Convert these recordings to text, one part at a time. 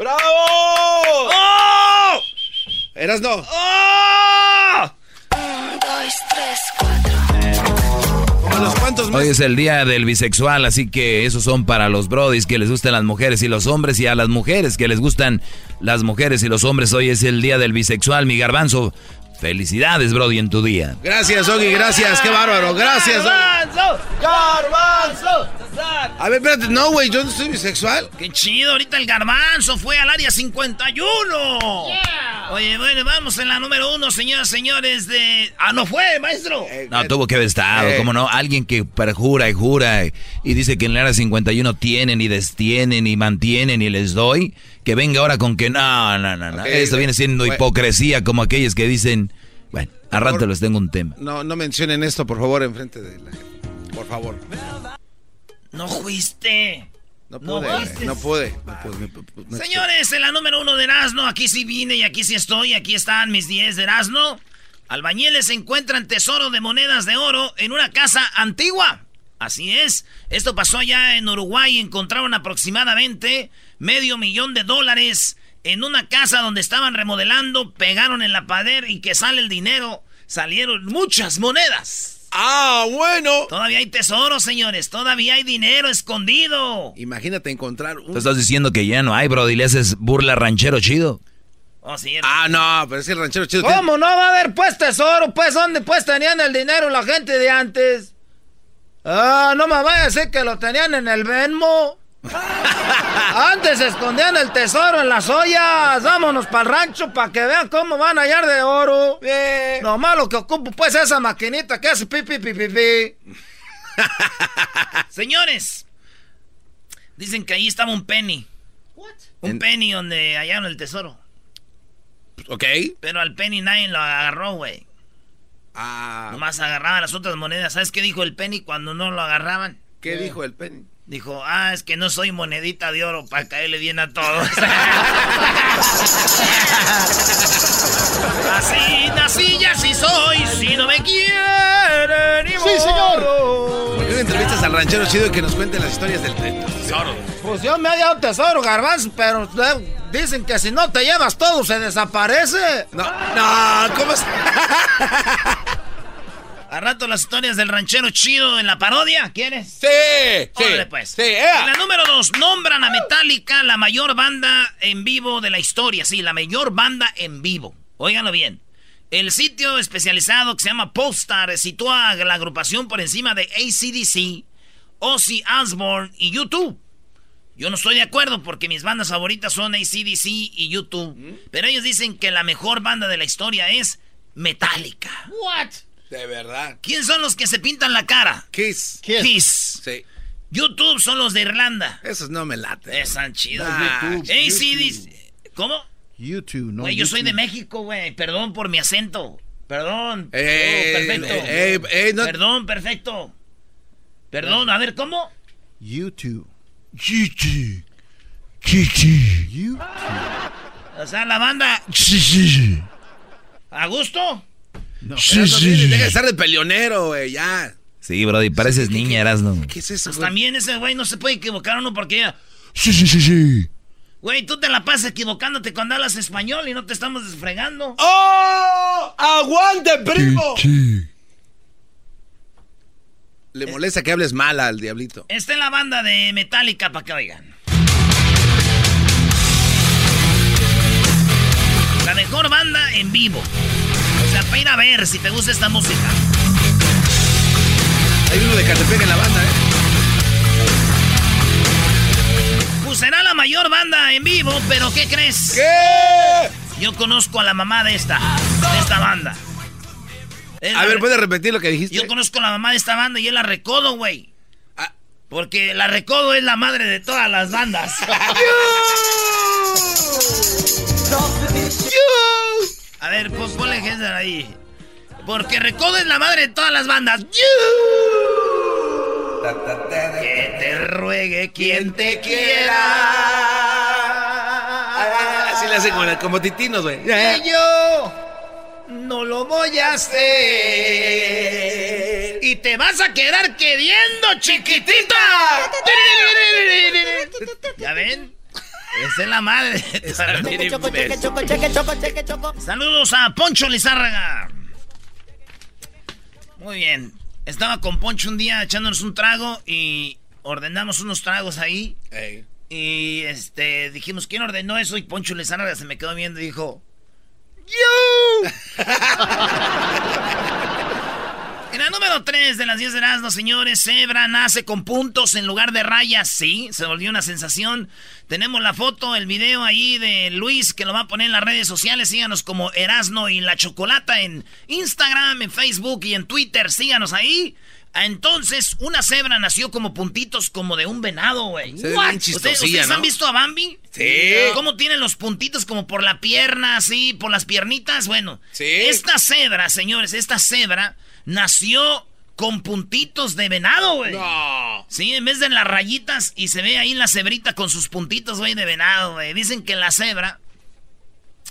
¡Oh! ¡Bravo! ¡Oh! Erasno. ¡Oh! Hoy es el día del bisexual, así que esos son para los brodis que les gustan las mujeres y los hombres y a las mujeres que les gustan las mujeres y los hombres. Hoy es el día del bisexual, mi garbanzo. Felicidades, Brody, en tu día. Gracias, Ogi, gracias, qué bárbaro, gracias. ¡Garbanzo! ¡Garbanzo! A ver, espérate, no, güey, yo no soy bisexual. ¡Qué chido! Ahorita el garbanzo fue al área 51. Oye, bueno, vamos en la número uno, señoras y señores, de... Ah, no fue, maestro. No, tuvo que haber estado, Eh. ¿cómo no? Alguien que perjura y jura y, y dice que en el área 51 tienen y destienen y mantienen y les doy, que venga ahora con que no, no, no, no. Ok, Esto viene siendo bueno. hipocresía como aquellos que dicen, bueno, a rato les tengo un tema. No, no mencionen esto, por favor, enfrente de la gente. Por favor. No fuiste. No No pude, fuiste. no pude. No pude, no pude, no Señores, en la número uno de Erasmo, aquí sí vine y aquí sí estoy, aquí están mis 10 de Erasmo. Albañiles encuentran tesoro de monedas de oro en una casa antigua. Así es, esto pasó allá en Uruguay, encontraron aproximadamente medio millón de dólares en una casa donde estaban remodelando, pegaron en la pared y que sale el dinero, salieron muchas monedas. Ah, bueno. Todavía hay tesoro, señores, todavía hay dinero escondido. Imagínate encontrar un... Tú estás diciendo que ya no hay, Brody, le haces burla ranchero chido. Oh, sí, Ah, no, pero es que el ranchero chido... ¿Cómo no va a haber pues tesoro? Pues ¿dónde pues tenían el dinero la gente de antes? Ah, no me vaya a decir que lo tenían en el Venmo. Antes escondían el tesoro en las ollas. Vámonos para el rancho para que vean cómo van a hallar de oro. Bien. Lo malo que ocupo pues esa maquinita que hace pipi pipi pipi. Señores, dicen que ahí estaba un penny. Un En- penny donde hallaron el tesoro. Ok. Pero al penny nadie lo agarró, güey. Ah, Nomás agarraban las otras monedas. ¿Sabes qué dijo el penny cuando no lo agarraban? ¿qué dijo el penny? Dijo, ah, es que no soy monedita de oro para caerle bien a todos. así nací y así soy. Si no me quieren, ni Sí, señor. Modo. ¿Por qué no entrevistas al ranchero chido y que nos cuente las historias del tesoro? Pues yo me he hallado tesoro, garbanzo, pero eh, dicen que si no te llevas todo se desaparece. No, no, ¿cómo es? A rato las historias del ranchero chido en la parodia, ¿quieres? Sí, sí. Órale, pues. Sí, ea. En la número dos, nombran a Metallica la mayor banda en vivo de la historia. Sí, la mayor banda en vivo. Óiganlo bien. El sitio especializado que se llama Polestar sitúa a la agrupación por encima de ACDC, Ozzy Osbourne y YouTube. Yo no estoy de acuerdo porque mis bandas favoritas son ACDC y YouTube. Pero ellos dicen que la mejor banda de la historia es Metallica. What? De verdad. ¿Quién son los que se pintan la cara? Kiss. Kiss. Sí. YouTube son los de Irlanda. Esos no me laten. Están chidos. Ah, ACDC. ¿Cómo? YouTube, no. Güey, yo soy de YouTube. México, güey. Perdón por mi acento. Perdón. Eh, Oh, perfecto. eh, eh, no- Perdón, perfecto. Perdón, a ver, ¿cómo? YouTube. Chichi. Chichi. YouTube. O sea, la banda. Chichi. ¿A gusto? No. Erasno, mire, Deja de estar de peleonero, güey, ya. Sí, Brody, pareces niña, Erasno. ¿Qué es eso, Pues también ese güey no se puede equivocar uno porque ya. Sí, sí, sí, sí. Güey, tú te la pasas equivocándote cuando hablas español y no te estamos desfregando. ¡Oh! ¡Aguante, primo! Le molesta que hables mal al diablito. Esta es la banda de Metallica para que oigan. La mejor banda en vivo. O sea, para ir a ver si te gusta esta música. Hay uno de Catepec en la banda, ¿eh? será la mayor banda en vivo, pero ¿qué crees? ¿Qué? Yo conozco a la mamá de esta, de esta banda. A ver, ¿puedes repetir lo que dijiste? Yo conozco a la mamá de esta banda y es la Recodo, güey. Ah. Porque la Recodo es la madre de todas las bandas. a ver, pues ponle Hensler ahí. Porque Recodo es la madre de todas las bandas. ¿Qué? Te ruegue quien te quiera. Así le hacen como, como titinos, güey. Que yo no lo voy a hacer. Y te vas a quedar queriendo, chiquitita. ¿Ya ven? Esa es la madre. Saludos a Poncho Lizárraga. Muy bien. Estaba con Poncho un día echándonos un trago y ordenamos unos tragos ahí. Ey. Y este dijimos, ¿quién ordenó eso? Y Poncho Lizárraga se me quedó viendo y dijo, ¡You! En la número 3 de las 10 de Erasmo, señores, Zebra nace con puntos en lugar de rayas. Sí, se volvió una sensación. Tenemos la foto, el video ahí de Luis que lo va a poner en las redes sociales. Síganos como Erasno y la Chocolata en Instagram, en Facebook y en Twitter. Síganos ahí. Entonces, una cebra nació como puntitos como de un venado, güey. ¿Ustedes, ustedes ¿no? han visto a Bambi? Sí. ¿Cómo tienen los puntitos como por la pierna, así, por las piernitas? Bueno, Sí. esta cebra, señores, esta cebra nació con puntitos de venado, güey. No. Sí, en vez de las rayitas y se ve ahí la cebrita con sus puntitos, güey, de venado, güey. Dicen que la cebra,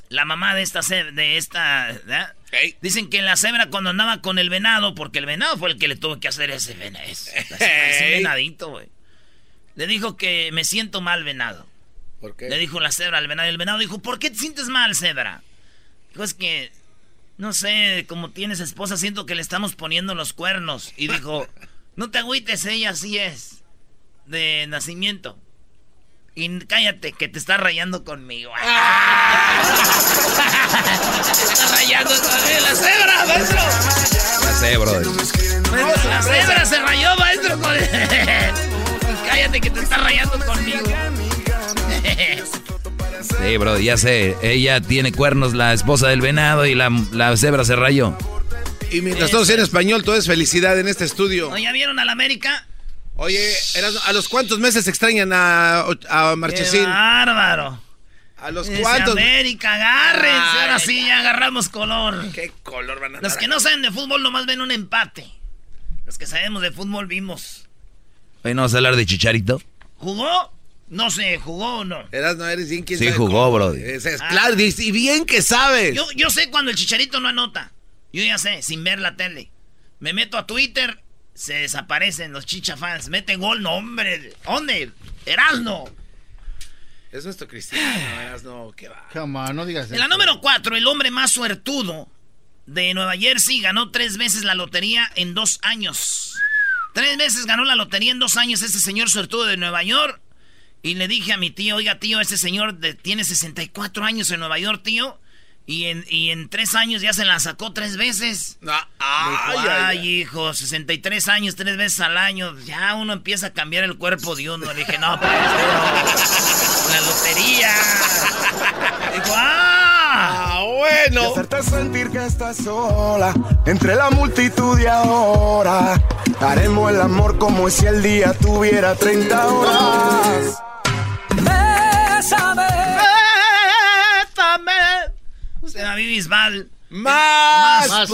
la mamá de esta cebra, de esta, ¿verdad? Dicen que la cebra cuando andaba con el venado, porque el venado fue el que le tuvo que hacer ese venado, ese, ese Ey. venadito, güey. Le dijo que me siento mal, venado. ¿Por qué? Le dijo la cebra al venado. Y el venado dijo, ¿por qué te sientes mal, cebra? Dijo, es que, no sé, como tienes esposa, siento que le estamos poniendo los cuernos. Y dijo, no te agüites, ella así es. De nacimiento. Y cállate, que te está rayando conmigo. te está rayando conmigo la cebra, maestro. Ya sé, brother. La cebra se rayó, maestro. con- cállate, que te está rayando conmigo. Sí, bro, ya sé. Ella tiene cuernos, la esposa del venado, y la, la cebra se rayó. Y mientras todo sea en español, todo es felicidad en este estudio. ¿No ¿Ya vieron a la América? Oye, ¿a los cuántos meses extrañan a, a ¡Qué Marchesín? bárbaro! ¿A los Ese cuántos? América, agárrense. Ahora sí, ya agarramos color. ¿Qué color van a Los que no saben de fútbol nomás ven un empate. Los que sabemos de fútbol vimos. Hoy no vamos a hablar de Chicharito. ¿Jugó? No sé, ¿jugó o no? Erasmo, eres bien quién Sí, sabe jugó, cómo. bro. Es- es- Ah. Claro, y y bien que sabes. Yo, yo sé cuando el chicharito no anota. Yo ya sé, sin ver la tele. Me meto a Twitter, se desaparecen los chichafans. Mete gol, no, hombre. ¿Dónde? Erasno. Es nuestro cristiano, Erasmo, qué va. Come on, no digas En la número 4, el hombre más suertudo de Nueva Jersey ganó tres veces la lotería en dos años. Tres veces ganó la lotería en dos años este señor suertudo de Nueva York. Y le dije a mi tío, oiga tío, este señor de- tiene 64 años en Nueva York, tío. Y en, y en tres años ya se la sacó tres veces. No, Dijo, ay, ay, ay, ay. hijo, 63 años, tres veces al año. Ya uno empieza a cambiar el cuerpo de uno. Le dije, no, pues, tío, la lotería. Dijo, ah. Ah, bueno. Hacerte sentir que estás sola entre la multitud y ahora. Haremos el amor como si el día tuviera 30 horas. Se David Bisbal. Más. Más.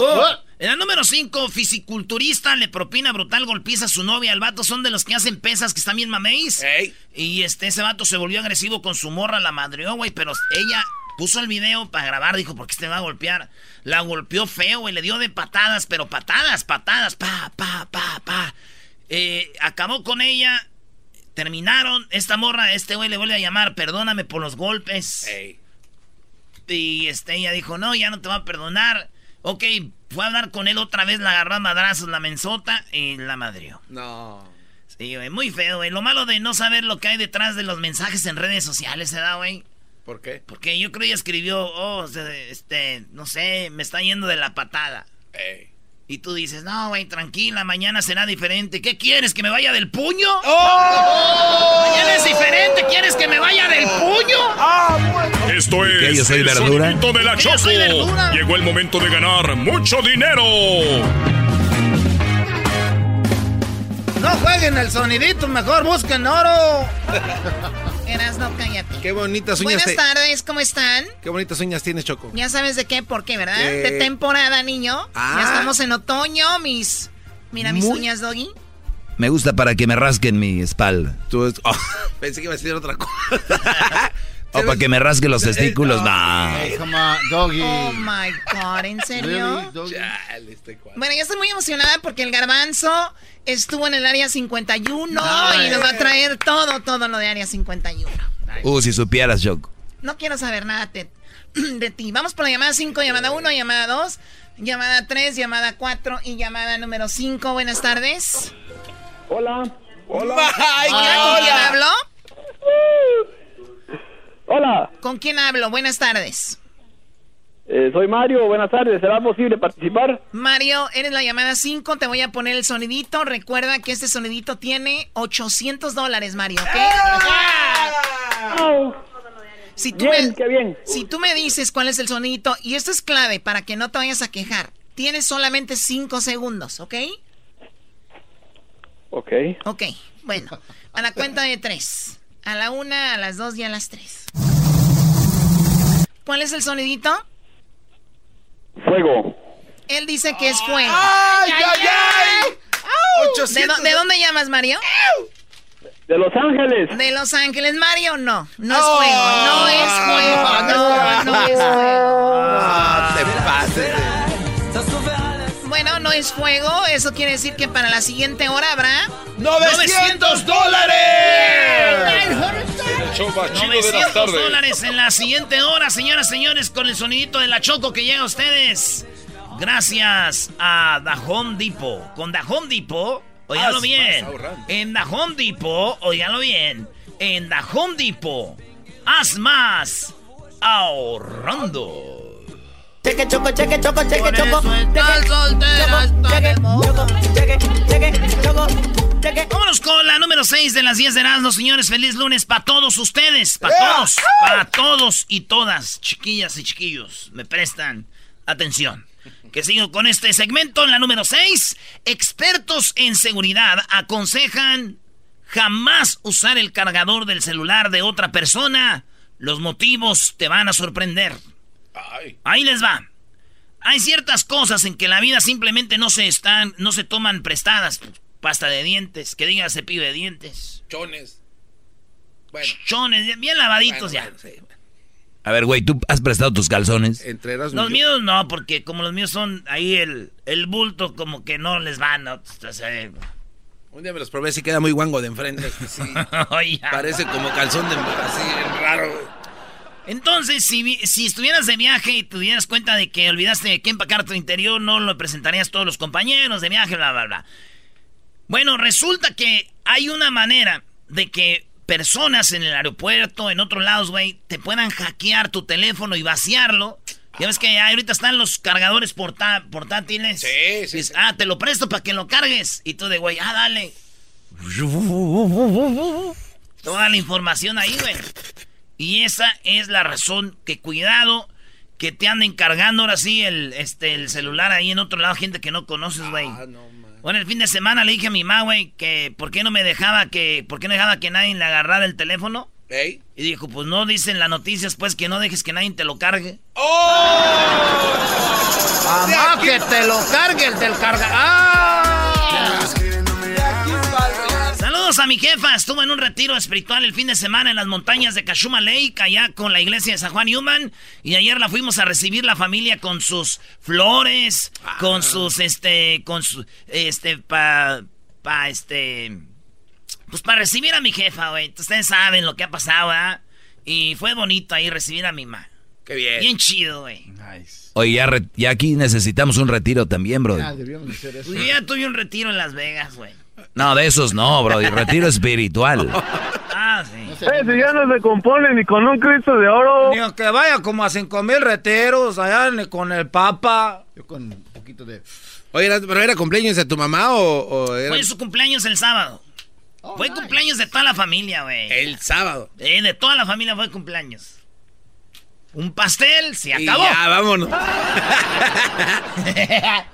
En la número 5, fisiculturista le propina brutal golpiza a su novia. El vato son de los que hacen pesas que están bien mameis. Ey. Y este, ese vato se volvió agresivo con su morra, la madreó, güey. Pero ella puso el video para grabar, dijo, ¿por qué este va a golpear? La golpeó feo, güey, le dio de patadas, pero patadas, patadas, pa, pa, pa, pa. Eh, acabó con ella, terminaron. Esta morra, este güey le vuelve a llamar, perdóname por los golpes. Ey. Y este, ella dijo, no, ya no te va a perdonar. Ok, fue a hablar con él otra vez, la agarró a madrazos la menzota y la madrió. No. Sí, güey, muy feo, güey. Lo malo de no saber lo que hay detrás de los mensajes en redes sociales, ¿se da, güey? ¿Por qué? Porque yo creo que ella escribió, oh, este, no sé, me está yendo de la patada. Ey. Y tú dices, no, güey, tranquila, mañana será diferente. ¿Qué quieres, que me vaya del puño? ¡Oh! Mañana es diferente, ¿quieres que me vaya del puño? Esto ¿Qué, es yo soy el verdura? de la ¿Que yo Choco. soy verdura? Llegó el momento de ganar mucho dinero. No jueguen el sonidito, mejor busquen oro. Eras no cállate. Qué bonitas uñas. Buenas tardes, ¿cómo están? Qué bonitas uñas tienes, Choco. Ya sabes de qué, por qué, ¿verdad? Eh. De temporada, niño. Ah. Ya estamos en otoño, mis... Mira mis Muy- uñas, Doggy. Me gusta para que me rasquen mi espalda. Tú es- oh, pensé que iba a decir otra cosa. O para que me rasquen los testículos. No. Hey, come on, doggy. Oh, my God, ¿en serio? Este. Bueno, yo estoy muy emocionada porque el garbanzo estuvo en el área 51 Nice. y nos va a traer todo, todo lo de área 51. Uh, si supieras, Choco. No quiero saber nada de, de ti. Vamos por la llamada 5, llamada 1, llamada 2, llamada 3, llamada 4 y llamada número 5. Buenas tardes. Hola. Hola. Ay, Hola, qué ¿con quién hola. Hola. ¿Con quién hablo? Buenas tardes. Eh, soy Mario. Buenas tardes. ¿Será posible participar? Mario, eres la llamada 5, te voy a poner el sonidito. Recuerda que este sonidito tiene 800 dólares, Mario, ¿ok? Oh, Si tú, bien, me, qué bien. si tú me dices cuál es el sonidito, y esto es clave para que no te vayas a quejar, tienes solamente 5 segundos, ¿ok? Ok. Ok, bueno, a la cuenta de 3. A la 1, a las 2 y a las 3. ¿Cuál es el sonidito? Fuego. Él dice que es fuego. ¡Ay, ay, ay! ¿De, 800. dó- de dónde llamas, Mario? De Los Ángeles. De Los Ángeles, Mario, no. No es fuego, no es fuego. No, no es fuego. Ah, te pases. Bueno, no es fuego. Eso quiere decir que para la siguiente hora habrá. ¡900 dólares! El show más chido de las 900 tardes. dólares en la siguiente hora, señoras y señores, con el sonidito de la Choco que llega a ustedes. Gracias a Home Depot. Con Depot, óigalo Haz bien. En Home Depot, óigalo bien. En The Home Depot, haz más ahorrando. Cheque, choco, cheque, choco, cheque, choco. Cheque, soltera, cheque, choco, cheque, cheque, choco, cheque. Vámonos con la número 6 de las 10 de Erasmus, señores. Feliz lunes para todos ustedes, para todos, para todos y todas, chiquillas y chiquillos. Me prestan atención. Que sigo con este segmento en la número 6. Expertos en seguridad aconsejan jamás usar el cargador del celular de otra persona. Los motivos te van a sorprender. Ay. Ahí les va. Hay ciertas cosas en que la vida simplemente no se están, no se toman prestadas. Pasta de dientes, que diga cepillo de dientes. Chones. Bueno. Chones, bien lavaditos bueno, ya. bueno, sí. A ver, güey, ¿tú has prestado tus calzones? Entre Los yo. míos no, porque como los míos son ahí el, el bulto como que no les va, ¿no? Entonces, Un día me los probé, sí queda muy guango de enfrente. Sí. Parece como calzón de así, raro. Entonces, si, si estuvieras de viaje y te dieras cuenta de que olvidaste de qué empacar tu interior, no lo presentarías a todos los compañeros de viaje, bla, bla, bla. Bueno, resulta que hay una manera de que personas en el aeropuerto, en otros lados, güey, te puedan hackear tu teléfono y vaciarlo. Ya ves que ahorita están los cargadores portátiles. Sí, sí, sí. Ah, te lo presto para que lo cargues. Y tú de, güey, ah, dale. Toda la información ahí, güey. Y esa es la razón que cuidado que te anden cargando ahora sí el, este, el celular ahí en otro lado, gente que no conoces, güey. Ah, no. Bueno, el fin de semana le dije a mi mamá, güey, que por qué no me dejaba que, por qué no dejaba que nadie le agarrara el teléfono. ¿Ey? Y dijo, pues no dicen las noticias, pues que no dejes que nadie te lo cargue. Mamá, que te lo cargue el del carga. ¡Ah! Saludos a mi jefa, estuvo en un retiro espiritual el fin de semana en las montañas de Kashuma Lake, allá con la iglesia de San Juan Newman. Y ayer la fuimos a recibir la familia con sus flores, con sus, este, con su, este, pa, pa, este, pues para recibir a mi jefa, güey. Ustedes saben lo que ha pasado, ¿verdad? Y fue bonito ahí recibir a mi mamá. Qué bien. Bien chido, güey. Nice. Oye, ya, re- ya aquí necesitamos un retiro también, bro. Ah, debíamos hacer eso. Pues yo ya tuve un retiro en Las Vegas, güey. No, de esos no, bro. Retiro espiritual. Ah, sí. Eh, si ya no se compone ni con un Cristo de oro. Ni aunque vaya como a cinco mil reteros allá ni con el Papa. Yo con un poquito de... Oye, ¿era- ¿pero era cumpleaños de tu mamá o, o era Fue su cumpleaños el sábado. Oh, fue nice. cumpleaños de toda la familia, güey. el sábado? Eh, de toda la familia fue cumpleaños. Un pastel, se Y acabó. ya, vámonos.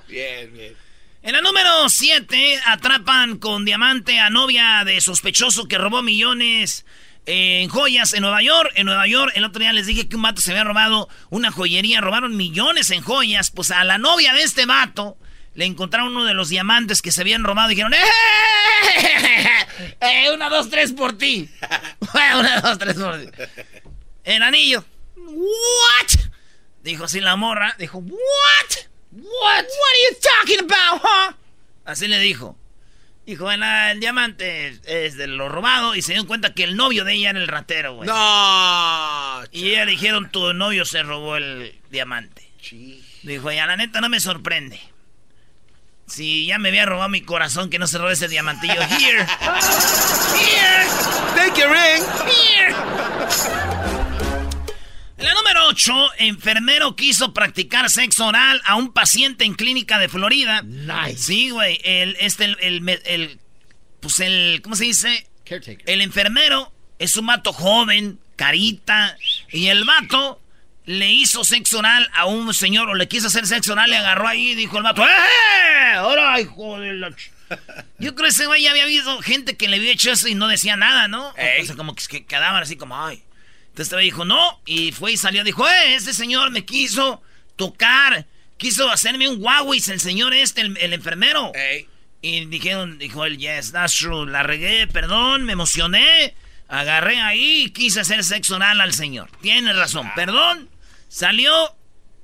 bien, bien. En la número 7 atrapan con diamante a novia de sospechoso que robó millones en joyas en Nueva York. En Nueva York, el otro día les dije que un vato se había robado una joyería, robaron millones en joyas. Pues a la novia de este vato le encontraron uno de los diamantes que se habían robado y dijeron, ¡eh! eh una, dos, tres por ti. una, dos, tres por ti. El anillo. ¿What? Dijo así la morra. Dijo, ¿what? What? What are you talking about, huh? Así le dijo. Dijo, el, diamante es de lo robado y se dio cuenta que el novio de ella era el ratero, güey. No. Y ella le dijeron, tu novio se robó el diamante. Dijo, ya la neta no me sorprende. Si ya me había robado mi corazón que no se robó ese diamantillo. Here. Here. Take your ring. Here. La número 8, enfermero quiso practicar sexo oral a un paciente en clínica de Florida. Nice. Sí, güey, el, este, el, el, el, pues el, ¿cómo se dice? Caretaker. El enfermero es un vato joven, carita, y el vato le hizo sexo oral a un señor, o le quiso hacer sexo oral, le agarró ahí y dijo el vato, ¡eh! ¡Ahora, hijo de la... ch-". Yo creo que ese güey ya había habido gente que le había hecho eso y no decía nada, ¿no? O sea, como que quedaban así como, ay. Entonces este dijo, no, y fue y salió, dijo, eh, ese señor me quiso tocar, quiso hacerme un guauis, el señor este, el, el enfermero. Y dijeron, dijo él, yes, that's true, la regué, perdón, me emocioné, agarré ahí y quise hacer sexo oral al señor. Tiene razón, perdón. Salió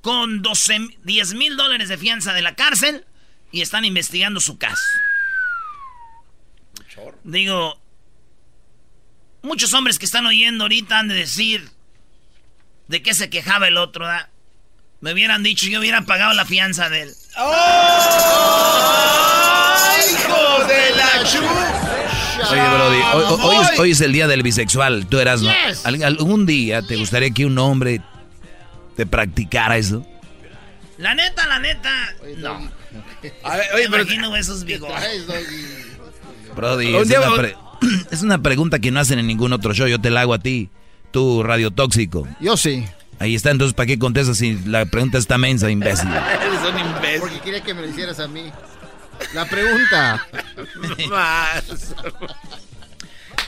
con 12, 10 mil dólares de fianza de la cárcel y están investigando su caso. Digo, muchos hombres que están oyendo ahorita han de decir de qué se quejaba el otro, ¿verdad? Me hubieran dicho, yo hubiera pagado la fianza de él. ¡Hijo de la chu! Oye, Brody, hoy, es, hoy es el día del bisexual. Tú eras, ¿no? Yes. ¿Al- ¿Algún día te gustaría que un hombre te practicara eso? La neta, la neta, no. A ver, Me oye, pero imagino esos bigotes. Brody, Un día es una pregunta que no hacen en ningún otro show. Yo te la hago a ti, tú, Radio Tóxico. Yo sí. Ahí está, entonces, ¿para qué contestas si la pregunta está mensa, imbécil? eres un imbécil. Porque quería que me lo hicieras a mí. La pregunta. Más.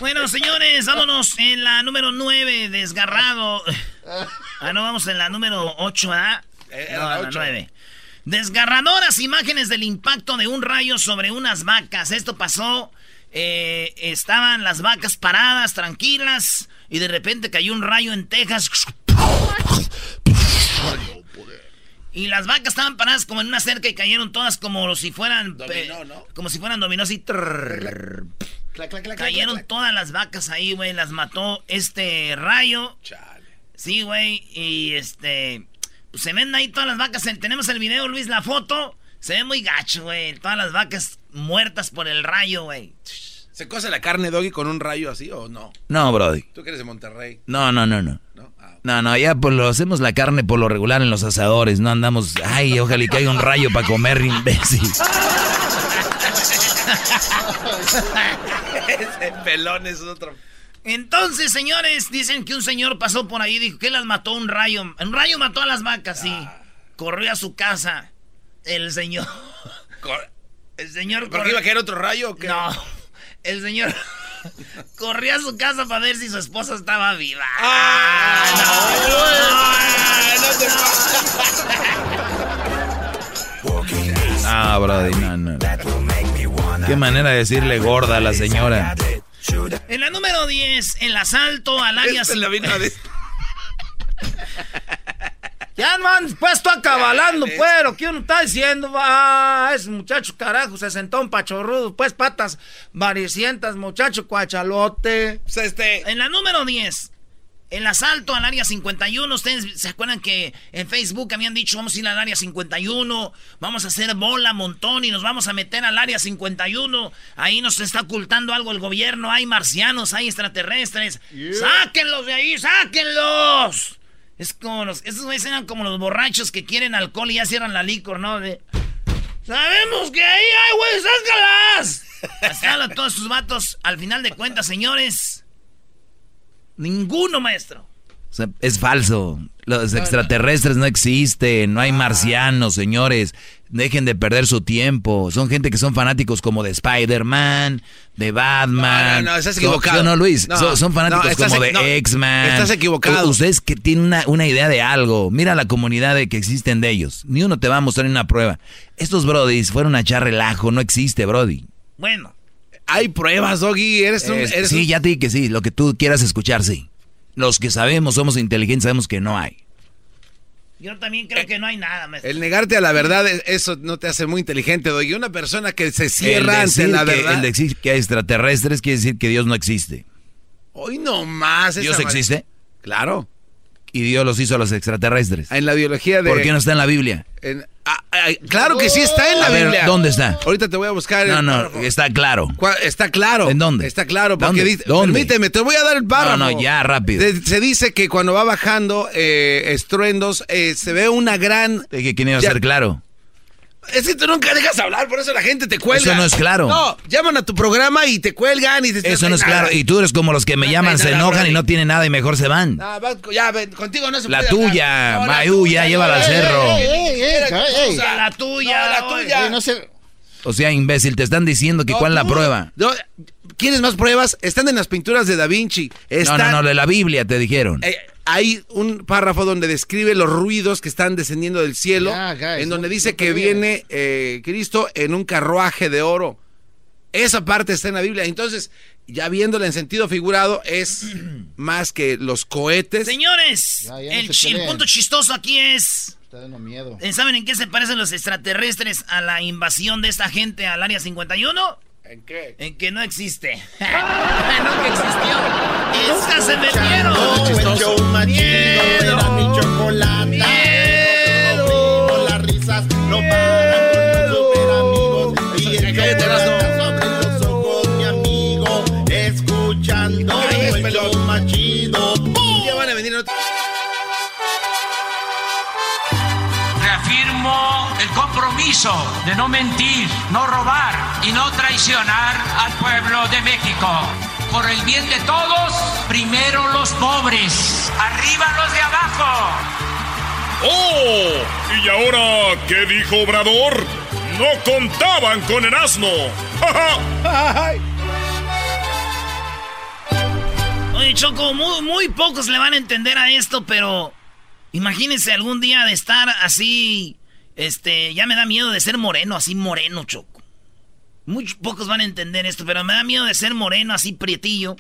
Bueno, señores, vámonos en la número 9, desgarrado. Ah, no, vamos en la número 8, ¿verdad? Eh, No, la la ocho. 9. Desgarradoras imágenes del impacto de un rayo sobre unas vacas. Esto pasó, eh, estaban las vacas paradas, tranquilas, y de repente cayó un rayo en Texas. Y las vacas estaban paradas como en una cerca y cayeron todas como si fueran... Dominó, ¿no? Como si fueran dominó así. Clac, clac, clac, Cayeron todas las vacas ahí, güey. Las mató este rayo. Chale. Sí, güey. Y este. Pues se ven ahí todas las vacas. Tenemos el video, Luis, la foto. Se ve muy gacho, güey. Todas las vacas muertas por el rayo, güey. ¿Se cose la carne, Doggy, con un rayo así o no? No, Brody. Tú que eres de Monterrey, No, no, no, no. ¿no? Ah, No, no, ya pues lo hacemos la carne por lo regular en los asadores. No andamos, ay, ojalá y caiga un rayo para comer, imbécil. Ese pelón es otro. Entonces, señores, dicen que un señor pasó por ahí y dijo que las mató un rayo. Un rayo mató a las vacas, sí. Corrió a su casa. El señor. Cor- El señor ¿Por qué iba a caer otro rayo o qué? No. El señor corrió a su casa para ver si su esposa estaba viva. ¡Ah! no. no te. Ah, Brody, no, no. Qué manera de decirle gorda a la señora. En la número 10, el asalto al área Este la vino a decir. Ya no han puesto acabalando, pues, lo que uno está diciendo. Ah, ese muchacho, carajo, se sentó un pachorrudo, pues, patas varicientas, muchacho cuachalote. Pues este. En la número 10, el asalto al área 51. Ustedes se acuerdan que en Facebook habían dicho vamos a ir al área 51, vamos a hacer bola, montón y nos vamos a meter al área 51. Ahí nos está ocultando algo el gobierno, hay marcianos, hay extraterrestres. ¡Sáquenlos de ahí, sáquenlos! Es como los, esos güeyes eran como los borrachos que quieren alcohol y ya cierran la licor, ¿no? De, Sabemos que ahí hay, güey, sácalas. Hablan todos sus vatos. Al final de cuentas, señores, Ninguno, maestro. O sea, es falso. Los extraterrestres no existen, no hay marcianos, señores. Dejen de perder su tiempo. Son gente que son fanáticos como de Spider-Man, de Batman. No, no, no, estás Son- equivocado. No, Luis, No, son, son fanáticos como de X-Men. estás equivocado. Ustedes que tienen una, una idea de algo. Mira la comunidad de que existen de ellos. Ni uno te va a mostrar una prueba. Estos brodis fueron a echar relajo. No existe, brody. Bueno. Hay pruebas, Doggy. Eres un. Es- eres sí, un- ya te dije que sí. Lo que tú quieras escuchar, sí. Los que sabemos, somos inteligentes, sabemos que no hay. Yo también creo que no hay nada, maestro. El negarte a la verdad, es- eso no te hace muy inteligente, Doggy. Una persona que se cierra el ante decir la que, verdad. el decir que hay extraterrestres quiere decir que Dios no existe. Hoy no más. ¿Dios esa- existe? Claro. Y Dios los hizo a los extraterrestres. En la biología de. ¿Por qué no está en la Biblia? en- ah, ah, claro que sí está en la A ver, Biblia. ¿dónde está? Ahorita te voy a buscar. No, no, párrafo. está claro. Está claro. ¿En dónde? Está claro. Porque ¿Dónde? dice. ¿Dónde? Permíteme, te voy a dar el párrafo. No, no, ya, rápido. De- se dice que cuando va bajando eh, estruendos, eh, se ve una gran. No iba a ser claro. Es que tú nunca dejas hablar, por eso la gente te cuelga. Eso no es claro. No, llaman a tu programa y te cuelgan y te Eso no es claro. Y tú eres como los que me No, llaman, no, se no, enojan y no tienen nada y mejor se van. No, ya, ven, contigo no se La puede tuya, hablar. No, la Mayú, tuya, ya llévala al cerro. ey, ey, ey, ey, ey. O sea, la tuya. No, la tuya. no sé. O sea, imbécil, te están diciendo que No, cuál es la prueba. No, ¿Quieres más pruebas? Están en las pinturas de Da Vinci. No, Están, no, no, de la Biblia te dijeron. Eh, hay un párrafo donde describe los ruidos que están descendiendo del cielo, guys, en donde no- dice no que viene eh, Cristo en un carruaje de oro. Esa parte está en la Biblia. Entonces, ya viéndola en sentido figurado, es más que los cohetes. Señores, Ya, ya no el, el punto chistoso aquí es... Está dando miedo. ¿eh, ¿Saben en qué se parecen los extraterrestres a la invasión de esta gente al Área 51? ¿En qué? En que no existe. Nunca existió. Y nunca se metieron. Era mi chocolate. Compromiso de no mentir, no robar y no traicionar al pueblo de México. Por el bien de todos, primero los pobres, arriba los de abajo. ¡Oh! ¿Y ahora qué dijo Obrador? No contaban con el asno. Oye, Choco, muy, muy pocos le van a entender a esto, pero imagínense algún día de estar así, este, ya me da miedo de ser moreno, así moreno, Choco. Muy pocos van a entender esto, pero me da miedo de ser moreno, así prietillo.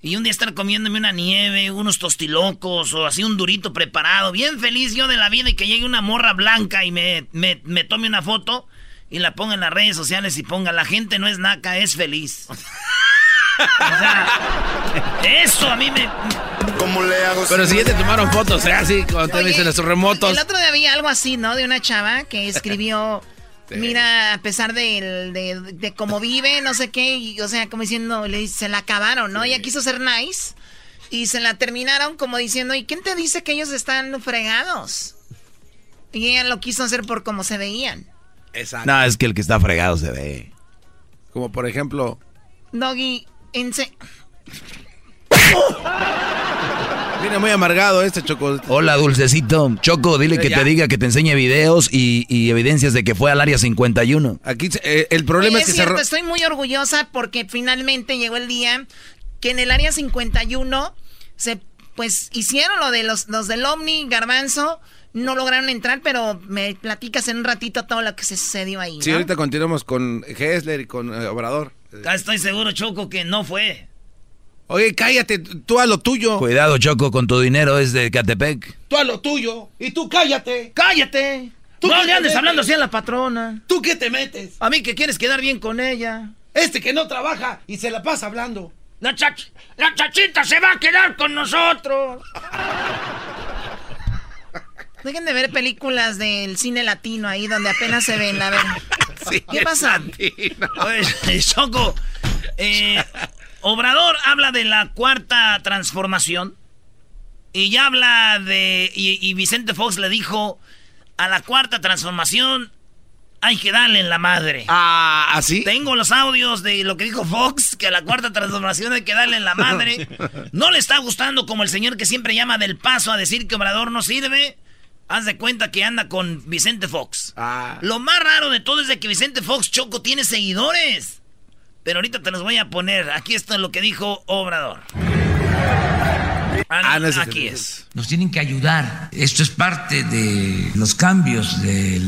Y un día estar comiéndome una nieve, unos tostilocos o así un durito preparado. Bien feliz yo de la vida y que llegue una morra blanca y me, me, me tome una foto y la ponga en las redes sociales y ponga la gente no es naca, es feliz. O sea, eso a mí me... ¿Cómo le hago? Pero si ya te tomaron fotos, ¿eh? Así, cuando te dicen los remotos. El otro día había algo así, ¿no? De una chava que escribió, mira, a pesar del- de, de, cómo vive, no sé qué, y, o sea, como diciendo, le se la acabaron, ¿no? Ella quiso ser nice y se la terminaron como diciendo, ¿y quién te dice que ellos están fregados? Y ella lo quiso hacer por cómo se veían. Exacto. No, es que el que está fregado se ve. Como por ejemplo. Doggy, en se- Viene muy amargado este choco. Hola, dulcecito. Choco, dile que Ya. te diga que te enseñe videos y, y evidencias de que fue al área 51. Aquí eh, el problema es que se cierto, ro- estoy muy orgullosa porque finalmente llegó el día que en el área 51 se pues hicieron lo de los, los del Omni, Garbanzo, no lograron entrar, pero me platicas en un ratito todo lo que se sucedió ahí, ¿no? Sí, ahorita continuamos con Hessler y con eh, Obrador. Ya estoy seguro, Choco, que no fue. Oye, cállate, tú a lo tuyo. Cuidado, Choco, con tu dinero es de Catepec. Tú a lo tuyo. Y tú cállate. ¡Cállate! ¿Tú no le andes metes? hablando así a la patrona. ¿Tú qué te metes? A mí que quieres quedar bien con ella. Este que no trabaja y se la pasa hablando. La, chach la chachita se va a quedar con nosotros. Dejen de ver películas del cine latino ahí donde apenas se ven, a ver. ¿Qué pasa? Oye, Choco, eh, Obrador habla de la cuarta transformación y ya habla de... Y, y Vicente Fox le dijo, a la cuarta transformación hay que darle en la madre. Ah, ¿así? Tengo los audios de lo que dijo Fox, que a la cuarta transformación hay que darle en la madre. No le está gustando como el señor que siempre llama del paso a decir que Obrador no sirve. Haz de cuenta que anda con Vicente Fox. Ah. Lo más raro de todo es de que Vicente Fox Choco tiene seguidores. Pero ahorita te los voy a poner. Aquí está lo que dijo Obrador. Ah, no, aquí es. Nos tienen que ayudar. Esto es parte de los cambios, de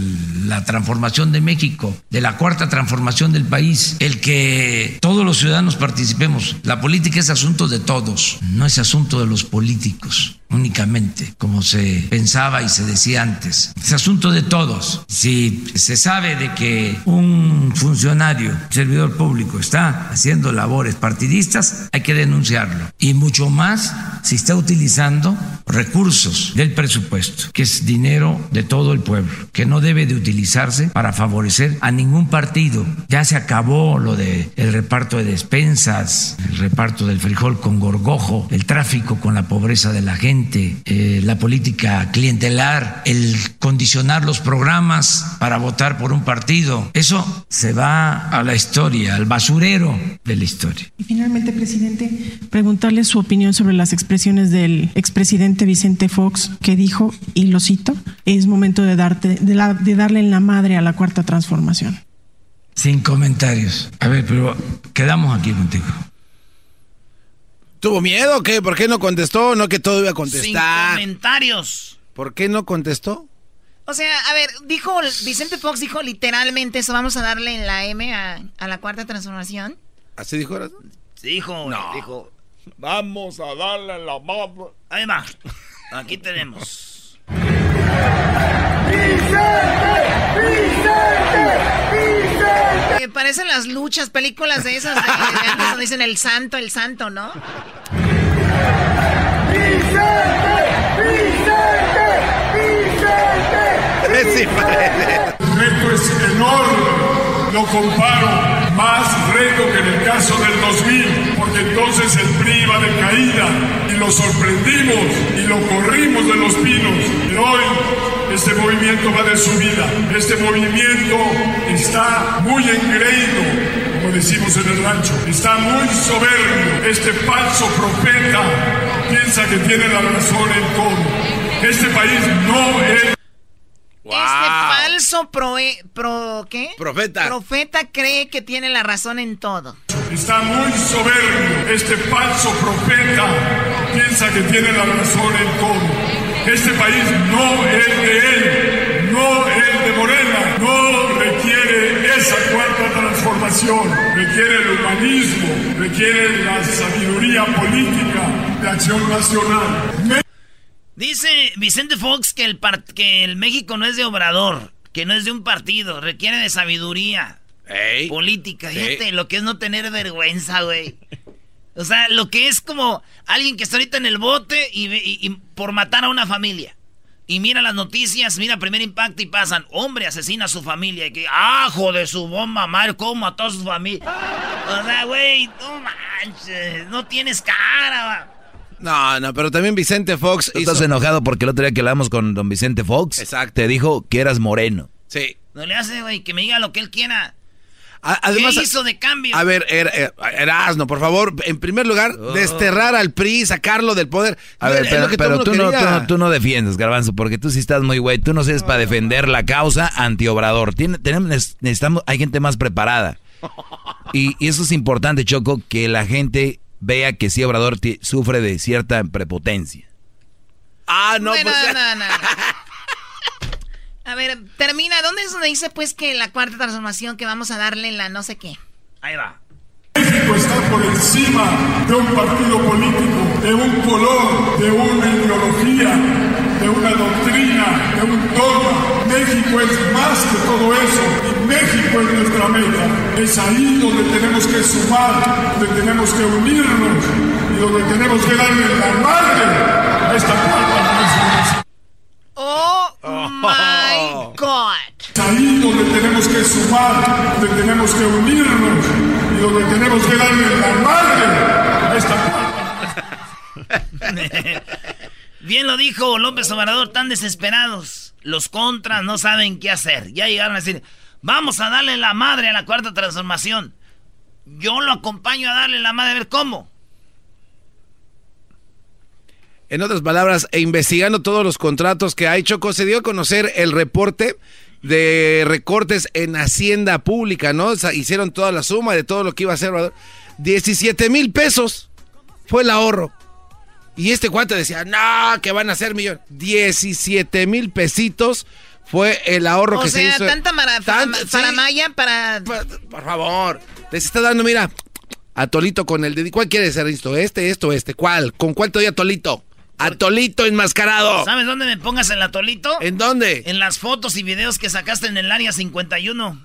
la transformación de México, de la cuarta transformación del país. El que todos los ciudadanos participemos. La política es asunto de todos, no es asunto de los políticos únicamente, como se pensaba y se decía antes. Es asunto de todos. Si se sabe de que un funcionario, servidor público, está haciendo labores partidistas, hay que denunciarlo. Y mucho más si está utilizando recursos del presupuesto, que es dinero de todo el pueblo, que no debe de utilizarse para favorecer a ningún partido. Ya se acabó lo de el reparto de despensas, el reparto del frijol con gorgojo, el tráfico con la pobreza de la gente, eh, la política clientelar, el condicionar los programas para votar por un partido. Eso se va a la historia, al basurero de la historia. Y finalmente, presidente, preguntarle su opinión sobre las expresiones del expresidente Vicente Fox, que dijo, y lo cito, es momento de, darte, de, la- de darle en la madre a la cuarta transformación. Sin comentarios. A ver, pero quedamos aquí contigo. ¿Tuvo miedo o qué? ¿Por qué no contestó? No que todo iba a Sin contestar. comentarios. ¿Por qué no contestó? O sea, a ver, dijo, Vicente Fox dijo literalmente eso, vamos a darle en la M a, a la cuarta transformación. ¿Así dijo ahora? Dijo, dijo, vamos a darle la. Ahí va. Aquí tenemos. Me parecen las luchas, películas de esas de, antes donde dicen el santo, el santo, ¿no? Sí, parece. El reto es enorme. Lo comparo más reto que en el caso del 2000, porque entonces el PRI iba de caída y lo sorprendimos y lo corrimos de los pinos. Pero hoy este movimiento va de subida. Este movimiento está muy engreído, como decimos en el rancho. Está muy soberbio. Este falso profeta piensa que tiene la razón en todo. Este país no es Este falso proe- pro, ¿qué? Profeta. Profeta cree que tiene la razón en todo. Está muy soberbio. Este falso profeta piensa que tiene la razón en todo. Este país no es de él, no es de Morena, no requiere esa cuarta transformación. Requiere el humanismo, requiere la sabiduría política de acción nacional. Dice Vicente Fox que el, par- que el México no es de obrador, que no es de un partido, requiere de sabiduría política. Sí. Fíjate lo que es no tener vergüenza, güey. O sea, lo que es como alguien que está ahorita en el bote y, ve- y- y por matar a una familia. Y mira las noticias, mira primer impacto y pasan, hombre asesina a su familia. Y que, ajo de su bomba, madre, cómo mató a su familia. O sea, güey, no manches, no tienes cara. va. No, no, pero también Vicente Fox ¿Tú estás enojado porque el otro día que hablamos con don Vicente Fox, Exacto. te dijo que eras moreno. Sí. No le hace, güey, que me diga lo que él quiera. A- además, ¿Qué hizo de cambio? A ver, Er- Er- Erasno, por favor, en primer lugar, desterrar al PRI, sacarlo del poder. A ver, pero, tú, no, tú, no, tú no defiendes, Garbanzo, porque tú sí estás muy güey. Tú no sirves para defender la causa anti-obrador. Tiene- tenemos, necesitamos, hay gente más preparada. Y, y eso es importante, Choco, que la gente vea que sí, Obrador sufre de cierta prepotencia. Ah, no, Bueno, pues... no, no, no. A ver, termina. ¿Dónde es donde dice pues que la cuarta transformación que vamos a darle la no sé qué? Ahí va. México está por encima de un partido político, de un color, de una ideología, de una doctrina, de un dogma. México es más que todo eso y México es nuestra meta. Es ahí donde tenemos que sumar, donde tenemos que unirnos y donde tenemos que darle la madre a esta cuarta transformación. Oh my God. Ahí donde tenemos que sumar, donde tenemos que unirnos y donde tenemos que darle la madre a esta Bien lo dijo López Obrador, tan desesperados. Los contras no saben qué hacer. Ya llegaron a decir, Vamos a darle la madre a la cuarta transformación. Yo lo acompaño a darle la madre a ver cómo. En otras palabras, e investigando todos los contratos que hay, Choco, se dio a conocer el reporte de recortes en Hacienda Pública, ¿no? O sea, hicieron toda la suma de todo lo que iba a hacer. 17 mil pesos fue el ahorro. Y este cuate decía, no, que van a ser millones. 17 mil pesitos fue el ahorro que se hizo. Tanta mara, para Maya, para... Por, favor, les está dando, mira, a Tolito con el de... ¿Cuál quiere ser esto? ¿Este, esto, este? ¿Cuál? ¿Con cuál te doy a Tolito? Atolito enmascarado. ¿Sabes dónde me pongas el atolito? ¿En dónde? En las fotos y videos que sacaste en el área 51.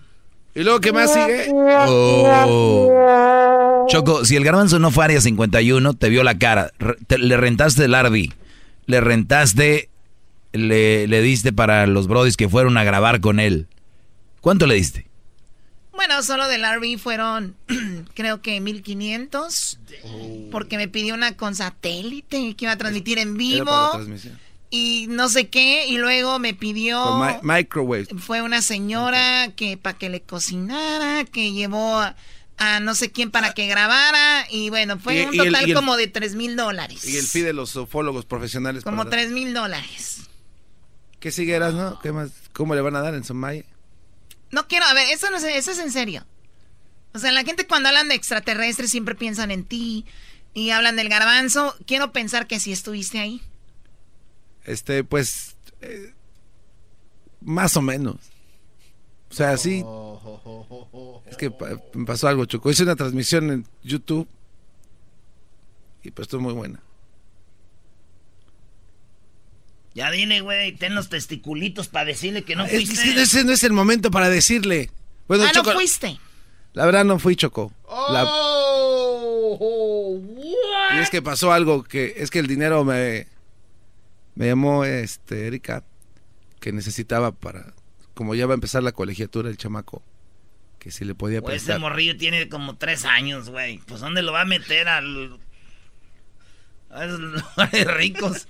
¿Y luego qué más sigue? Oh. Choco, si el garbanzo no fue área 51, te vio la cara. le rentaste el Arby. Le rentaste. Le, le diste para los brodis que fueron a grabar con él. ¿Cuánto le diste? Bueno, solo del RV fueron, creo que 1500. Porque me pidió una con satélite que iba a transmitir en vivo. Y no sé qué. Y luego me pidió. microwave. Fue una señora que para que le cocinara, que llevó a, no sé quién para que grabara. Y bueno, fue un total como de 3 mil dólares. Y el fee de los ufólogos profesionales. Como 3 mil dólares. ¿Qué siguieras, no? ¿Qué más? ¿Cómo le van a dar en Somaya? No quiero, a ver, eso, no es, eso es en serio. O sea, la gente cuando hablan de extraterrestres siempre piensan en ti y hablan del garbanzo. Quiero pensar que si estuviste ahí. Este, pues, eh, más o menos. O sea, sí. Es que me pasó algo, Choco. Hice una transmisión en YouTube y pues estuvo muy buena. Ya dile, güey, ten los testiculitos para decirle que no fuiste. Es que ese no es el momento para decirle. Bueno, ah, no fuiste. La verdad no fui, Choco. y es que pasó algo que es que el dinero me me llamó este Erika que necesitaba para como ya va a empezar la colegiatura el chamaco que si le podía pues ese morrillo tiene como tres años, güey. Pues dónde lo va a meter al a los ricos.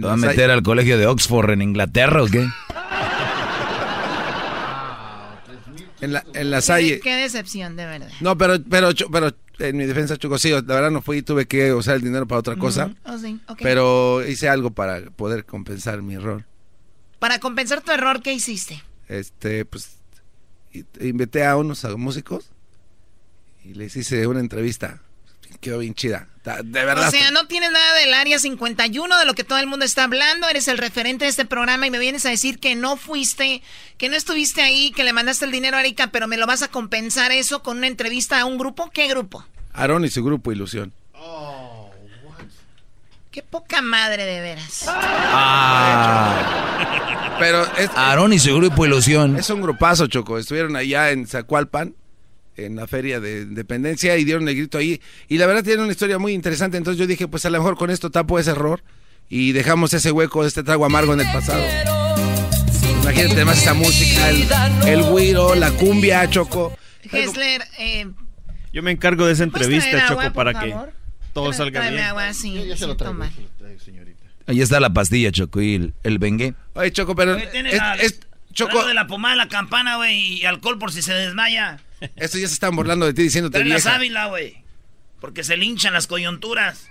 ¿Lo va a meter al colegio de Oxford en Inglaterra o qué? En la, en la Salle. Qué, decepción, de verdad. No, pero, pero, pero en mi defensa, Choco, sí, la verdad no fui, tuve que usar el dinero para otra cosa. Oh, pero hice algo para poder compensar mi error. Para compensar tu error, ¿qué hiciste? Este, pues, invité a unos músicos y les hice una entrevista quedó bien chida. De verdad. O sea, no tienes nada del área 51 de lo que todo el mundo está hablando. Eres el referente de este programa y me vienes a decir que no fuiste, que no estuviste ahí, que le mandaste el dinero a Erika, pero me lo vas a compensar eso con una entrevista a un grupo. ¿Qué grupo? Aaron y su grupo Ilusión. Qué poca madre de veras. Ah. Pero es, Aarón y su grupo Ilusión. Es un grupazo, Choco. Estuvieron allá en Zacualpan en la feria de independencia y dieron el grito ahí. Y la verdad tiene una historia muy interesante. Entonces yo dije, pues a lo mejor con esto tapo ese error y dejamos ese hueco este trago amargo en el pasado. Imagínate además esta música, el, el la cumbia, Choco. Hessler, eh, yo me encargo de esa entrevista, Choco, para que todo salga bien. Agua, sí, se lo traigo, Ahí está la pastilla, Choco, y el, el bengue. Oye, Choco, pero... es, Choco... de la pomada, la campana, güey, y alcohol por si se desmaya. Estos ya se están burlando de ti diciéndote Pero la sábila, güey. Porque se linchan las coyunturas.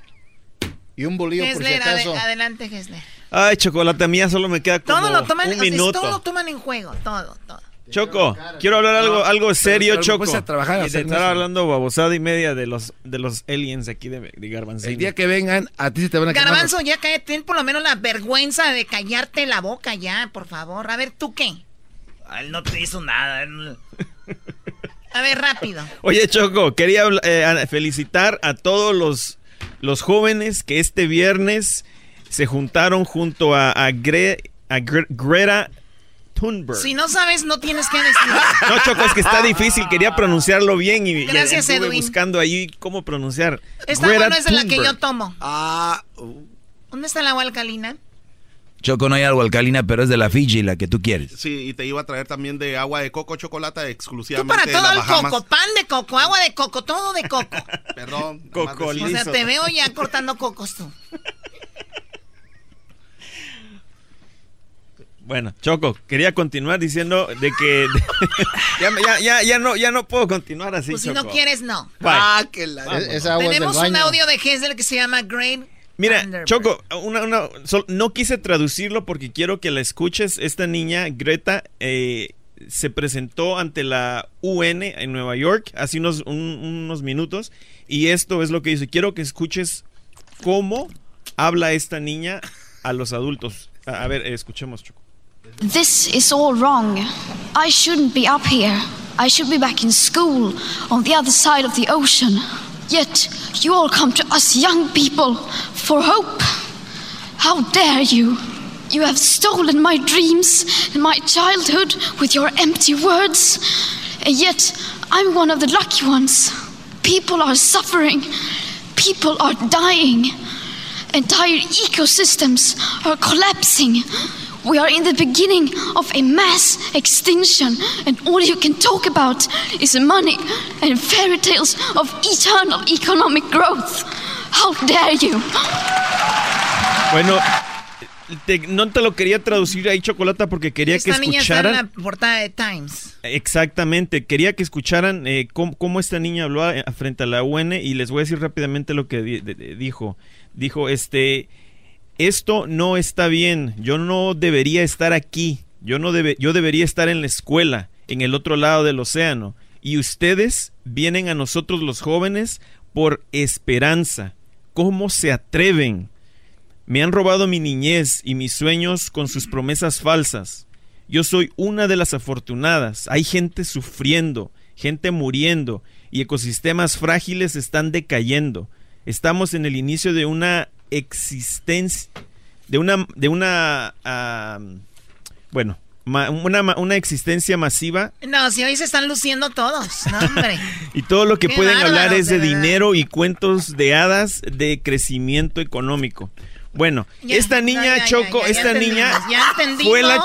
Y un bolillo por si acaso. adelante, Gessler. Ay, chocolate mía, solo me queda como todo lo toman, un minuto. todo lo toman en juego, todo, todo. Choco, quiero hablar algo, algo serio, Choco. A trabajar, y de estar hablando babosada y media de los, de los aliens aquí de, de El día que vengan, a ti se te van a Garbanzo, ya cállate, ten por lo menos la vergüenza de callarte la boca ya, por favor. A ver, ¿tú qué? Él no te hizo nada. A ver, rápido. Oye, Choco, quería eh, felicitar a todos los, los jóvenes que este viernes se juntaron junto a, a, Greta Thunberg. Si no sabes, no tienes que decir. No, Choco, es que está difícil. Quería pronunciarlo bien y, Gracias, y estuve buscando ahí cómo pronunciar. Esta agua no es de la que yo tomo. Ah. ¿Dónde está el agua alcalina? Choco, no hay agua alcalina, pero es de la Fiji, la que tú quieres. Sí, y te iba a traer también de agua de coco, chocolate exclusivamente. Tú para todo el coco, pan de coco, agua de coco, todo de coco. Perdón. Coco O sea, te veo ya cortando cocos tú. Bueno, Choco, quería continuar diciendo de que ya, ya, ya, ya no, ya no puedo continuar así. Pues si Choco. no quieres, no. Bye. Ah, que la... Es- esa agua es del Tenemos un audio de Hazel que se llama Great Mira, Thunderbird. Choco, una, una- sol- no quise traducirlo porque quiero que la escuches. Esta niña, Greta, eh, se presentó ante la UN en Nueva York hace unos, un- unos minutos y esto es lo que dice. Quiero que escuches cómo habla esta niña a los adultos. A, a ver, escuchemos, Choco. This is all wrong. I shouldn't be up here. I should be back in school on the other side of the ocean. Yet you all come to us young people for hope. How dare you? You have stolen my dreams and my childhood with your empty words. And yet I'm one of the lucky ones. People are suffering. People are dying. Entire ecosystems are collapsing. We are in the beginning of a mass extinction, and all you can talk about is money and fairy tales of eternal economic growth. How dare you! Bueno, te- no te lo quería traducir ahí, Chocolata, porque quería Esta que niña está en escucharan. la portada de Times. Exactamente, quería que escucharan eh, cómo, cómo esta niña habló a- frente a la UN y les voy a decir rápidamente lo que di- de- de- dijo. Dijo, este, esto no está bien, yo no debería estar aquí, yo, no yo debería estar en la escuela, en el otro lado del océano, y ustedes vienen a nosotros los jóvenes por esperanza. ¿Cómo se atreven? Me han robado mi niñez y mis sueños con sus promesas falsas. Yo soy una de las afortunadas. Hay gente sufriendo, gente muriendo y ecosistemas frágiles están decayendo. Estamos en el inicio de una existencia, de una, de una, bueno, ma- una, una existencia masiva No, si hoy se están luciendo todos. No, hombre. y todo lo que Qué pueden hablar es de, dinero y cuentos de hadas de crecimiento económico. Bueno, Ya, esta niña ya, Choco, ya, esta niña fue la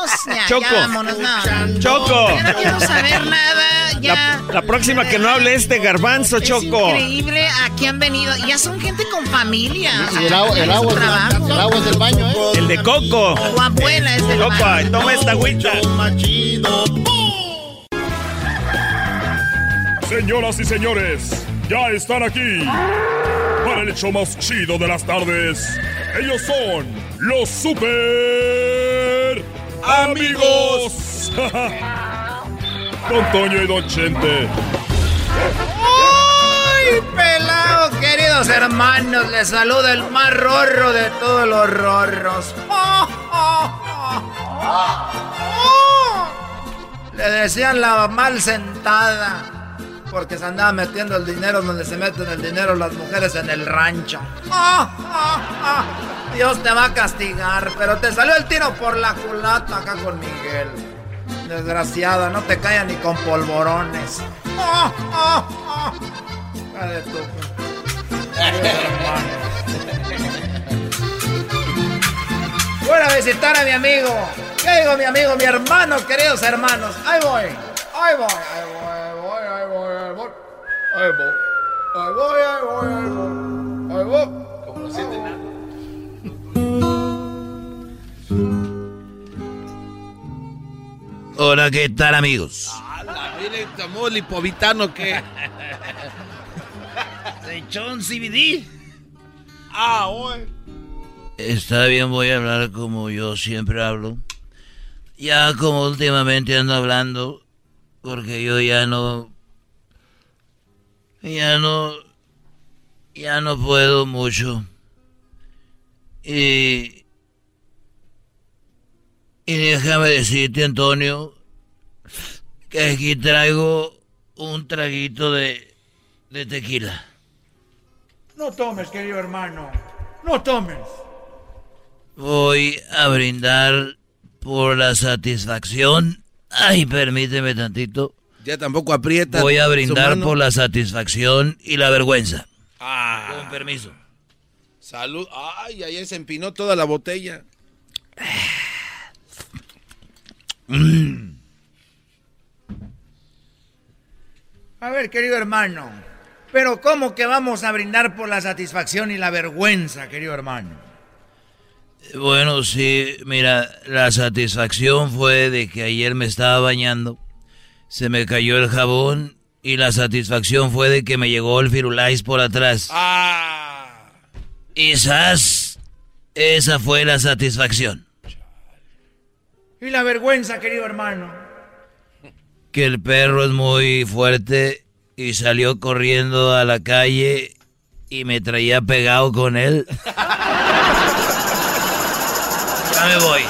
Choco. vámonos, no. Choco. Yo no quiero saber nada. Ya. La, la próxima que no hable este garbanzo, Es Choco. increíble. Aquí han venido. Ya son gente con familia. Y el agua, el agua, es, del- el agua es del baño, ¿eh? El de Coco. Tu abuela es del Choco, baño. toma esta agüita. Señoras y señores, ya están aquí para el hecho más chido de las tardes. Ellos son los super amigos. Don Toño y Don Chente. ¡Ay, pelado! Queridos hermanos, les saluda el más rorro de todos los rorros. Le decían la mal sentada. Porque se andaba metiendo el dinero donde se meten el dinero las mujeres en el rancho. ¡Oh, oh, oh! Dios te va a castigar, pero te salió el tiro por la culata acá con Miguel. Desgraciada, no te calla ni con polvorones. ¡Oh, oh, oh! Hija de tu- Voy a visitar a mi amigo. ¿Qué digo mi amigo, mi hermano, queridos hermanos? Ahí voy. Ahí voy, ahí voy, ahí voy, ahí voy, ahí voy. Ahí voy. Ahí voy, ahí voy, ahí voy. Voy. Como no siente nada. Hola, ¿qué tal amigos? Mire, estamos lipovitano que. Se echó un CBD. Ah, hoy. Está bien, voy a hablar como yo siempre hablo. Ya como últimamente ando hablando, porque yo ya no... Ya no... Ya no puedo mucho. Y... Y déjame decirte, Antonio, que aquí traigo un traguito de, de tequila. No tomes, querido hermano. No tomes. Voy a brindar por la satisfacción. Ay, permíteme tantito. Ya tampoco aprieta. Voy a brindar por la satisfacción y la vergüenza. Ah. Con permiso. Salud. Ay, ayer se empinó toda la botella. Mm. A ver, querido hermano. Pero ¿cómo que vamos a brindar por la satisfacción y la vergüenza, querido hermano? Bueno, sí, mira, la satisfacción fue de que ayer me estaba bañando, se me cayó el jabón y la satisfacción fue de que me llegó el firulais por atrás. Ah. Quizás esa fue la satisfacción. Y la vergüenza, querido hermano. Que el perro es muy fuerte y salió corriendo a la calle y me traía pegado con él. ya me voy.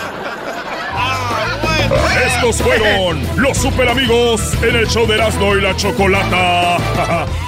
Estos fueron los super amigos en el show de Erasmo y la Chocolata.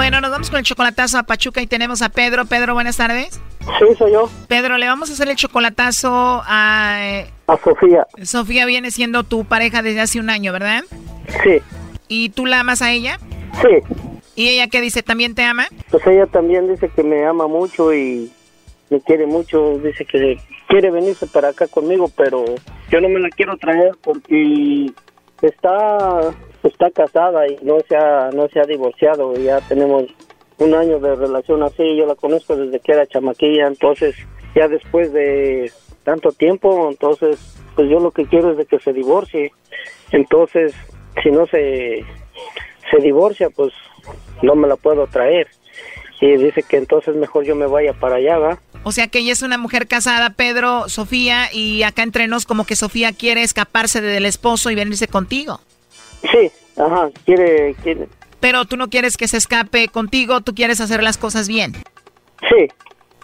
Bueno, nos vamos con el chocolatazo a Pachuca y tenemos a Pedro. Pedro, buenas tardes. Sí, soy yo. Pedro, le vamos a hacer el chocolatazo a... eh, A Sofía. Sofía viene siendo tu pareja desde hace un año, ¿verdad? Sí, ¿Y tú la amas a ella? sí. ¿Y ella qué dice? ¿También te ama? Pues ella también dice que me ama mucho y me quiere mucho. Dice que quiere venirse para acá conmigo, pero yo no me la quiero traer porque está está casada y no se ha no se ha divorciado. Ya tenemos un año de relación así. Yo la conozco desde que era chamaquilla, entonces ya después de tanto tiempo, entonces pues yo lo que quiero es de que se divorcie. Entonces, si no se se divorcia, pues no me la puedo traer. Y dice que entonces mejor yo me vaya para allá, ¿va? O sea que ella es una mujer casada, Pedro, Sofía, y acá entre nos como que Sofía quiere escaparse del esposo y venirse contigo. Sí, ajá, quiere, quiere. Pero tú no quieres que se escape contigo, tú quieres hacer las cosas bien. Sí.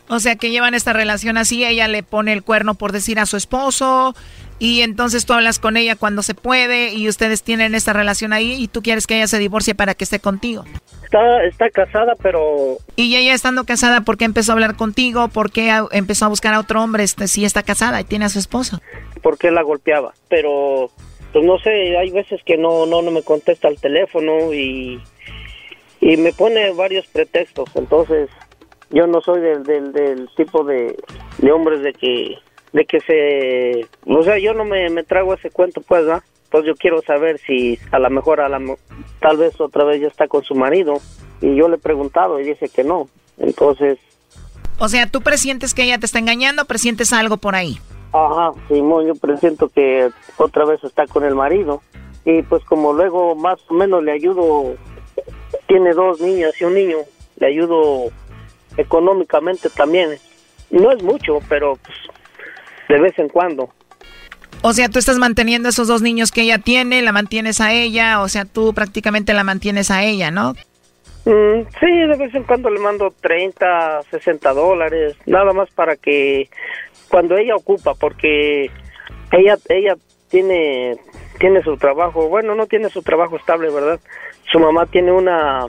O sea que llevan esta relación así, ella le pone el cuerno por decir a su esposo y entonces tú hablas con ella cuando se puede y ustedes tienen esta relación ahí y tú quieres que ella se divorcie para que esté contigo. Está, está casada, pero Y ella estando casada, ¿por qué empezó a hablar contigo? ¿Por qué empezó a buscar a otro hombre este, si está casada y tiene a su esposo? porque la golpeaba. Pero, pues no sé, hay veces que no, no, no me contesta el teléfono y, y me pone varios pretextos. Entonces, yo no soy del, del, tipo de, de hombres de que, de que se, o sea, yo no me, me trago ese cuento, pues, ¿verdad? Pues yo quiero saber si a lo mejor, a la, tal vez otra vez ya está con su marido. Y yo le he preguntado y dice que no. Entonces, O sea, ¿tú presientes que ella te está engañando o presientes algo por ahí? Ajá, Simón, yo presiento que otra vez está con el marido. Y pues como luego más o menos le ayudo, tiene dos niñas y un niño, le ayudo económicamente también. No es mucho, pero pues, de vez en cuando. O sea, tú estás manteniendo esos dos niños que ella tiene, la mantienes a ella, o sea, tú prácticamente la mantienes a ella, ¿no? Mm, sí, de vez en cuando le mando 30, 60 dólares, nada más para que cuando ella ocupa, porque ella ella tiene tiene su trabajo, bueno, no tiene su trabajo estable, ¿verdad? Su mamá tiene una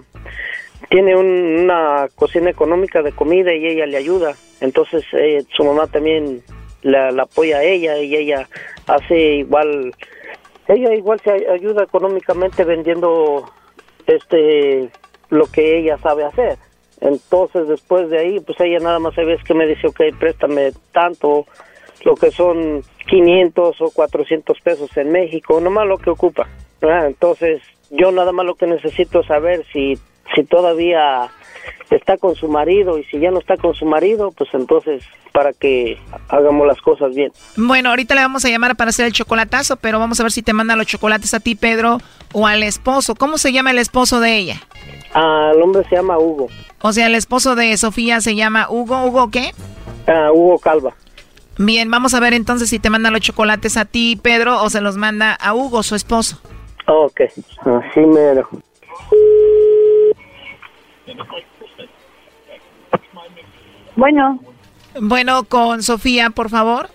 tiene un- una cocina económica de comida y ella le ayuda, entonces eh, su mamá también la, la apoya a ella y ella hace igual ella igual se ay- ayuda económicamente vendiendo este lo que ella sabe hacer. Entonces después de ahí, pues ella nada más se ve que me dice, ok, préstame tanto, lo que son 500 o 400 pesos en México, nomás lo que ocupa. Entonces yo nada más lo que necesito es saber si, si todavía está con su marido y si ya no está con su marido, pues entonces para que hagamos las cosas bien. Bueno, ahorita le vamos a llamar para hacer el chocolatazo, pero vamos a ver si te manda los chocolates a ti, Pedro, o al esposo. ¿Cómo se llama el esposo de ella? Ah, el hombre se llama Hugo, O sea, el esposo de Sofía se llama Hugo. ¿Hugo qué? Ah, Hugo Calva. Bien, vamos a ver entonces si te manda los chocolates a ti, Pedro, o se los manda a Hugo, su esposo. Ok, así mero. Bueno. Bueno, con Sofía, por favor.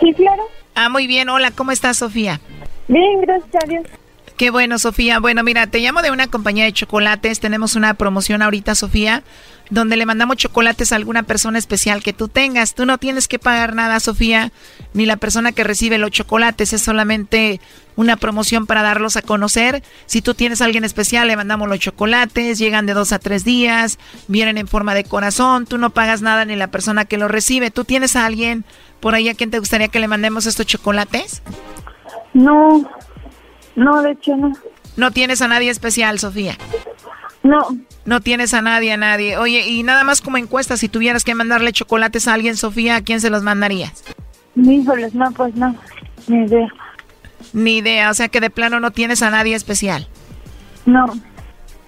Sí, claro. Ah, muy bien. Hola, ¿cómo estás, Sofía? Bien, gracias a Dios. Qué bueno, Sofía. Bueno, mira, te llamo de una compañía de chocolates. Tenemos una promoción ahorita, Sofía, donde le mandamos chocolates a alguna persona especial que tú tengas. Tú no tienes que pagar nada, Sofía, ni la persona que recibe los chocolates. Es solamente una promoción para darlos a conocer. Si tú tienes a alguien especial, le mandamos los chocolates. Llegan de dos a tres días, vienen en forma de corazón. Tú no pagas nada ni la persona que los recibe. ¿Tú tienes a alguien por ahí a quien te gustaría que le mandemos estos chocolates? No, no, de hecho no. No tienes a nadie especial, Sofía. No. No tienes a nadie, a nadie. Oye, y nada más como encuesta, si tuvieras que mandarle chocolates a alguien, Sofía, ¿a quién se los mandarías? Híjoles, no, pues no, ni idea. Ni idea, o sea que de plano no tienes a nadie especial. No.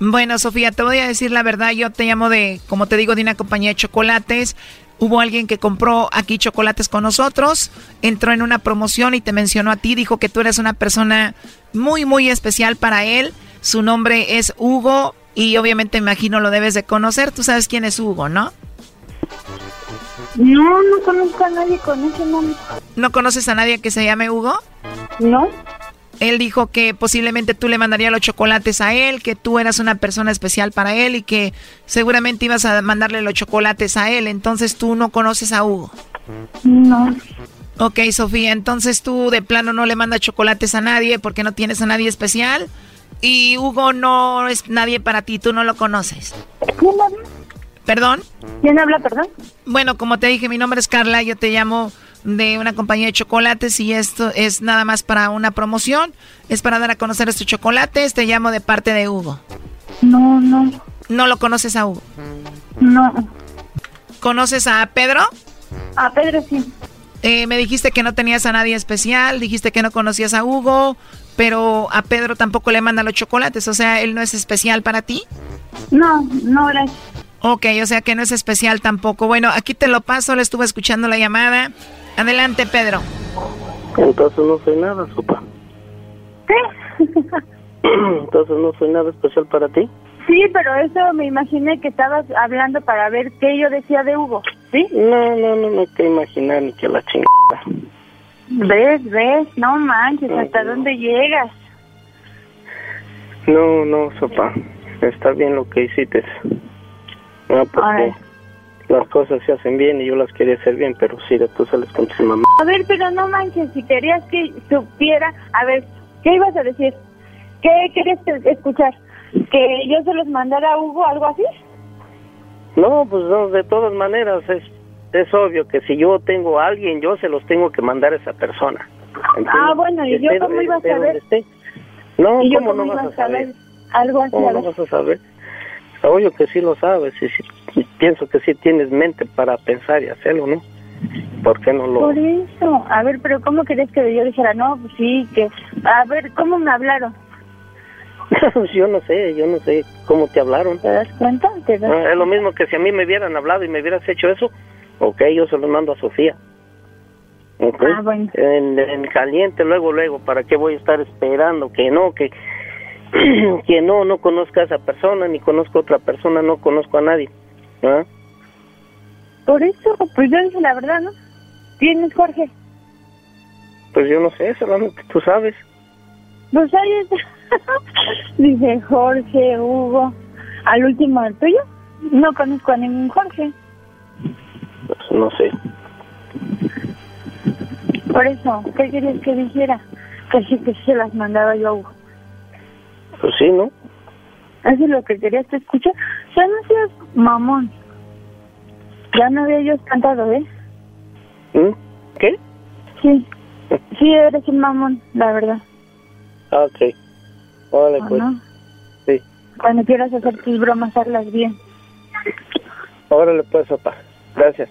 Bueno, Sofía, te voy a decir la verdad, yo te llamo de, como te digo, de una compañía de chocolates. Hubo alguien que compró aquí chocolates con nosotros, entró en una promoción y te mencionó a ti, dijo que tú eres una persona muy, muy especial para él. Su nombre es Hugo y obviamente imagino lo debes de conocer. Tú sabes quién es Hugo, ¿no? No, no conozco a nadie con ese nombre. ¿No conoces a nadie que se llame Hugo? No. Él dijo que posiblemente tú le mandarías los chocolates a él, que tú eras una persona especial para él y que seguramente ibas a mandarle los chocolates a él. Entonces tú no conoces a Hugo. No. Ok, Sofía, entonces tú de plano no le mandas chocolates a nadie porque no tienes a nadie especial. Y Hugo no es nadie para ti, tú no lo conoces. ¿Quién habla? ¿Perdón? ¿Quién habla, perdón? Bueno, como te dije, mi nombre es Carla, yo te llamo de una compañía de chocolates y esto es nada más para una promoción. Es para dar a conocer estos chocolates. Te llamo de parte de Hugo. No, no. ¿No lo conoces a Hugo? No. ¿Conoces a Pedro? A Pedro sí. Eh, me dijiste que no tenías a nadie especial, dijiste que no conocías a Hugo, pero a Pedro tampoco le manda los chocolates, o sea, él no es especial para ti. No, no, gracias. Ok, o sea que no es especial tampoco. Bueno, aquí te lo paso, le estuve escuchando la llamada. Adelante, Pedro. Entonces no soy nada, sopa. ¿Qué? Entonces no soy nada especial para ti. Sí, pero eso me imaginé que estabas hablando para ver qué yo decía de Hugo, ¿sí? No, no, no, no hay que imaginar ni que la chingada. ¿Ves, ves? No manches, ¿hasta dónde llegas? No, no, sopa. Está bien lo que hiciste. No, porque las cosas se hacen bien y yo las quería hacer bien, pero sí, tú sales con tu mamá. A ver, pero no manches, si querías que supiera... A ver, ¿qué ibas a decir? ¿Qué querías que- escuchar? ¿Que yo se los mandara a Hugo algo así? No, pues no, de todas maneras es, es obvio que si yo tengo a alguien, yo se los tengo que mandar a esa persona. ¿entiendes? Ah, bueno, ¿y yo Esté- cómo iba a saber? No, ¿Y yo ¿cómo cómo no iba vas a saber? saber algo así? ¿Cómo no vas a saber? Obvio que sí lo sabes y sí- pienso que sí tienes mente para pensar y hacerlo, ¿no? ¿Por qué no lo...? Por eso. A ver, pero ¿cómo querías que yo dijera? No, pues sí, que... A ver, ¿cómo me hablaron? yo no sé, yo no sé cómo te hablaron. ¿Te das cuenta? ¿Te das Ah, es lo mismo que si a mí me hubieran hablado y me hubieras hecho eso, ok, yo se lo mando a Sofía. Ok. Ah, bueno. En, en caliente, luego, luego, ¿para qué voy a estar esperando que no, que, que no, no conozca a esa persona, ni conozco a otra persona, no conozco a nadie? ¿Ah? Por eso, pues yo dije la verdad, ¿no? ¿Tienes, Jorge? Pues yo no sé, solamente tú sabes. Pues ahí está. Dice Jorge, Hugo. Al último, el tuyo. No conozco a ningún Jorge. No sé. Por eso, ¿qué querías que dijera? Que sí, que se las mandaba yo a Hugo. Pues sí, ¿no? Eso es lo que querías que escuchar. Ya no seas mamón. Ya no había yo cantado, ¿eh? ¿Mm? ¿Qué? Sí. Sí, eres un mamón, la verdad. Ah, ok. Órale, ¿O pues. no? Sí. Cuando quieras hacer tus bromas, hazlas bien. Órale, pues, papá. Gracias.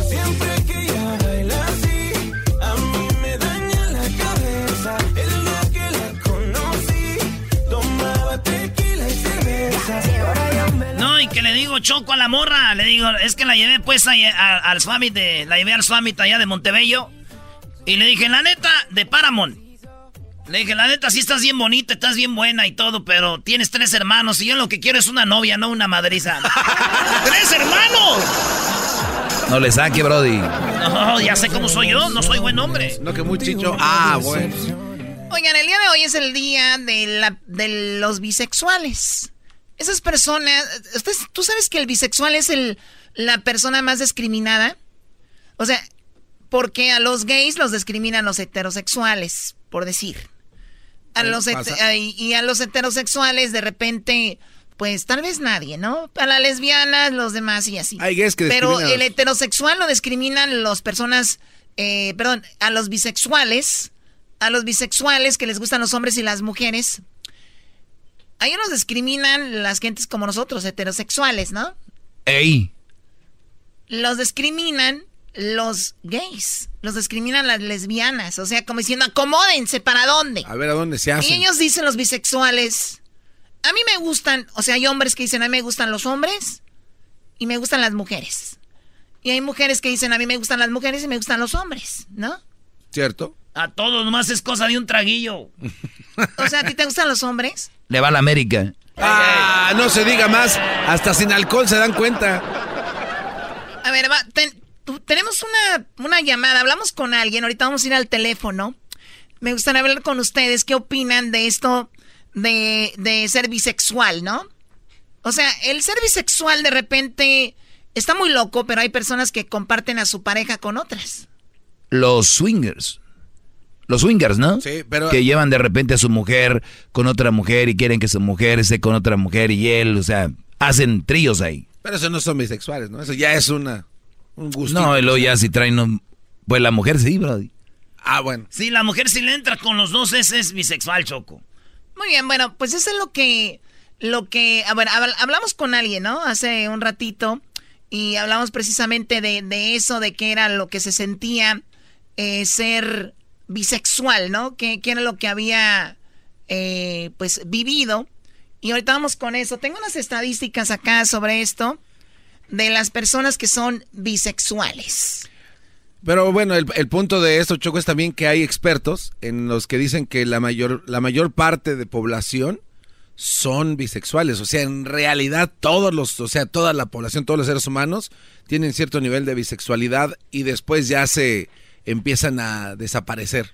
Choco a la morra. Le digo, es que la llevé pues al Swamit de. La llevé al Swamit allá de Montebello. Y le dije, la neta, de Paramount. Le dije, la neta, sí estás bien bonita, estás bien buena y todo, pero tienes tres hermanos y yo lo que quiero es una novia, no una madriza. ¡Tres hermanos! No le saque, Brody. No, ya sé cómo soy yo, no soy buen hombre. No, que muy chicho. Ah, bueno. Oigan, el día de hoy es el día de, la, de los bisexuales. Esas personas, ¿tú sabes que el bisexual es el, la persona más discriminada? O sea, porque a los gays los discriminan los heterosexuales, por decir. A los y a los heterosexuales de repente, pues tal vez nadie, ¿no? A las lesbianas, los demás y así. Hay gays que Pero el heterosexual lo discriminan las personas, eh, perdón, a los bisexuales, a los bisexuales que les gustan los hombres y las mujeres. A ellos los discriminan las gentes como nosotros, heterosexuales, ¿no? ¡Ey! Los discriminan los gays, los discriminan las lesbianas, o sea, como diciendo, acomódense, ¿para dónde? A ver, ¿a dónde se hace? Y ellos dicen los bisexuales, a mí me gustan, o sea, hay hombres que dicen, a mí me gustan los hombres y me gustan las mujeres. Y hay mujeres que dicen, a mí me gustan las mujeres y me gustan los hombres, ¿no? ¿Cierto? A todos nomás es cosa de un traguillo. o sea, ¿a ti te gustan los hombres? Le va a la América. Ah, no se diga más. Hasta sin alcohol se dan cuenta. A ver, va, tenemos una, una llamada. Hablamos con alguien. Ahorita vamos a ir al teléfono. Me gustaría hablar con ustedes. ¿Qué opinan de esto de, de ser bisexual, no? O sea, el ser bisexual de repente está muy loco, pero hay personas que comparten a su pareja con otras. Los swingers. Los swingers, ¿no? Sí, pero... Que llevan de repente a su mujer con otra mujer y quieren que su mujer esté con otra mujer y él, o sea, hacen tríos ahí. Pero eso no son bisexuales, ¿no? Eso ya es una, un gusto. No, y luego ya si traen Pues la mujer sí, bro. Ah, bueno. Sí, la mujer si le entra con los dos, ese es bisexual, Choco. Muy bien, bueno, pues eso es lo que... Lo que... A ver, hablamos con alguien, ¿no? Hace un ratito y hablamos precisamente de, de eso, de qué era lo que se sentía eh, ser bisexual, ¿no? ¿Qué, era lo que había, eh, pues, vivido? Y ahorita vamos con eso. Tengo unas estadísticas acá sobre esto de las personas que son bisexuales. Pero bueno, el, punto de esto, Choco, es también que hay expertos en los que dicen que la mayor, la mayor parte de población son bisexuales. O sea, en realidad todos los, o sea, toda la población, todos los seres humanos tienen cierto nivel de bisexualidad y después ya se empiezan a desaparecer.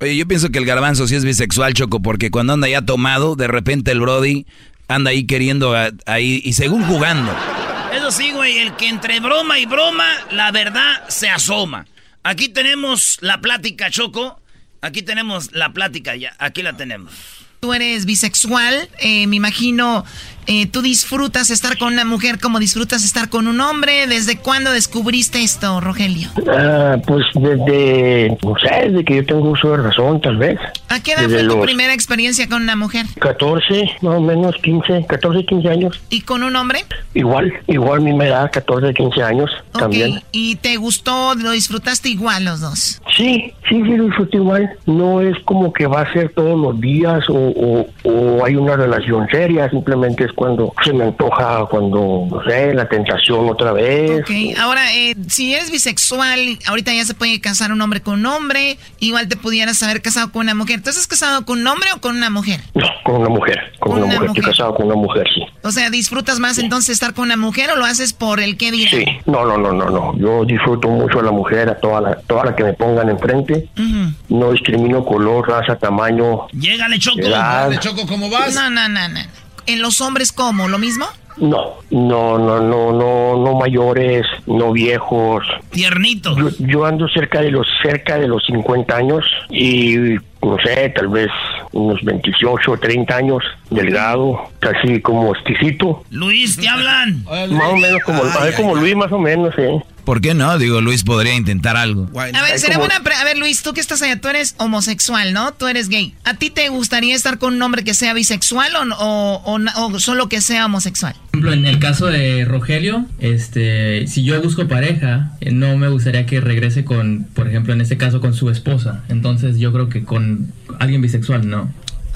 Oye, yo pienso que el garbanzo sí es bisexual, Choco, porque cuando anda ya tomado, de repente el Brody anda ahí queriendo ahí y según jugando. Eso sí, güey, el que entre broma y broma, la verdad se asoma. Aquí tenemos la plática, Choco. Aquí tenemos la plática ya, aquí la tenemos. Tú eres bisexual, eh, me imagino eh, tú disfrutas estar con una mujer como disfrutas estar con un hombre. ¿Desde cuándo descubriste esto, Rogelio? Ah, pues desde, no sé, desde que yo tengo uso de razón, tal vez. ¿A qué edad fue tu primera experiencia con una mujer? 14, más o menos 15, 14, 15 años. ¿Y con un hombre? Igual, igual mi edad, 14, 15 años también. ¿Y te gustó, lo disfrutaste igual los dos? Sí, sí, sí, lo disfruté igual. No es como que va a ser todos los días o, o hay una relación seria, simplemente es cuando se me antoja, cuando, no sé, la tentación otra vez. Ok, ahora, eh, si eres bisexual, ahorita ya se puede casar un hombre con un hombre, igual te pudieras haber casado con una mujer. ¿Tú estás casado con un hombre o con una mujer? No, con una mujer, con una, mujer. Estoy casado con una mujer, sí. O sea, ¿disfrutas más entonces estar con una mujer o lo haces por el que dirán? Sí, no, no, no, no, no. Yo disfruto mucho a la mujer, a toda la, toda la que me pongan enfrente. No discrimino color, raza, tamaño. Llégale, Choco. Choco, ¿cómo vas? No, no, no, no en los hombres cómo? ¿Lo mismo? No, no, no, no, no, no mayores, no viejos. Tiernitos. Yo, yo, ando cerca de los cerca de los 50 años y no sé, tal vez unos 28 o 30 años, delgado, casi como exquisito. Luis, ¿te hablan? Más o menos como, como Luis, más o menos, ¿eh? ¿Por qué no? Digo, Luis podría intentar algo. A ver, sería buena a ver, Luis, tú que estás allá, tú eres homosexual, ¿no? Tú eres gay. ¿A ti te gustaría estar con un hombre que sea bisexual o, o, solo que sea homosexual? Por ejemplo, en el caso de Rogelio, este, si yo busco pareja, eh, no me gustaría que regrese con, por ejemplo, en este caso con su esposa. Entonces yo creo que con alguien bisexual, no.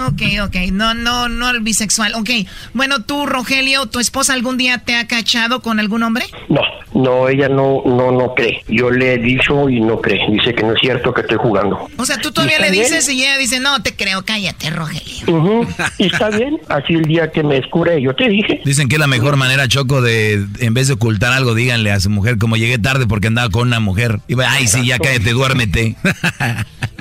Ok, ok. No, no, no el bisexual. Ok. Bueno, tú, Rogelio, ¿tu esposa algún día te ha cachado con algún hombre? No, no, ella no, no, no cree. Yo le he dicho y no cree. Dice que no es cierto que estoy jugando. O sea, tú todavía ¿Está le bien? dices y ella dice, no, te creo, cállate, Rogelio. Y está bien, así el día que me descubre, yo te dije. Dicen que es la mejor manera, Choco, de en vez de ocultar algo, díganle a su mujer, como llegué tarde porque andaba con una mujer. Y va, ay, sí, ya cállate, duérmete.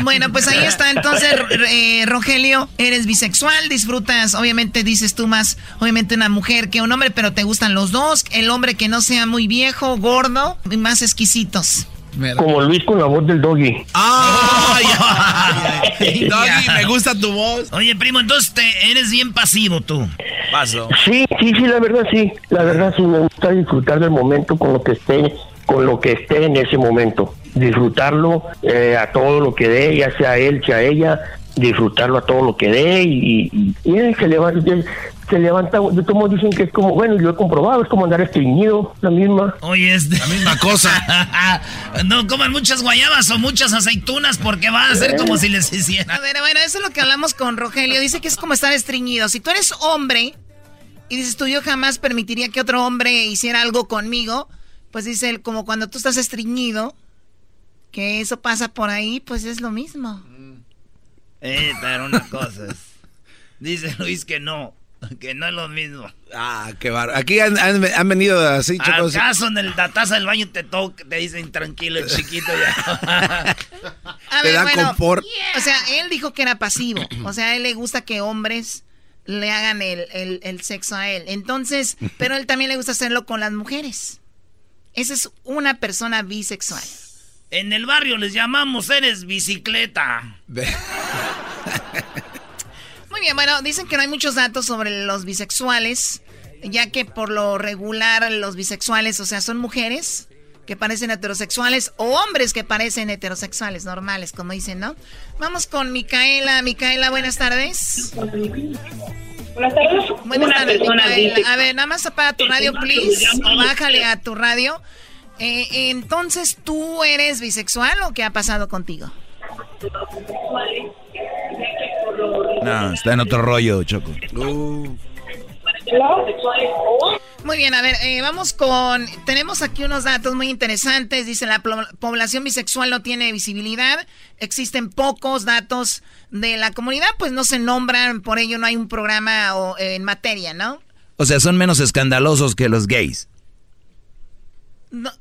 Bueno, pues ahí está. Entonces, eh, Rogelio, eres bisexual, disfrutas, obviamente dices tú más, obviamente una mujer que un hombre, pero te gustan los dos. El hombre que no sea muy viejo, gordo y más exquisitos. Como Luis con la voz del doggy. Doggy, me gusta tu voz. Oye, primo, entonces te, eres bien pasivo tú. Paso. Sí, sí, sí, la verdad sí. La verdad sí, me gusta disfrutar del momento con lo que esté, con lo que esté en ese momento. Disfrutarlo eh, a todo lo que dé, ya sea él, sea ella, disfrutarlo a todo lo que dé y, y, y él se levanta, se levanta, como dicen que es como, bueno, yo he comprobado, es como andar estreñido, la misma. Oye, es la misma cosa. no coman muchas guayabas o muchas aceitunas porque va a ser como si les hiciera. A ver, bueno, eso es lo que hablamos con Rogelio. Dice que es como estar estreñido. Si tú eres hombre y dices tú, yo jamás permitiría que otro hombre hiciera algo conmigo, pues dice él, como cuando tú estás estreñido, que eso pasa por ahí, pues es lo mismo. Eh, pero una cosa es. Dice Luis que no, que no es lo mismo. Ah, qué barro. Aquí han, han- han venido así, chicos. ¿Acaso en el, la taza del baño te toca, te dicen tranquilo, chiquito ya? A Te ver, da bueno, confort. o sea, él dijo que era pasivo. O sea, a él le gusta que hombres le hagan el, el- el sexo a él. Entonces, pero a él también le gusta hacerlo con las mujeres. Esa es una persona bisexual. En el barrio les llamamos eres bicicleta. Muy bien, bueno, dicen que no hay muchos datos sobre los bisexuales, ya que por lo regular los bisexuales, o sea, son mujeres que parecen heterosexuales o hombres que parecen heterosexuales, normales, como dicen, ¿no? Vamos con Micaela. Micaela, buenas tardes. Buenas tardes. Buenas tardes, persona Micaela. A ver, nada más apaga tu radio, please, o bájale a tu radio. Eh, entonces, ¿tú eres bisexual o qué ha pasado contigo? No, está en otro rollo, Choco. Muy bien, a ver, eh, vamos con... Tenemos aquí unos datos muy interesantes. Dice, la población bisexual no tiene visibilidad. Existen pocos datos de la comunidad, pues no se nombran, por ello no hay un programa o, eh, en materia, ¿no? O sea, son menos escandalosos que los gays. No.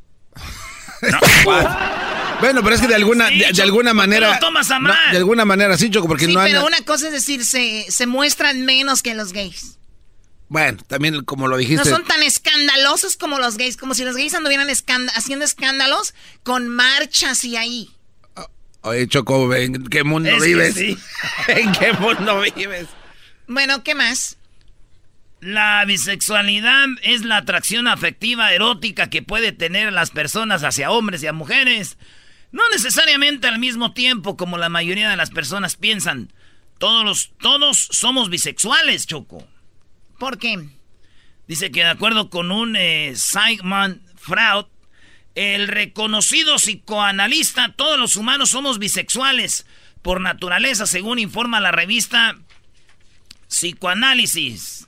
Bueno, pero es que de alguna, Sí, de, alguna ¿por qué manera. lo tomas a No, mal? de alguna manera sí, Choco, porque sí, no han. pero una cosa es decir, se, se muestran menos que los gays. Bueno, también como lo No dijiste. son tan escandalosos como los gays, como si los gays anduvieran escand- haciendo escándalos con marchas y ahí. Oye, Choco, ¿en qué mundo Es que vives? sí. ¿En qué mundo vives? Bueno, ¿qué más? La bisexualidad es la atracción afectiva erótica que puede tener las personas hacia hombres y a mujeres. No necesariamente al mismo tiempo como la mayoría de las personas piensan. Todos, los- todos somos bisexuales, Choco. ¿Por qué? Dice que de acuerdo con un eh, Sigmund Freud, el reconocido psicoanalista, todos los humanos somos bisexuales por naturaleza, según informa la revista Psicoanálisis.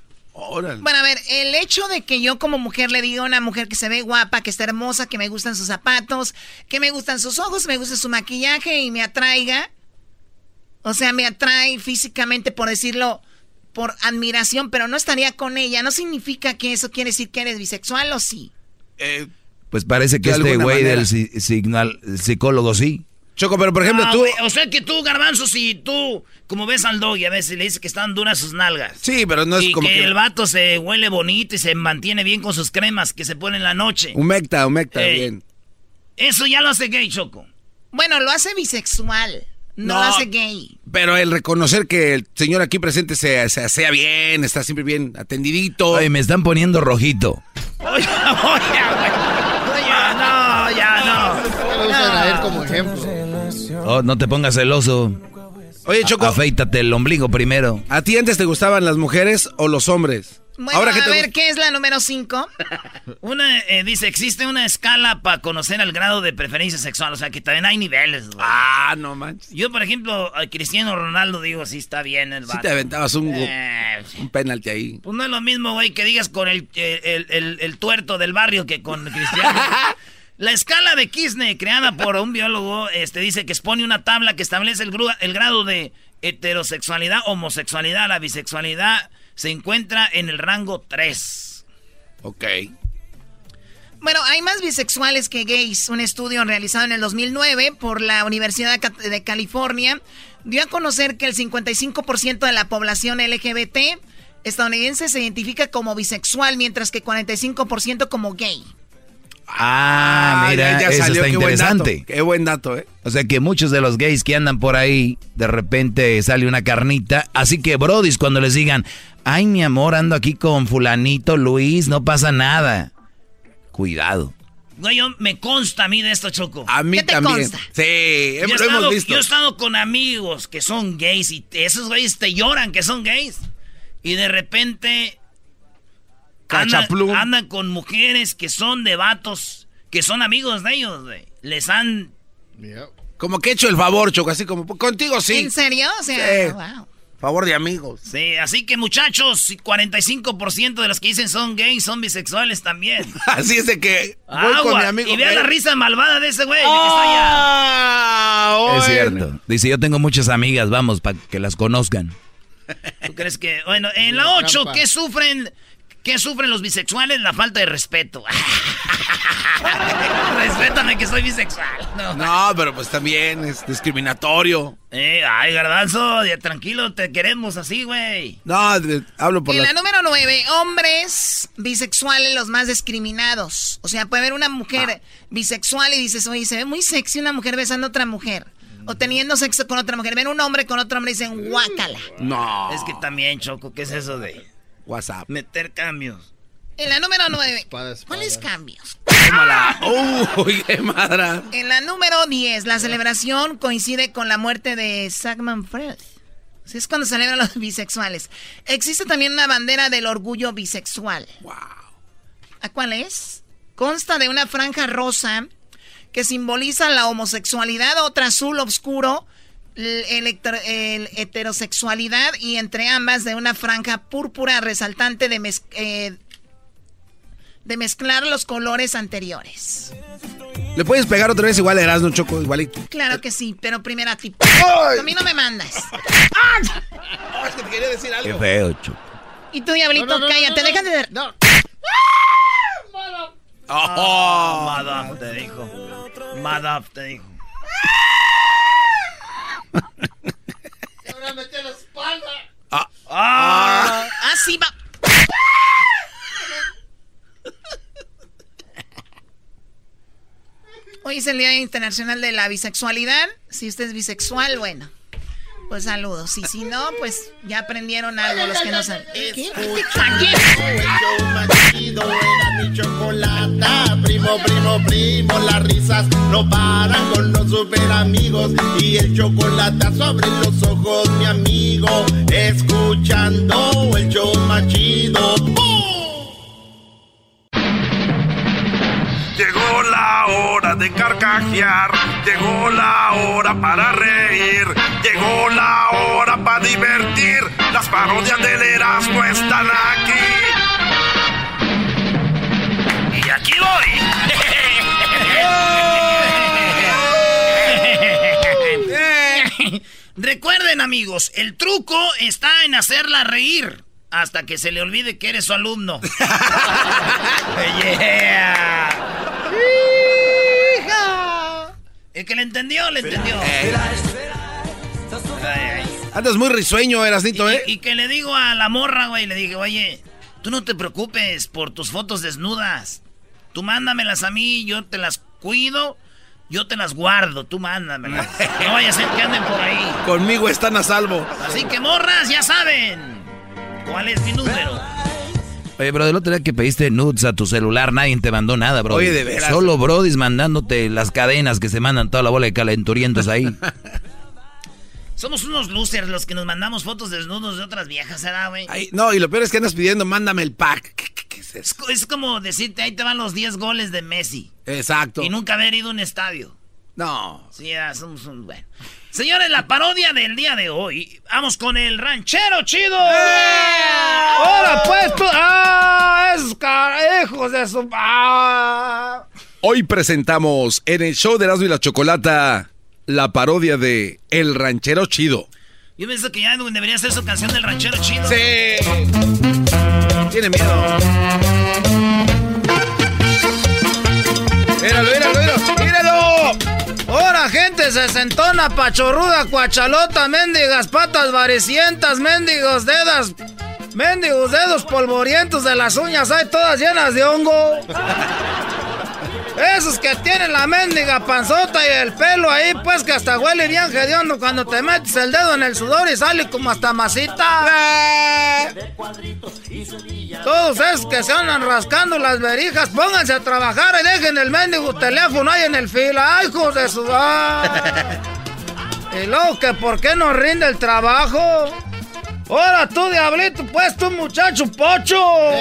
Bueno, a ver, el hecho de que yo como mujer le diga a una mujer que se ve guapa, que está hermosa, que me gustan sus zapatos, que me gustan sus ojos, me gusta su maquillaje y me atraiga, o sea, me atrae físicamente, por decirlo, por admiración, pero no estaría con ella, no significa que eso quiere decir que eres bisexual o sí. Pues parece que este güey del si- signal, psicólogo sí. Choco, pero por ejemplo, Ah, tú. o sea que tú, Garbanzo, si tú, como ves al dog y a veces le dices que están duras sus nalgas. Sí, pero no es y como que, que- el vato se huele bonito y se mantiene bien con sus cremas que se pone en la noche. Humecta, humecta, Ey. bien. Eso ya lo hace gay, Choco. Bueno, lo hace bisexual, no, No. lo hace gay. Pero el reconocer que el señor aquí presente se, se asea bien, está siempre bien atendidito. Oye, me están poniendo rojito. Oye, oye, Oye, no, ya no. lo usan a él como ejemplo. Oh, no te pongas celoso. Oye, Choco. Afeítate el ombligo primero. ¿A ti antes te gustaban las mujeres o los hombres? Bueno, Ahora, ¿qué a te ver? ¿qué es la número 5? Una, eh, dice, existe una escala para conocer el grado de preferencia sexual. O sea, que también hay niveles, güey. Ah, no manches. Yo, por ejemplo, a Cristiano Ronaldo digo, sí está bien el Sí vato. te aventabas un, Eh, un penalti ahí. Pues no es lo mismo, güey, que digas con el, el, el- el tuerto del barrio que con Cristiano. La escala de Kirchner, creada por un biólogo, este, dice que expone una tabla que establece el, grado de heterosexualidad, homosexualidad, la bisexualidad se encuentra en el rango 3. Ok. Bueno, hay más bisexuales que gays. Un estudio realizado en el 2009 por la Universidad de California dio a conocer que el 55% de la población LGBT estadounidense se identifica como bisexual, mientras que 45% como gay. Ah, mira, ya, ya eso salió, está qué buen dato, interesante. Qué buen dato, ¿eh? O sea que muchos de los gays que andan por ahí, de repente sale una carnita. Así que, brodis, cuando les digan, ay, mi amor, ando aquí con fulanito Luis, no pasa nada. Cuidado. Güey, yo, me consta a mí de esto, Choco. A mí ¿Qué te también. consta? Sí, Yo he, estado, hemos visto. yo he estado con amigos que son gays y esos güeyes te lloran que son gays. Y de repente andan, Cachaplum. andan con mujeres que son de vatos, que son amigos de ellos, güey. Les han... Como que he hecho el favor, Choco, así como contigo sí. ¿En serio? O sea, Sí. wow. Favor de amigos. Sí, así que muchachos, si 45% de los que dicen son gays son bisexuales también. Así es de que voy con Agua. mi amigo. y vea gay. la risa malvada de ese güey que está allá. Ah, Es cierto. Dice, yo tengo muchas amigas, vamos, para que las conozcan. ¿Tú crees que.? Bueno, en la 8, ¿qué sufren? ¿Qué sufren los bisexuales? La falta de respeto. Respétame que soy bisexual. No. No, pero pues también es discriminatorio. Eh, ay, garbanzo, ya tranquilo, te queremos así, güey. No, de- hablo por En la... la número 9, hombres bisexuales los más discriminados. O sea, puede haber una mujer Ah. bisexual y dices, oye, se ve muy sexy una mujer besando a otra mujer. O teniendo sexo con otra mujer. Ven un hombre con otro hombre y dicen, guácala. No. Es que también, Choco, ¿qué es eso de WhatsApp. meter cambios? En la número 9, ¿cuáles cambios? Tómala. Uy, qué madra. En la número 10, la celebración coincide con la muerte de Sagman Freud. Así es cuando celebran los bisexuales. Existe también una bandera del orgullo bisexual. Wow. ¿A cuál es? Consta de una franja rosa que simboliza la homosexualidad, otra azul oscuro, el, el heterosexualidad y entre ambas de una franja púrpura resaltante de, mez- eh, de mezclar los colores anteriores. ¿Le puedes pegar otra vez igual a Erasmo, Choco? Igualito. Claro que sí, pero primero a ti. A mí no me mandas. es que te quería decir Qué feo, Choco. Y tú, diablito, cállate, déjate de... Oh. Madaf te dijo. Madaf te dijo. Ahora mete la espalda. Ah. Ah. Ah, sí, va. Hoy es el Día Internacional de la Bisexualidad. Si usted es bisexual, bueno, pues saludos. Y si no, pues ya aprendieron algo los que no saben. El show más chido era mi chocolata. Primo, primo, primo, las risas no paran con los super amigos. Y el chocolate sobre los ojos, mi amigo. Escuchando el show más chido. Llegó la hora de carcajear, llegó la hora para reír, llegó la hora para divertir. Las parodias del Erasmo están aquí. Y aquí voy. Recuerden, amigos, el truco está en hacerla reír hasta que se le olvide que eres su alumno. yeah. El que le entendió, le entendió. Ay, ay. Andas muy risueño, Erasnito, ¿eh? Y que le digo a la morra, güey, le dije, oye, tú no te preocupes por tus fotos desnudas. Tú mándamelas a mí, yo te las cuido, yo te las guardo, tú mándamelas. No vaya a ser que anden por ahí. Conmigo están a salvo. Así que morras, ya saben. ¿Cuál es mi número? Oye, bro, el otro día que pediste nudes a tu celular, nadie te mandó nada, bro. Oye, de veras. Solo Brodis mandándote las cadenas que se mandan toda la bola de calenturientos ahí. Somos unos losers los que nos mandamos fotos desnudos de otras viejas, ¿verdad, güey? No, y lo peor es que andas pidiendo, mándame el pack. ¿Qué, qué- qué es eso? Es, es como decirte, ahí te van los 10 goles de Messi. Exacto. Y nunca haber ido a un estadio. No. Sí, ya somos un... Bueno. Señores, la parodia del día de hoy. Vamos con el ranchero chido. Ahora pues tú. ¡Ah! ¡Esos carajos de su. ¡Ah! Hoy presentamos en el show de Erasmo y la Chocolata la parodia de El Ranchero Chido. Yo pienso que ya debería ser su canción del ranchero chido. Sí. Tiene miedo. Míralo, míralo. ¡Míralo! Ahora, gente sesentona, pachorruda, cuachalota, mendigas, patas varicientas, mendigos dedos, mendigos dedos polvorientos de las uñas, hay todas llenas de hongo. Esos que tienen la mendiga panzota y el pelo ahí, pues que hasta huele bien hediondo cuando te metes el dedo en el sudor y sale como hasta masita. Todos esos que se andan rascando las verijas, pónganse a trabajar y dejen el mendigo teléfono ahí en el fila. ¡Ay, hijos de su... ¡Ah! Y luego que por qué no rinde el trabajo. Ahora tú, diablito, pues tú, muchacho pocho.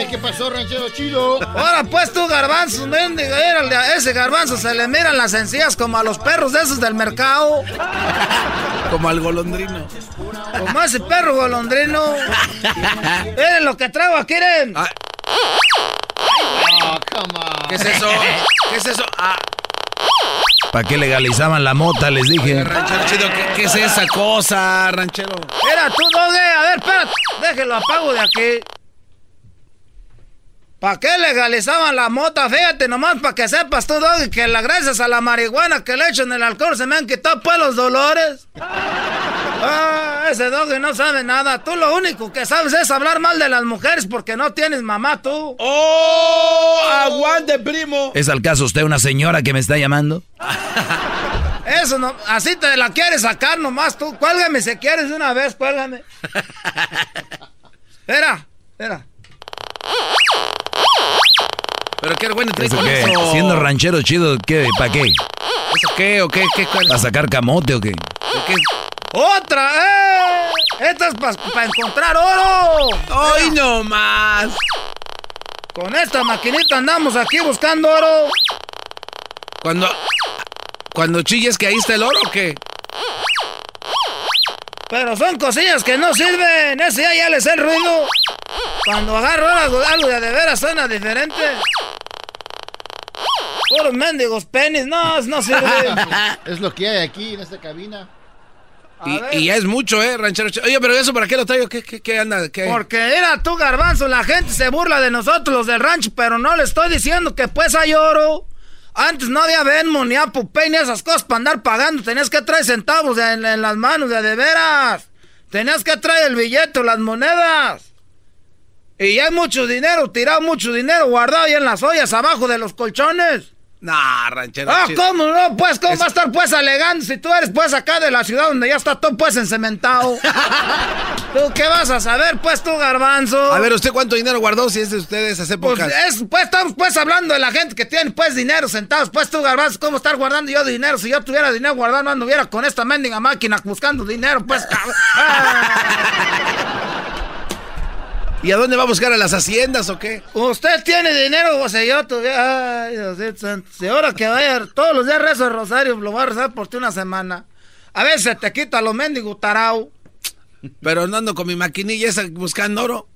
¿Qué pasó, ranchero chido? Ahora pues tú, garbanzo, mendiga, mírale, a ese garbanzo se le miran las encías como a los perros de esos del mercado. Como al golondrino. Como ese perro golondrino. Miren lo que traigo aquí, miren. Oh, come on. ¿Qué es eso? ¿Qué es eso? Ah, ¿Para qué legalizaban la mota? Les dije. ranchero chido, ¿qué, qué es esa cosa, ranchero? Mira tú, Doge, a ver, espérate, déjelo apago de aquí. ¿Para qué legalizaban la mota? Fíjate nomás para que sepas tú, Doggy, que la, gracias a la marihuana que le echan el alcohol se me han quitado pues los dolores. Ah, ese Doggy no sabe nada. Tú lo único que sabes es hablar mal de las mujeres porque no tienes mamá tú. ¡Oh! ¡Aguante, primo! ¿Es al caso usted una señora que me está llamando? Eso no, así te la quieres sacar nomás tú. Cuélgame si quieres de una vez, cuélgame. Espera, espera. ¿Pero qué bueno trae ¿Eso con qué? eso? Siendo ranchero chido, ¿qué? ¿Para qué? ¿Eso qué o qué? ¿Qué? ¿Para sacar camote o qué? ¿Qué? ¡Otra! ¡Eh! ¡Esta es para encontrar oro! ¡Ay, no más! Con esta maquinita andamos aquí buscando oro. Cuando, cuando chilles que ahí está el oro o qué? Pero son cosillas que no sirven. Ese ya, ya le sé el ruido. Cuando agarro algo, algo de de veras suena diferente. Puros mendigos penis. No, no sirve. Es lo que hay aquí en esta cabina. Y, ya es mucho, ¿eh, ranchero? Oye, pero eso, ¿para qué lo traigo? ¿Qué, qué, qué anda? ¿Qué? Porque mira tú, garbanzo, la gente se burla de nosotros los del rancho, pero no le estoy diciendo que pues hay oro. Antes no había Venmo, ni Apple Pay, ni esas cosas para andar pagando. Tenías que traer centavos en, las manos, de, de veras. Tenías que traer el billete las monedas. Y ya hay mucho dinero, tirado mucho dinero guardado ahí en las ollas, abajo de los colchones. Nah, ranchero Ah, chido. ¿cómo no? Pues, ¿cómo va a estar pues alegando si tú eres pues acá de la ciudad donde ya está todo pues encementado? ¿Tú qué vas a saber pues tú, garbanzo? A ver, ¿usted cuánto dinero guardó si es de ustedes esas Pues, épocas? es, pues estamos pues hablando de la gente que tiene pues dinero sentados. Pues tú, garbanzo, ¿cómo estar guardando yo dinero? Si yo tuviera dinero guardado, no anduviera con esta mendiga máquina buscando dinero, pues. cabrón. ¿Y a dónde va a buscar? ¿A las haciendas o qué? Usted tiene dinero, sea, yo tuviera. Ay, Diosito santo. Si ahora que vaya todos los días rezo el rosario, lo voy a rezar por ti una semana. A veces te quita lo mendigo tarao. Pero no ando con mi maquinilla esa buscando oro.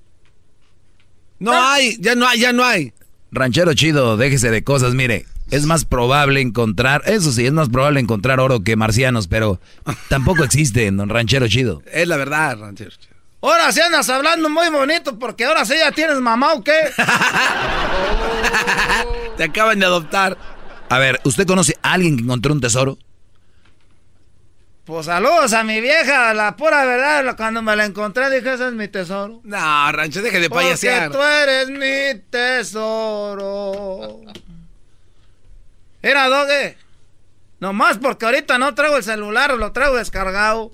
No hay, ya no hay, ya no hay. Ranchero chido, déjese de cosas, mire. Es más probable encontrar, eso sí, es más probable encontrar oro que marcianos, pero tampoco existe, don Ranchero chido. Es la verdad, ranchero chido. Ahora sí andas hablando muy bonito, porque ahora sí ya tienes mamá o qué. Te acaban de adoptar. A ver, ¿usted conoce a alguien que encontró un tesoro? Pues saludos a mi vieja, la pura verdad, cuando me la encontré dije, ese es mi tesoro. No, rancho, deje de Porque payasear. tú eres mi tesoro. Mira, Doge. Nomás porque ahorita no traigo el celular, lo traigo descargado.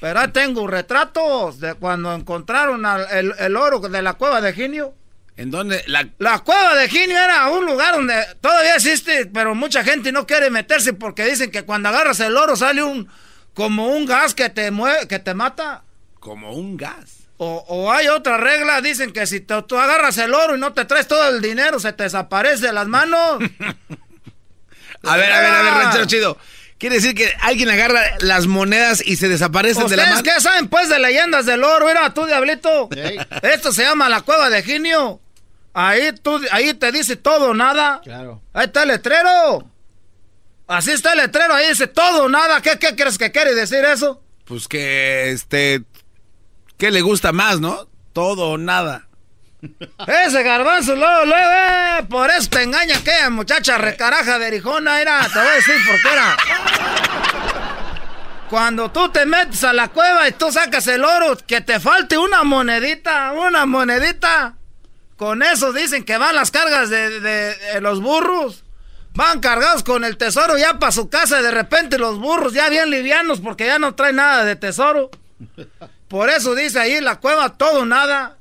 Pero ahí tengo retratos de cuando encontraron al- el, el oro de la cueva de Ginio. ¿En dónde? La... La cueva de Ginio era un lugar donde todavía existe, pero mucha gente no quiere meterse porque dicen que cuando agarras el oro sale un como un gas que te mueve, que te mata. Como un gas. O, o hay otra regla, dicen que si te- tú agarras el oro y no te traes todo el dinero, se te desaparece de las manos. A ver, a ver, a ver, ranchero chido. Quiere decir que alguien agarra las monedas y se desaparecen de la ¿Ustedes mano. qué saben, pues, de leyendas del oro? Mira, tú, diablito. Esto se llama la cueva de Ginio. Ahí, tú, ahí te dice todo o nada. Claro. Ahí está el letrero. Así está el letrero, ahí dice todo o nada. ¿Qué, qué crees que quiere decir eso? Pues que, este, ¿qué le gusta más, no? Todo o nada. Ese garbanzo, luego, luego, eh, por eso te engaña aquella muchacha recaraja de Erijona, era, te voy a decir por qué era. Cuando tú te metes a la cueva y tú sacas el oro, que te falte una monedita, una monedita. Con eso dicen que van las cargas de, los burros. Van cargados con el tesoro ya para su casa y de repente los burros ya bien livianos porque ya no traen nada de tesoro. Por eso dice ahí la cueva todo nada.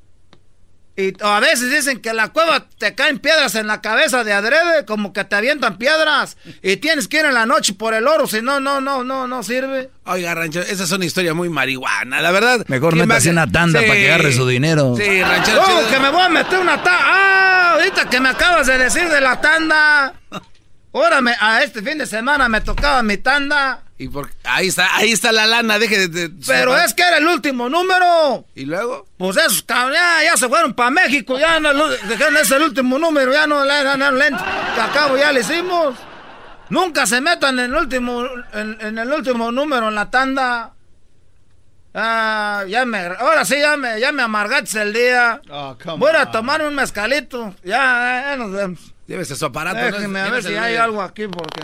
Y a veces dicen que en la cueva te caen piedras en la cabeza de adrede, como que te avientan piedras. Y tienes que ir en la noche por el oro, si no, no, no, no, no sirve. Oiga, ranchero, esa es una historia muy marihuana, la verdad. Mejor ¿quién métase una tanda Sí. para que agarre su dinero. Sí, ranchero ¿Cómo chido. que me voy a meter una tanda? ¡Ah! Ahorita que me acabas de decir de la tanda. Ahora me- a este fin de semana me tocaba mi tanda. Y por... ahí está, ahí está la lana, deje de... de- Pero es que era el último número. ¿Y luego? Pues esos cabrón, ya, ya se fueron para México, ya no, dejaron ese el último número, ya no le no, no, que acabo ya le hicimos. Nunca se metan en el último, en, en el último número en la tanda. Ah, ya me, ahora sí ya me, ya me amargaste el día. Oh, come Voy a tomar un mezcalito. Ya, ya nos vemos. Llévese su aparato. ¿no? Déjeme a ver si hay algo aquí porque.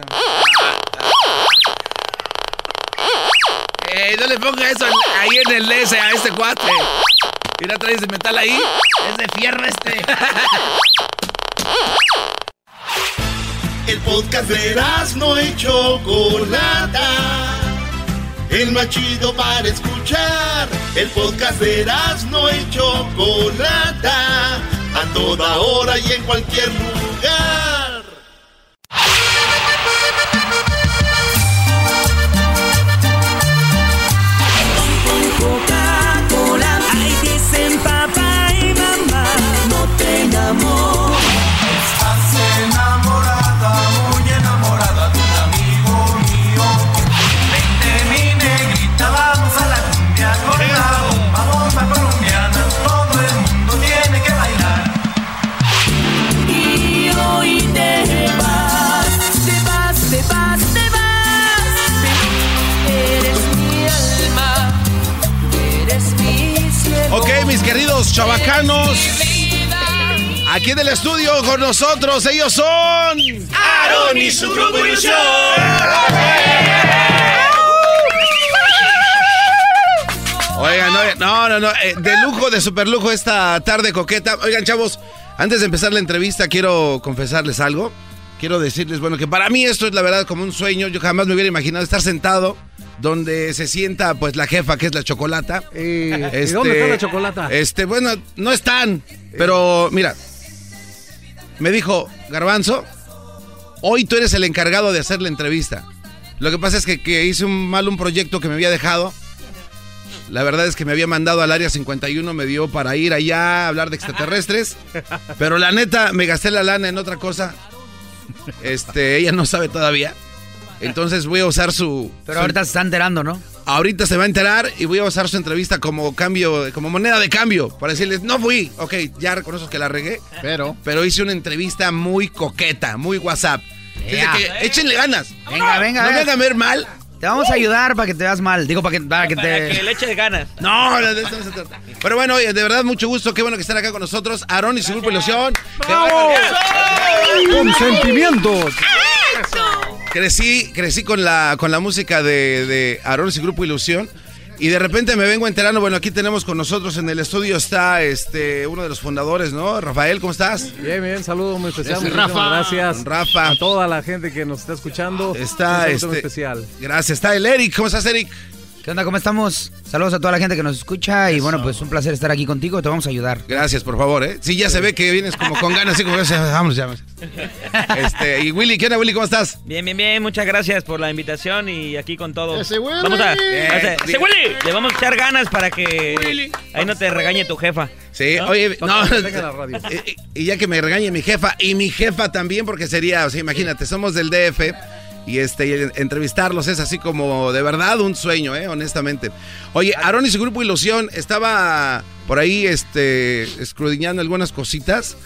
Ey, no le ponga eso ahí en el S a este cuate. Mira, traes de metal ahí. Es de fierro este. El podcast de no y Chocolata. El más chido para escuchar. El podcast de no y Chocolata. A toda hora y en cualquier lugar. Queridos chavacanos. Aquí en el estudio con nosotros, ellos son. Aaron y su grupo. Oigan, oigan, no, no, no, eh, de lujo, de super lujo esta tarde coqueta. Oigan, chavos, antes de empezar la entrevista, quiero confesarles algo. Quiero decirles, bueno, que para mí esto es la verdad como un sueño. Yo jamás me hubiera imaginado estar sentado donde se sienta, pues, la jefa, que es la chocolata. ¿Y dónde está la chocolata? Este, bueno, no están, pero mira, me dijo, Garbanzo, hoy tú eres el encargado de hacer la entrevista. Lo que pasa es que, que hice un mal un proyecto que me había dejado. La verdad es que me había mandado al área 51, me dio para ir allá a hablar de extraterrestres. Pero la neta, me gasté la lana en otra cosa. Este, ella no sabe todavía. Entonces voy a usar su. Pero su- ahorita se está enterando, ¿no? Ahorita se va a enterar y voy a usar su entrevista como cambio, como moneda de cambio. Para decirles, no fui. Ok, ya reconozco que la regué. Pero. Pero hice una entrevista muy coqueta, muy WhatsApp. Ea. que échenle ganas. Venga, venga. No me hagan ver mal. Te vamos a ayudar para que te veas mal. Digo, para que, para que te. le eche ganas. No, no, de eso no se trata. Pero bueno, oye, de verdad, mucho gusto. Qué bueno que están acá con nosotros. Aarón y su grupo Ilusión. Que Con sentimientos. Crecí, crecí con la, con la música de, de y grupo Ilusión. Y de repente me vengo enterando, bueno, aquí tenemos con nosotros en el estudio está este uno de los fundadores, ¿no? Rafael, ¿cómo estás? Bien, bien, saludo muy especial. Rafa. gracias. Rafa. A toda la gente que nos está escuchando. Está Un saludo este, muy especial. Gracias, está el Eric. ¿Cómo estás, Eric? ¿Qué onda? ¿Cómo estamos? Saludos a toda la gente que nos escucha y bueno, pues un placer estar aquí contigo, te vamos a ayudar. Gracias, por favor, ¿eh? Sí, ya se ve que vienes como con ganas, así como que vamos, ya. Este, y Willy, ¿qué onda, Willy? ¿Cómo estás? Bien, bien, bien. Muchas gracias por la invitación y aquí con todo. ¡Ese Willy! Vamos a. Ese, ese. Willy! Le vamos a echar ganas para que ahí no te regañe tu jefa. Sí, ¿No? oye, no, Venga la radio. y, y ya que me regañe mi jefa y mi jefa también, porque sería, o sea, imagínate, somos del DF y este entrevistarlos es así como de verdad un sueño, eh, honestamente. Oye, Aaron y su grupo Ilusión estaba por ahí este escudriñando algunas cositas.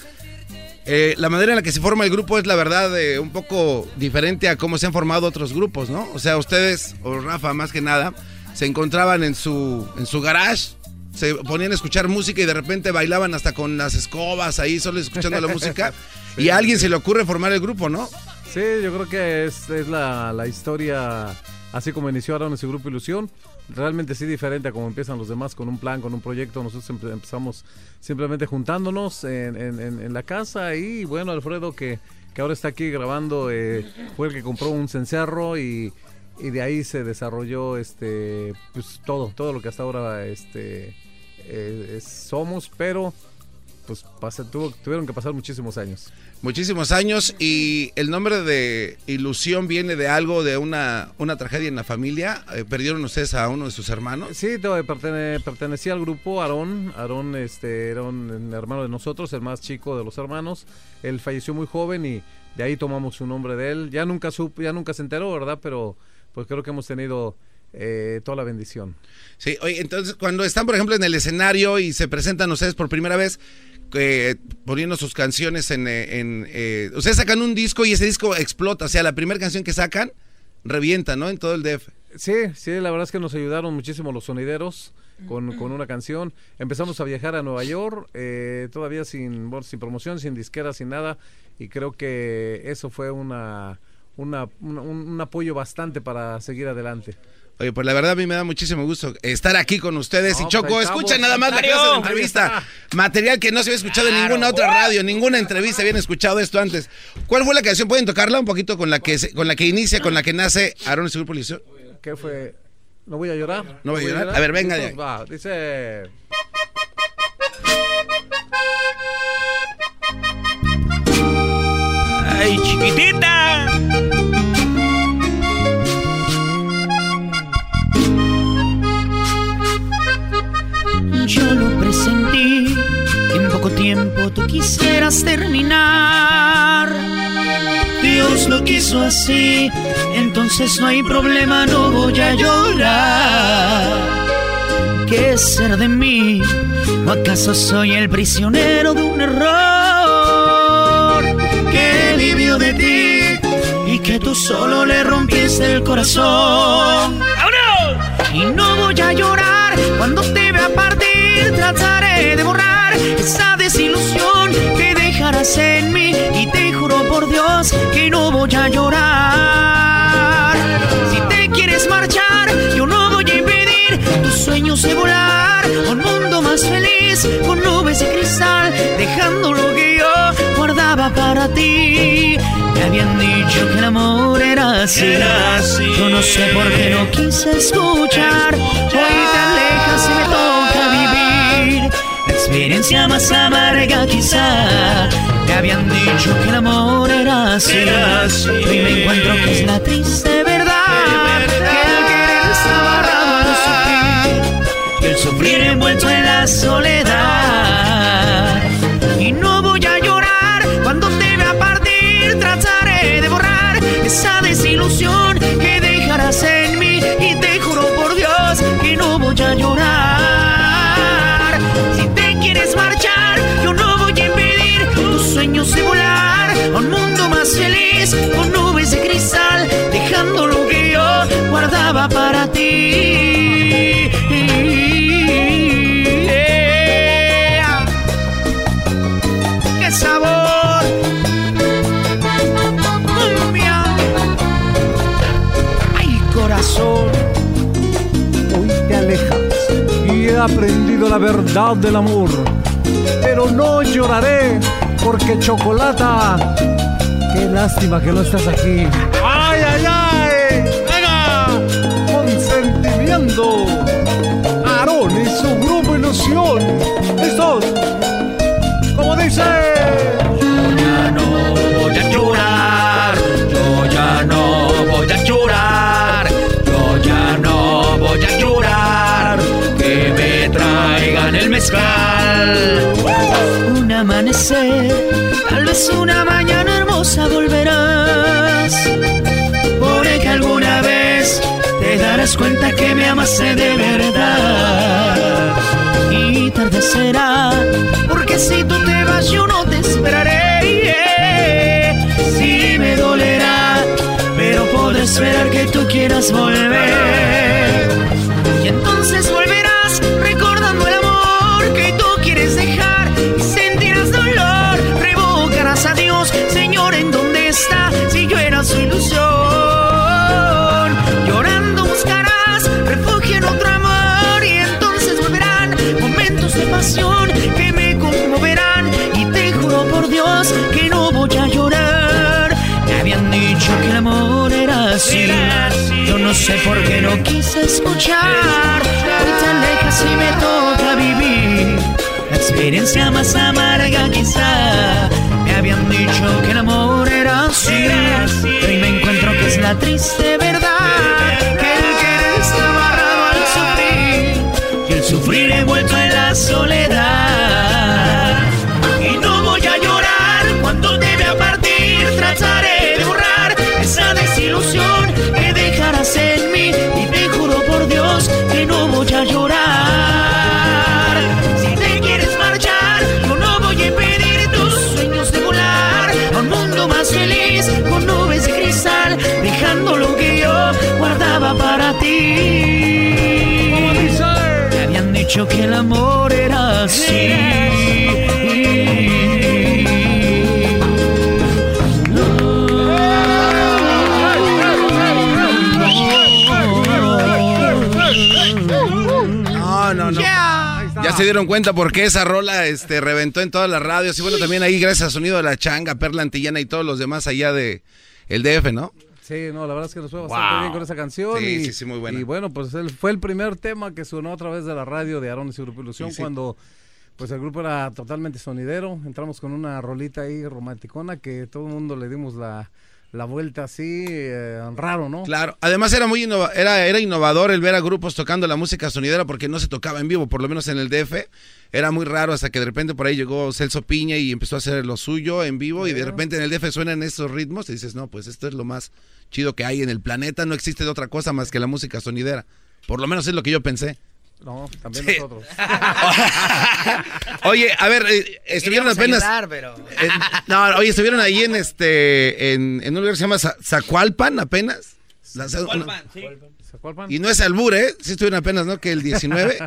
Eh, la manera en la que se forma el grupo es la verdad eh, un poco diferente a cómo se han formado otros grupos, ¿no? O sea, ustedes, o Rafa más que nada, se encontraban en su, en su garage, se ponían a escuchar música y de repente bailaban hasta con las escobas ahí, solo escuchando la música. y a alguien se le ocurre formar el grupo, ¿no? Sí, yo creo que es, es la, la historia, así como inició Aaron en su grupo Ilusión, realmente sí diferente a como empiezan los demás con un plan, con un proyecto. Nosotros empe- empezamos simplemente juntándonos en, en- la casa y bueno, Alfredo que, que ahora está aquí grabando, eh, fue el que compró un cencerro y, y de ahí se desarrolló este pues todo, todo lo que hasta ahora este eh, somos, pero pues pasa- tuvo- tuvieron que pasar muchísimos años. Muchísimos años y el nombre de Ilusión viene de algo, de una, una tragedia en la familia. Eh, ¿Perdieron ustedes a uno de sus hermanos? Sí, to- pertene- pertenecía al grupo Aarón. Aarón este, era un hermano de nosotros, el más chico de los hermanos. Él falleció muy joven y de ahí tomamos su nombre de él. Ya nunca supo, ya nunca se enteró, ¿verdad? Pero pues creo que hemos tenido eh, toda la bendición. Sí, oye, entonces cuando están, por ejemplo, en el escenario y se presentan ustedes por primera vez, eh, poniendo sus canciones en... eh, en, eh, ustedes sacan un disco y ese disco explota, o sea, la primera canción que sacan revienta, ¿no? En todo el DF. Sí, sí, la verdad es que nos ayudaron muchísimo los sonideros con, con una canción. Empezamos a viajar a Nueva York, eh, todavía sin, bueno, sin promoción, sin disquera, sin nada. Y creo que eso fue una, una- un, un apoyo bastante para seguir adelante. Oye, pues la verdad a mí me da muchísimo gusto estar aquí con ustedes. No, y Choco, escucha nada más la clase de entrevista. Material que no se había escuchado en ninguna otra radio, ninguna entrevista habían escuchado esto antes. ¿Cuál fue la canción? ¿Pueden tocarla un poquito con la que se- con la que inicia, con la que nace Aaron y su grupo Ilusión? ¿Qué fue? ¿No voy a llorar? ¿No voy a llorar? A ver, venga Listos, va, dice... ¡Ay, chiquitita! Yo lo presentí que en poco tiempo tú quisieras terminar. Dios lo quiso así, entonces no hay problema, no voy a llorar. ¿Qué será de mí? ¿O acaso soy el prisionero de un error que vivió de ti y que tú solo le rompiste el corazón? Y no voy a llorar cuando te vea Trataré de borrar esa desilusión que dejarás en mí. Y te juro por Dios que no voy a llorar. Si te quieres marchar, yo no voy a impedir tus sueños de volar a un mundo más feliz con nubes de cristal, dejando lo que yo guardaba para ti. Me habían dicho que el amor era así. Era así. Yo no sé por qué no quise escuchar. Hoy te alejas experiencia más amarga quizá. Me habían dicho que el amor era así. Era así. Hoy me encuentro que es la triste verdad. Que el querer está barrado de sufrir. Y el sufrir envuelto en la soledad. Aprendido la verdad del amor. Pero no lloraré porque chocolata. Qué lástima que no estás aquí. ¡Ay, ay, ay! ¡Venga! Con sentimiento. escuchando Aarón y su grupo Ilusión. ¿Listos? Como dice. Tal vez una mañana hermosa volverás, porque alguna vez te darás cuenta que me amaste de verdad. Y tarde será, porque si tú te vas yo no te esperaré. Sé por qué no quise escuchar. Hoy te alejas y me toca vivir la experiencia más amarga quizá. Me habían dicho que el amor era así. Hoy me encuentro que es la triste dicho que el amor era así. No, no, no. Ya se dieron cuenta por qué esa rola este, reventó en todas las radios. Y bueno, también ahí gracias a Sonido de la Changa, Perla Antillana y todos los demás allá de el DF, ¿no? Sí, no, la verdad es que nos fue bastante Wow. bien con esa canción. Sí, y, sí, sí, muy buena. Y bueno, pues él fue el primer tema que sonó a través de la radio de Aaron y su Grupo Ilusión Sí, cuando pues el grupo era totalmente sonidero. Entramos con una rolita ahí romanticona que todo el mundo le dimos la, la vuelta así, eh, raro, ¿no? Claro, además era muy innova- era, era innovador el ver a grupos tocando la música sonidera porque no se tocaba en vivo, por lo menos en el DF. Era muy raro hasta que de repente por ahí llegó Celso Piña y empezó a hacer lo suyo en vivo y de repente en el DF suenan esos ritmos y dices, no, pues esto es lo más chido que hay en el planeta, no existe de otra cosa más que la música sonidera. Por lo menos es lo que yo pensé. No, también Sí. nosotros. Oye, a ver, eh, estuvieron Queríamos apenas... ayudar, pero... Eh, no, oye, estuvieron ahí en este, en, en un lugar que se llama Za- Zacualpan apenas. La- Y no es albur, ¿eh? Sí estuvieron apenas, ¿no? Que el 19.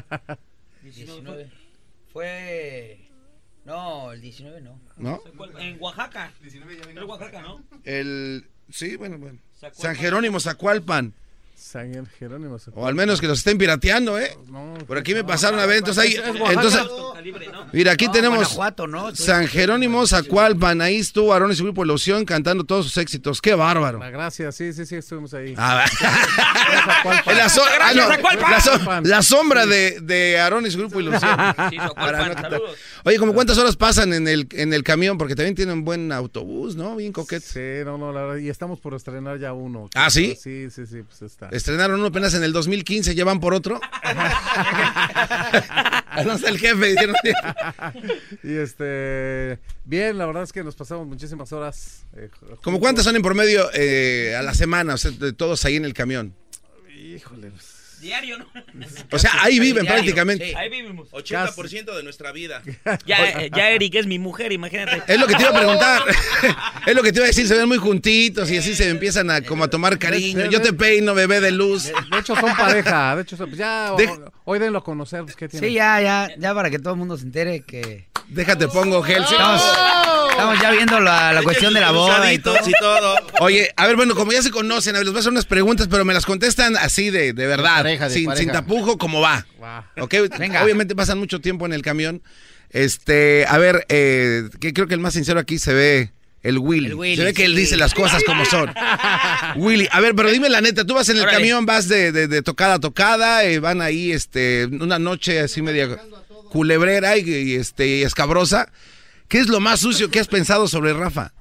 19. Fue... No, el 19 no. ¿No? En Oaxaca. ¿Es Oaxaca, ¿no? El... Sí, bueno, bueno. Zacualpan. San Jerónimo Zacualpan. San Jerónimo. O al menos que los estén pirateando, ¿eh? Por aquí me pasaron a ver, entonces ahí... Entonces, mira, aquí No, tenemos... ¿no? San Jerónimo Zacualpan. Ahí estuvo Aaron y su grupo Ilusión cantando todos sus éxitos. ¡Qué bárbaro! La gracia, sí, sí, sí, estuvimos ahí. Ah. La, so- ah, no, la so- la sombra de, de Aarón y su grupo Ilusión. No. Oye, ¿como cuántas horas pasan en el, en el camión? Porque también tienen buen autobús, ¿no? Bien coquete. Sí, no, no, la verdad, y estamos por estrenar ya uno. ¿Ah, sí? Sí, sí, sí, pues está. Estrenaron uno apenas en el 2015, ¿ya van por otro? No está el jefe, dijeron. y este, bien, la verdad es que nos pasamos muchísimas horas. eh, ¿Cómo juntos. cuántas son en promedio eh, a la semana? O sea, de todos ahí en el camión. Híjole. Diario, ¿no? O sea, ahí viven Diario, prácticamente. sí. Ahí vivimos. 80% de nuestra vida. Ya, eh, ya Eric es mi mujer, imagínate. Es lo que te iba a preguntar. es lo que te iba a decir. Se ven muy juntitos y así se empiezan a como a tomar cariño. Yo te peino, bebé de luz. De hecho, son pareja. De hecho, son- pues ya De- hoy denlo a conocer. Pues, ¿qué tiene? Sí, ya, ya, ya para que todo el mundo se entere que... Déjate pongo gel. Estamos, estamos ya viendo la, la cuestión de la boda y todo. y todo. Oye, a ver, bueno, como ya se conocen, a ver, les voy a hacer unas preguntas, pero me las contestan así de, de verdad, pareja, de sin, pareja. sin tapujo, como va. Guau. ¿Ok? Venga. Obviamente pasan mucho tiempo en el camión. Este, a ver, eh, que creo que el más sincero aquí se ve El Willy. El Willy, Se ve que él sí. dice las cosas como son. Willy, a ver, pero dime la neta, tú vas en el Órale. camión, vas de, de- de tocada a tocada, eh, van ahí este, una noche así media culebrera y, y, este, y escabrosa. ¿Qué es lo más sucio que has pensado sobre Rafa?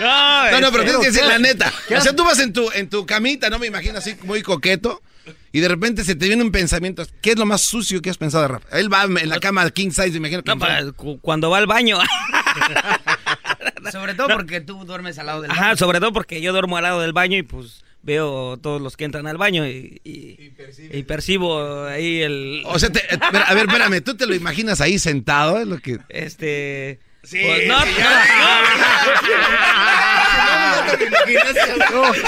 No, no, pero tienes que decir la neta. O sea, tú vas en tu, en tu camita, no me imagino así muy coqueto, y de repente se te viene un pensamiento. ¿Qué es lo más sucio que has pensado Rafa? Él va en la cama king size, me imagino que. No, pa- cu- cuando va al baño. Sobre todo porque tú duermes al lado del Ajá, sobre todo porque yo duermo al lado del baño y pues veo todos los que entran al baño y, y- y percibo ahí el... O sea, te- eh, a ver, espérame, ¿tú te lo imaginas ahí sentado? Es lo que... Este... Sí, pues, no, sí, no, sí,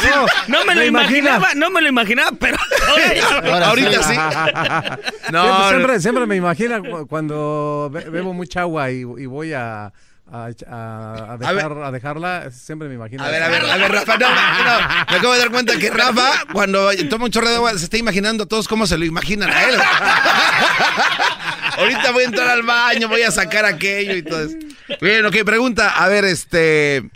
sí, no me lo imaginaba, no me lo imaginaba, pero Ahorita sí. No, No, siempre, siempre, no. siempre me imagina cu- cuando be- bebo mucha agua y, y voy a, a, a- a dejar, a dejarla, siempre me imagino. A ver, a ver, a ver, Rafa, no, no, me acabo de dar cuenta que Rafa, cuando toma un chorro de agua, se está imaginando a todos cómo se lo imaginan a él. Ahorita voy a entrar al baño, voy a sacar aquello y todo eso. Bien, ok, pregunta, a ver, este,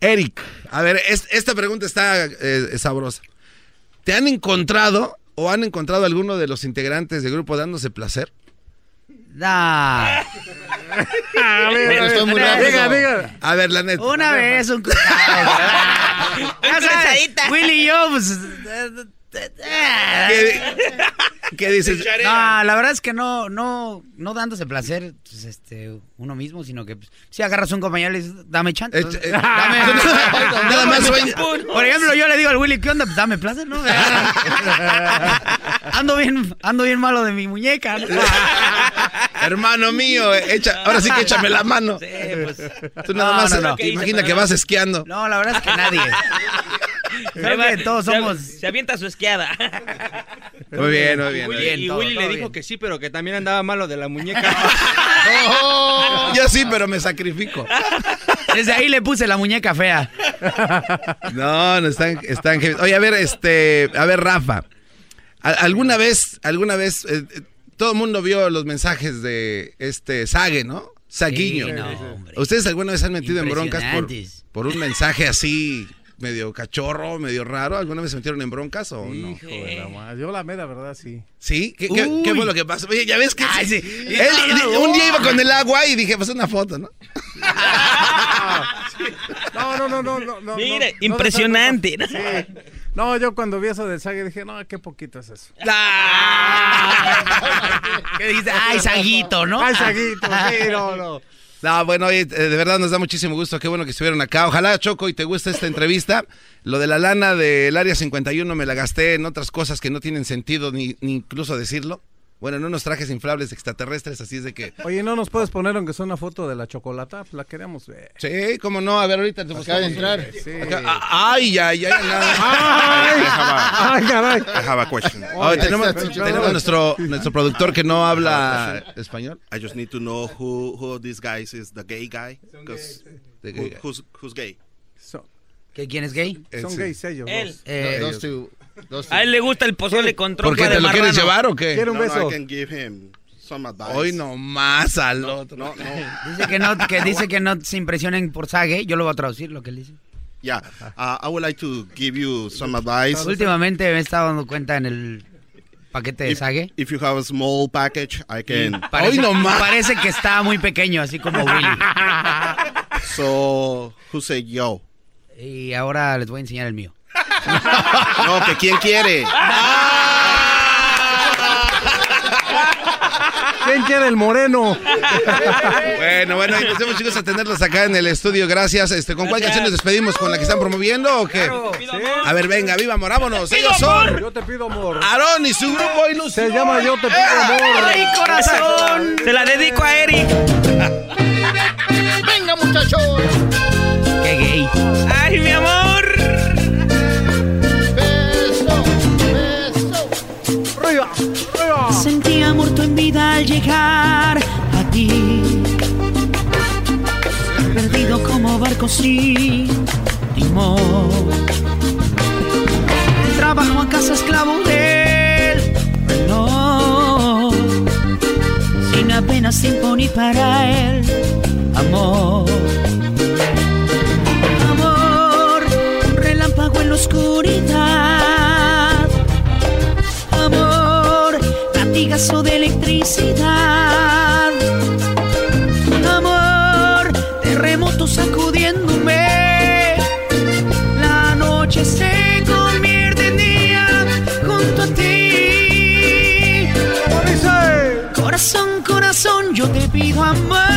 Eric, a ver, es- esta pregunta está eh, sabrosa. ¿Te han encontrado o han encontrado alguno de los integrantes del grupo dándose placer? Da. A ver, a ver, Estoy muy diga, rápido. diga. A ver, la neta. Una vez, un sabes, Willy y yo, pues. ¿Qué, qué dices? No, la verdad es que no, no, no dándose placer, pues, este, uno mismo, sino que pues, si agarras un compañero y le dices, dame chance. Eh, eh, dame, nada más. Por ejemplo, yo le digo al Willy, ¿qué onda? Pues dame placer, ¿no? ando bien, ando bien malo de mi muñeca, ¿no? Hermano mío, echa, ahora sí que échame la mano. pues. Tú nada No, más no, no. imagina que vas esquiando. No, la verdad es que nadie. Creo va- que todos se- somos. Se, avienta su esquiada. Muy bien, muy bien. Y Willy, muy bien. y todo, Willy todo le bien. dijo que sí, pero que también andaba malo de la muñeca. Yo sí, pero me sacrifico. Desde ahí le puse la muñeca fea. No, no están, están. Oye, a ver, este, a ver, Rafa. ¿a- ¿Alguna vez, alguna vez, eh, todo el mundo vio los mensajes de este Sague, ¿no? Saguiño. Sí, no, hombre. ¿Ustedes alguna vez han metido en broncas por, un mensaje así medio cachorro, medio raro? ¿Alguna vez se metieron en broncas o no? Hijo de la madre. Yo la mera verdad, sí. ¿Sí? ¿Qué, qué- fue lo que pasó? Oye, ya ves que Ay, sí. él- No, un día iba con el agua y dije, pues una foto, ¿no? No, no, no, no, no. no Mire, no, no, impresionante. No, sí. No, yo cuando vi eso del Sague dije, no, qué poquito es eso. ¿Qué dice? Ay, Saguito, ¿no? Ay, Saguito, sí, no, no. No, bueno, oye, eh, de verdad nos da muchísimo gusto. Qué bueno que estuvieron acá. Ojalá, Choco, y te guste esta entrevista. Lo de la lana del Área 51 me la gasté en otras cosas que no tienen sentido ni, ni incluso decirlo. Bueno, en unos trajes inflables extraterrestres, así es de que... Oye, ¿no nos puedes poner aunque sea una foto de la chocolata? La queremos ver. Sí, cómo no. A ver, ahorita te Acaba de entrar. Sí. Acá- ah, ay, ay, ay. Ay, ay, caray. I have a question. Tenemos, tenemos a nuestro, nuestro productor que no habla español. I just need to know who who of these guys is the gay guy. 'Cause The who- gay guy. who's who's gay? So- ¿Que ¿Quién es gay? son sí. gays ellos. Él. dos. Eh, Those two. A él le gusta el pozole con ¿Por trompa qué de te lo quieres llevar o qué? Quiero un No, no, beso. I can give him some advice. Hoy nomás al otro. No, no. dice que no, que dice que no se impresionen por Sague. Yo lo voy a traducir lo que él dice. Yeah, uh, I would like to give you some advice. Últimamente me he estado dando cuenta en el paquete de If, Sague. if you have a small package, I can. Parece, Hoy nomás. parece que está muy pequeño, así como Willy. So, who say yo? Y ahora les voy a enseñar el mío. No, que quién quiere. ¿Quién quiere el moreno? Bueno, bueno, vemos chicos a tenerlos acá en el estudio. Gracias. Este, ¿Con cuál canción nos despedimos? ¿Con la que están promoviendo o qué? A ver, venga, viva amor, vámonos. Ellos son Yo te pido amor. Aarón y su grupo Ilusión. Se llama Yo te pido amor. ¡Ay, corazón! Se la dedico a Eric. Venga, muchachos. A ti. Perdido como barco sin timón. Trabajo a casa esclavo del reloj. Sin apenas tiempo ni para. Amor. Amor, latigazo de electricidad. Amor, terremoto sacudiéndome. La noche se convierte en día junto a ti. Corazón, corazón, yo te pido amor.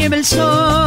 Nieve el sol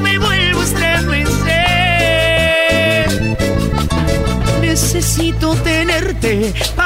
me vuelvo estremecer. Necesito tenerte para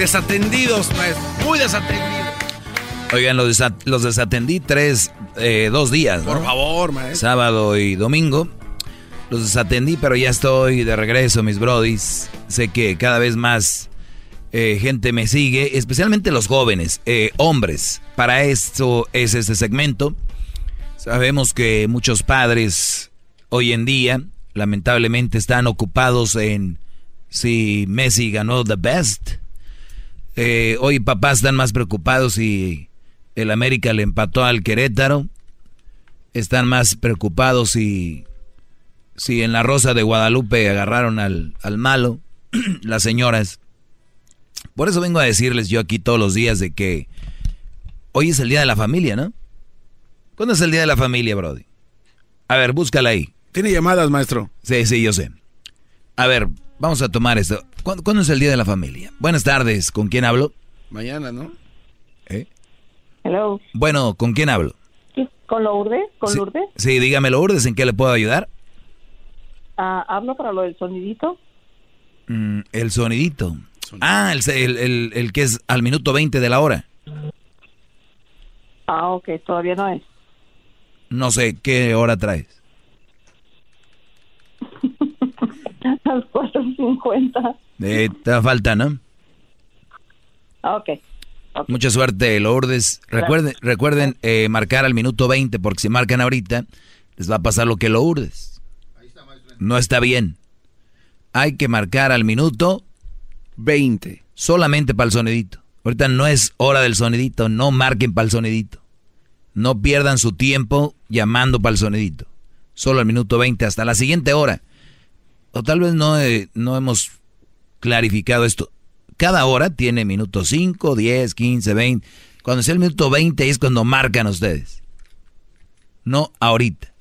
desatendidos, maestro. Muy desatendidos. Oigan, los, desa- los desatendí tres, eh, dos días. ¿no? Por favor, maestro. Sábado y domingo. Los desatendí, pero ya estoy de regreso, mis brodis. Sé que cada vez más eh, gente me sigue, especialmente los jóvenes, eh, hombres. Para esto es este segmento. Sabemos que muchos padres hoy en día, lamentablemente, están ocupados en si Messi ganó The Best. Eh, hoy papás están más preocupados si el América le empató al Querétaro. Están más preocupados si, si en la Rosa de Guadalupe agarraron al, al malo, las señoras. Por eso vengo a decirles yo aquí todos los días de que hoy es el Día de la Familia, ¿no? ¿Cuándo es el Día de la Familia, Brody? A ver, búscala ahí. Tiene llamadas, maestro. Sí, sí, yo sé. A ver, vamos a tomar esto. ¿Cuándo, cuándo es el Día de la Familia? Buenas tardes, ¿con quién hablo? Mañana, ¿no? ¿Eh? Hello. Bueno, ¿con quién hablo? ¿Con Lourdes? ¿Con Sí, Lourdes? Sí, dígame, Lourdes, ¿en qué le puedo ayudar? Ah, ¿Hablo para lo del sonidito? Mm, el sonidito. Ah, el, el- el- el que es al minuto 20 de la hora. Ah, ok, todavía no es. No sé qué hora traes. A las 4.50. Eh, te da falta, ¿no? Ah, ok. Mucha suerte, Lourdes. Recuerden, recuerden eh, marcar al minuto 20, porque si marcan ahorita, les va a pasar lo que Lourdes. No está bien. Hay que marcar al minuto 20. Solamente para el sonidito. Ahorita no es hora del sonidito, no marquen para el sonidito. No pierdan su tiempo llamando para el sonidito. Solo al minuto 20, hasta la siguiente hora. O tal vez no, eh, no hemos clarificado esto. Cada hora tiene minuto 5, 10, 15, 20. Cuando sea el minuto 20 es cuando marcan ustedes. No ahorita.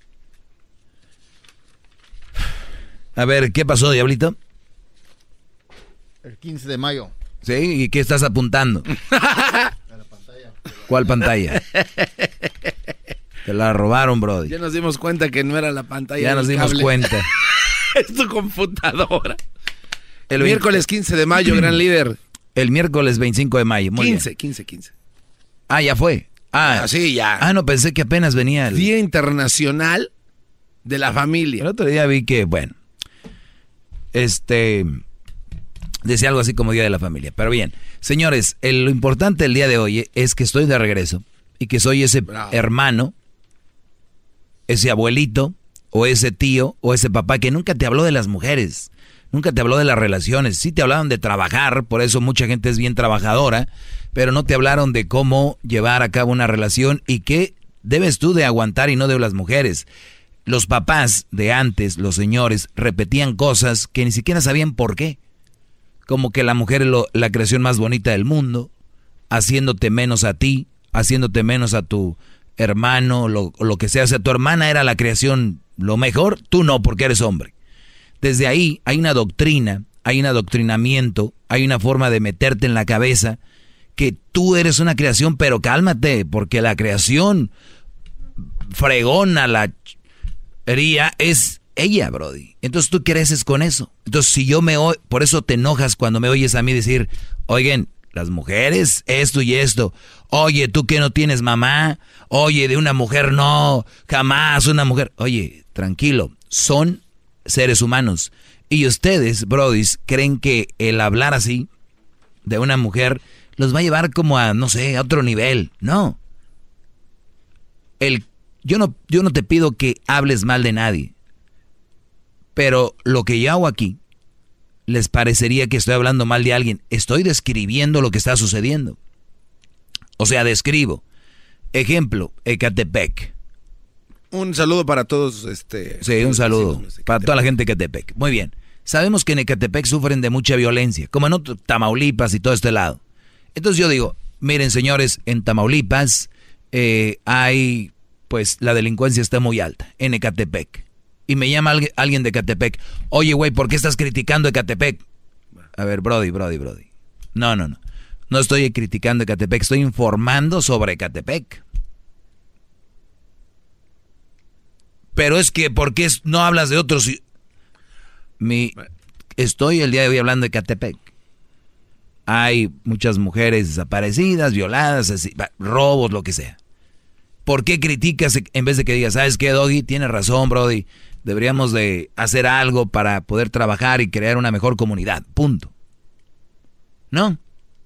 A ver, ¿qué pasó, Diablito? El 15 de mayo. ¿Sí? ¿Y qué estás apuntando? ¿Cuál pantalla? Te la robaron, Brody. Ya nos dimos cuenta que no era la pantalla. Ya nos dimos cable. cuenta. es tu computadora. El miércoles 15 de mayo, gran líder. El miércoles 25 de mayo. Muy 15, bien. 15, 15. Ah, ya fue. Ah, sí, ya. Ah, no, pensé que apenas venía el... Día Internacional de la Familia. El otro día vi que, bueno, este, decía algo así como Día de la Familia. Pero bien, señores, el- lo importante el día de hoy es que estoy de regreso y que soy ese hermano, ese abuelito, o ese tío, o ese papá que nunca te habló de las mujeres, nunca te habló de las relaciones. Sí te hablaron de trabajar, por eso mucha gente es bien trabajadora, pero no te hablaron de cómo llevar a cabo una relación y qué debes tú de aguantar y no de las mujeres. Los papás de antes, los señores, repetían cosas que ni siquiera sabían por qué. Como que la mujer es la creación más bonita del mundo, haciéndote menos a ti, haciéndote menos a tu hermano, lo, lo que sea. O sea, tu hermana era la creación lo mejor, tú no, porque eres hombre. Desde ahí hay una doctrina, hay un adoctrinamiento, hay una forma de meterte en la cabeza que tú eres una creación, pero cálmate, porque la creación fregona, la ría es ella, Brody. Entonces tú creces con eso. Entonces si yo me oy, por eso te enojas cuando me oyes a mí decir, oigan, las mujeres, esto y esto. Oye, tú que no tienes mamá. Oye, de una mujer no, jamás una mujer. Oye, tranquilo, son seres humanos. Y ustedes, brodis, creen que el hablar así de una mujer los va a llevar como a, no sé, a otro nivel. No. El, yo, no yo no te pido que hables mal de nadie. Pero lo que yo hago aquí, les parecería que estoy hablando mal de alguien. Estoy describiendo lo que está sucediendo. O sea, describo. Ejemplo, Ecatepec. Un saludo para todos. Este, Sí, un saludo para toda la gente de Ecatepec. Muy bien. Sabemos que en Ecatepec sufren de mucha violencia, como en otro- Tamaulipas y todo este lado. Entonces yo digo, miren señores, en Tamaulipas eh, hay, pues la delincuencia está muy alta, en Ecatepec. Y me llama alguien, alguien de Ecatepec, oye güey, ¿por qué estás criticando Ecatepec? A ver, Brody, Brody, Brody. No, no, no. No estoy criticando Ecatepec, estoy informando sobre Ecatepec. Pero es que, ¿por qué no hablas de otros? estoy el día de hoy hablando de Catepec. Hay muchas mujeres desaparecidas, violadas, robos, lo que sea. ¿Por qué criticas en vez de que digas, sabes qué, Doggy? Tienes razón, Brody. Deberíamos de hacer algo para poder trabajar y crear una mejor comunidad. Punto. No.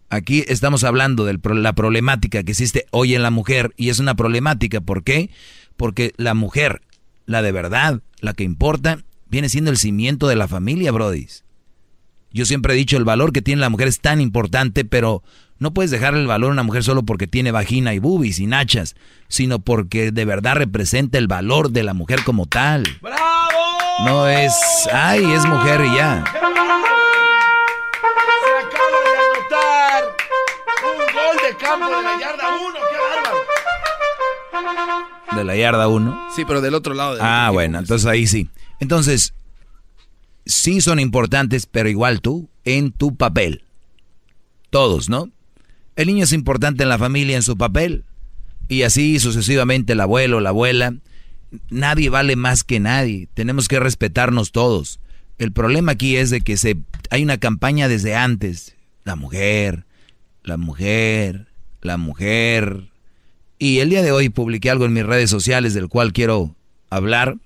Aquí estamos hablando de la problemática que existe hoy en la mujer y es una problemática. ¿Por qué? Porque la mujer, la de verdad, la que importa, viene siendo el cimiento de la familia, Brody. Yo siempre he dicho, el valor que tiene la mujer es tan importante, pero no puedes dejarle el valor a una mujer solo porque tiene vagina y boobies y nachas, sino porque de verdad representa el valor de la mujer como tal. ¡Bravo! No es, ay, es mujer y ya. Se acaba de anotar un gol de campo de la yarda 1. De la yarda 1. Sí, pero del otro lado. del Ah, bueno, entonces ahí sí. Entonces, sí son importantes, pero igual tú, en tu papel. Todos, ¿no? El niño es importante en la familia, en su papel. Y así sucesivamente el abuelo, la abuela. Nadie vale más que nadie. Tenemos que respetarnos todos. El problema aquí es de que se, hay una campaña desde antes. La mujer, la mujer, la mujer. Y el día de hoy publiqué algo en mis redes sociales del cual quiero hablar.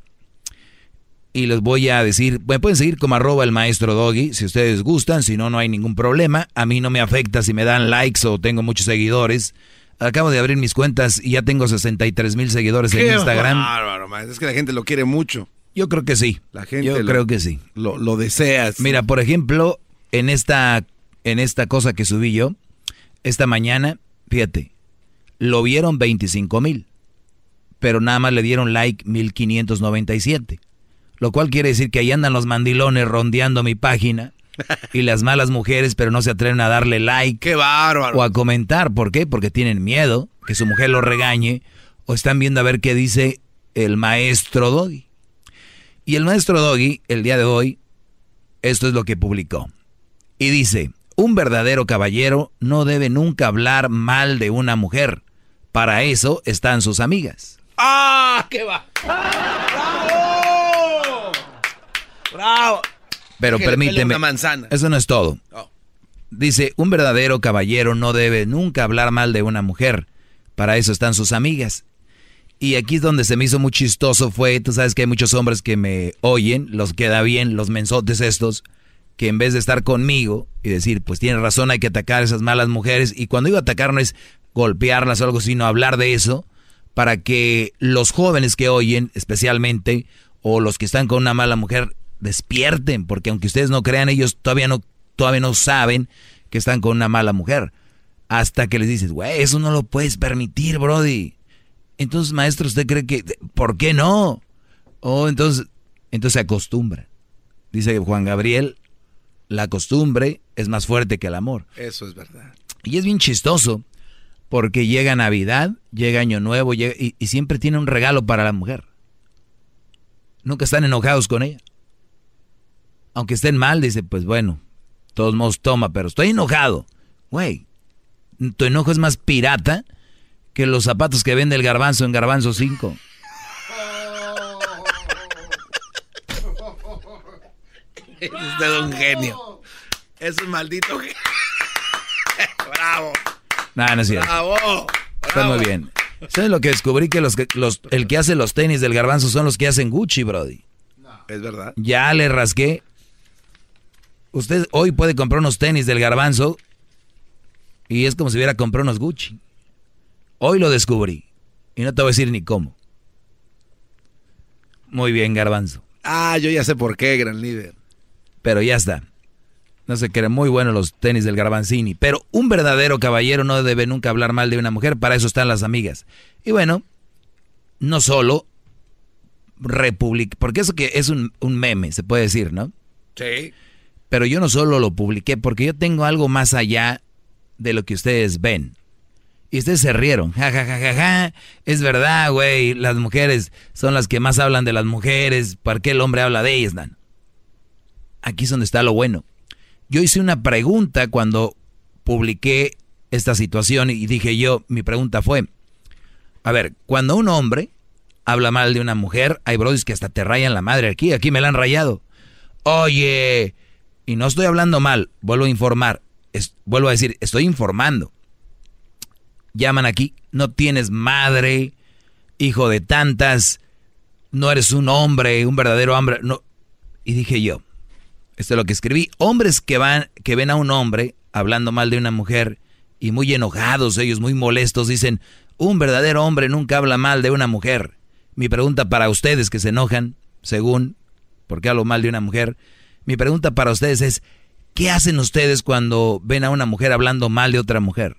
Y les voy a decir, me pueden seguir como arroba el maestro Doggy, si ustedes gustan, si no, no hay ningún problema. A mí no me afecta si me dan likes o tengo muchos seguidores. Acabo de abrir mis cuentas y ya tengo 63 mil seguidores en Instagram. bárbaro. Es que la gente lo quiere mucho. Yo creo que sí. La gente Yo lo- creo que sí. Lo, lo deseas. Mira, por ejemplo, en esta, en esta cosa que subí yo, esta mañana, fíjate, lo vieron 25 mil, pero nada más le dieron like 1597. Lo cual quiere decir que ahí andan los mandilones rondeando mi página y las malas mujeres, pero no se atreven a darle like. ¡Qué bárbaro! O a comentar. ¿Por qué? Porque tienen miedo que su mujer lo regañe o están viendo a ver qué dice el maestro Doggy. Y el maestro Doggy, el día de hoy, esto es lo que publicó. Y dice, un verdadero caballero no debe nunca hablar mal de una mujer. Para eso están sus amigas. ¡Ah! ¡Qué va! ¡Bravo! ¡Bravo! Pero permíteme, una manzana. eso no es todo. Oh. Dice, un verdadero caballero no debe nunca hablar mal de una mujer. Para eso están sus amigas. Y aquí es donde se me hizo muy chistoso fue, tú sabes que hay muchos hombres que me oyen, los queda bien, los mensotes estos, que en vez de estar conmigo y decir, pues tiene razón, hay que atacar a esas malas mujeres, y cuando digo atacar no es golpearlas o algo, sino hablar de eso, para que los jóvenes que oyen, especialmente, o los que están con una mala mujer, despierten, porque aunque ustedes no crean, ellos todavía no, todavía no saben que están con una mala mujer. Hasta que les dices, güey, eso no lo puedes permitir, Brody. Entonces, maestro, ¿usted cree que, por qué no? Oh, entonces, entonces se acostumbra. Dice Juan Gabriel, la costumbre es más fuerte que el amor. Eso es verdad. Y es bien chistoso, porque llega Navidad, llega Año Nuevo, llega- y, siempre tiene un regalo para la mujer. Nunca están enojados con ella. Aunque estén mal, dice, pues bueno, todos modos toma, pero estoy enojado. Güey, tu enojo es más pirata que los zapatos que vende el garbanzo en Garbanzo 5. Es usted un genio. Es un maldito genio. ¡Bravo! Nah, no es cierto. ¡Bravo! Está muy bien. ¿Sabes lo que descubrí? Que los, que- los el que hace los tenis del garbanzo son los que hacen Gucci, Brody. Es verdad. Ya le rasqué. Usted hoy puede comprar unos tenis del garbanzo y es como si hubiera comprado unos Gucci. Hoy lo descubrí. Y no te voy a decir ni cómo. Muy bien, garbanzo. Ah, yo ya sé por qué, gran líder. Pero ya está. No sé, que eran muy buenos los tenis del Garbanzini. Pero un verdadero caballero no debe nunca hablar mal de una mujer. Para eso están las amigas. Y bueno, no solo republic porque eso que es un, un meme, se puede decir, ¿no? Sí. Pero yo no solo lo publiqué, porque yo tengo algo más allá de lo que ustedes ven. Y ustedes se rieron. Ja, ja, ja, ja, ja. Es verdad, güey. Las mujeres son las que más hablan de las mujeres. ¿Por qué el hombre habla de ellas, Dan? Aquí es donde está lo bueno. Yo hice una pregunta cuando publiqué esta situación y dije yo, mi pregunta fue, a ver, cuando un hombre habla mal de una mujer, hay brodis que hasta te rayan la madre aquí, aquí me la han rayado. Oye, y no estoy hablando mal, vuelvo a informar, vuelvo a decir, estoy informando. Llaman aquí, no tienes madre, hijo de tantas, no eres un hombre, un verdadero hombre, no. Y dije yo, esto es lo que escribí, hombres que van, que ven a un hombre hablando mal de una mujer y muy enojados, ellos muy molestos, dicen, un verdadero hombre nunca habla mal de una mujer. Mi pregunta para ustedes que se enojan, según, porque hablo mal de una mujer, mi pregunta para ustedes es, ¿qué hacen ustedes cuando ven a una mujer hablando mal de otra mujer?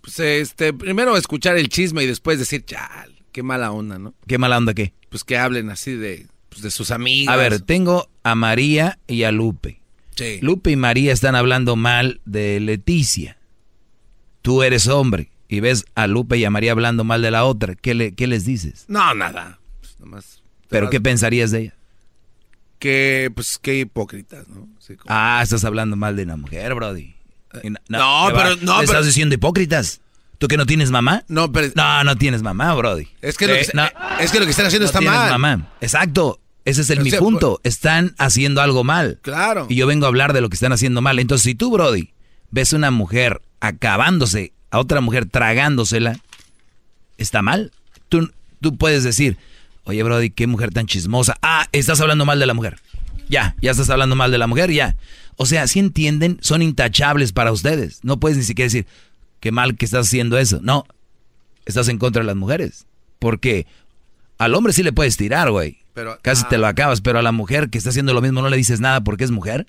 Pues este, primero escuchar el chisme y después decir, chal, qué mala onda, ¿no? ¿Qué mala onda qué? Pues que hablen así de, pues, de sus amigas. A ver, tengo a María y a Lupe. Sí. Lupe y María están hablando mal de Leticia. Tú eres hombre y ves a Lupe y a María hablando mal de la otra. ¿Qué, le, qué les dices? No, nada. Pues nomás ¿Pero qué pensarías de ella? que, pues qué hipócritas, ¿no? Sí, como- Ah, estás hablando mal de una mujer, Brody. Y No, No, ¿qué va? pero- no, ¿Me pero- estás diciendo hipócritas? ¿Tú que no tienes mamá? No, pero... No, no tienes mamá, Brody. Es que lo que Eh, es que lo que están haciendo no está tienes mal. mamá. Exacto. Ese es el O mi punto. Están haciendo algo mal. Claro. Y yo vengo a hablar de lo que están haciendo mal. Entonces, si tú, Brody, ves una mujer acabándose a otra mujer tragándosela, está mal. Tú, tú puedes decir, oye, Brody, qué mujer tan chismosa. Ah, estás hablando mal de la mujer. Ya, ya estás hablando mal de la mujer, ya. O sea, si entienden, son intachables para ustedes. No puedes ni siquiera decir, qué mal que estás haciendo eso. No, estás en contra de las mujeres. Porque al hombre sí le puedes tirar, güey. Pero- Casi ah. te lo acabas, pero a la mujer que está haciendo lo mismo no le dices nada porque es mujer.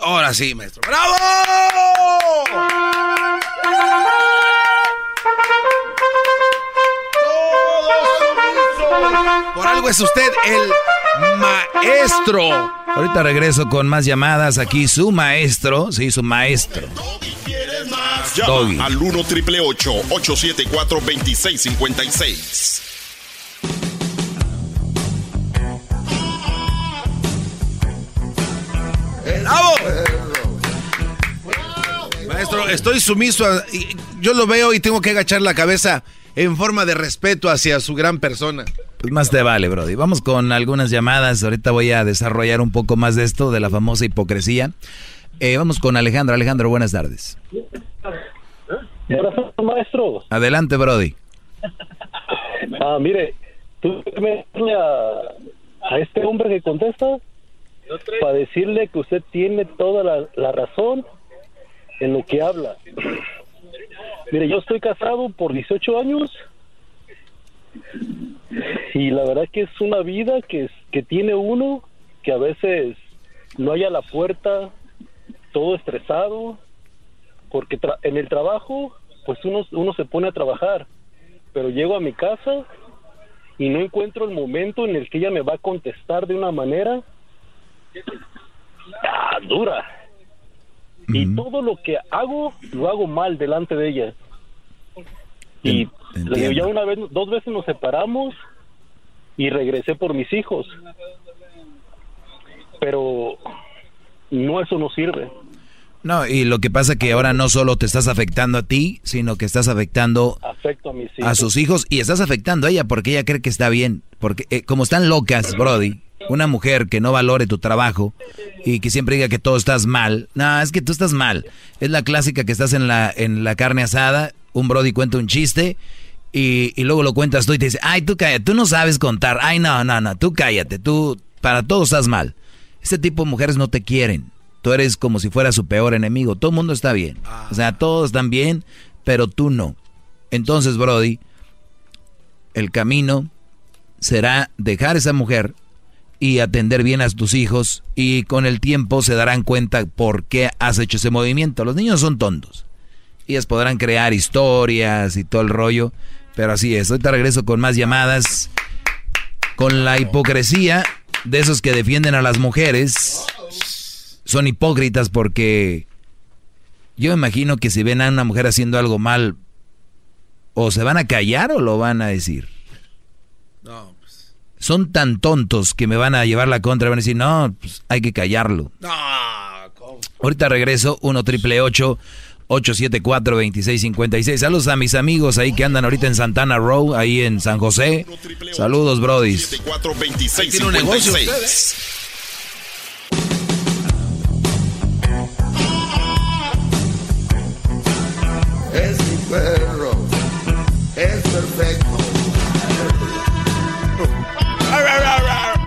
Ahora sí, maestro. ¡Bravo! Por algo es usted el maestro. Ahorita regreso con más llamadas. Aquí su maestro, sí, su maestro. Llama Doggy. al 1 triple 874 2656. ¡Bravo! Maestro, estoy sumiso. a- y yo lo veo y tengo que agachar la cabeza en forma de respeto hacia su gran persona. Pues más te vale, Brody. Vamos con algunas llamadas. Ahorita voy a desarrollar un poco más de esto, de la famosa hipocresía. Eh, vamos con Alejandro. Alejandro, buenas tardes. maestro. Adelante, Brody. Ah, mire, tú me a, a este hombre que contesta para decirle que usted tiene toda la, la razón en lo que habla. Mire, yo estoy casado por 18 años y la verdad que es una vida que, que tiene uno que a veces no hay a la puerta, todo estresado, porque tra- en el trabajo pues uno, uno se pone a trabajar, pero llego a mi casa y no encuentro el momento en el que ella me va a contestar de una manera ah, dura. Y todo lo que hago, lo hago mal delante de ella. Y le digo, ya una vez, dos veces nos separamos y regresé por mis hijos. Pero no, eso no sirve. No, y lo que pasa que ahora no solo te estás afectando a ti, sino que estás afectando Afecto a mis hijos. a sus hijos y estás afectando a ella porque ella cree que está bien. Porque eh, como están locas, Brody, una mujer que no valore tu trabajo y que siempre diga que todo estás mal, no, es que tú estás mal. Es la clásica que estás en la, en la carne asada, un Brody cuenta un chiste y, y luego lo cuentas tú y te dice, ay, tú cállate, tú no sabes contar, ay, no, no, no, tú cállate, tú para todo estás mal. Este tipo de mujeres no te quieren. Tú eres como si fuera su peor enemigo. Todo el mundo está bien. O sea, todos están bien, pero tú no. Entonces, Brody, el camino será dejar a esa mujer y atender bien a tus hijos y con el tiempo se darán cuenta por qué has hecho ese movimiento. Los niños son tontos. Ellas podrán crear historias y todo el rollo, pero así es. Ahorita regreso con más llamadas. Con la hipocresía de esos que defienden a las mujeres. Son hipócritas porque yo imagino que si ven a una mujer haciendo algo mal, o se van a callar o lo van a decir. No, Son tan tontos que me van a llevar la contra y van a decir, no, pues hay que callarlo. ¿cómo? Ahorita regreso, 1 triple 874 2656 Saludos a mis amigos ahí que andan ahorita en Santana Row, ahí en San José. Saludos, brodis. 2656. Tiene un negocio usted, ¿eh? Es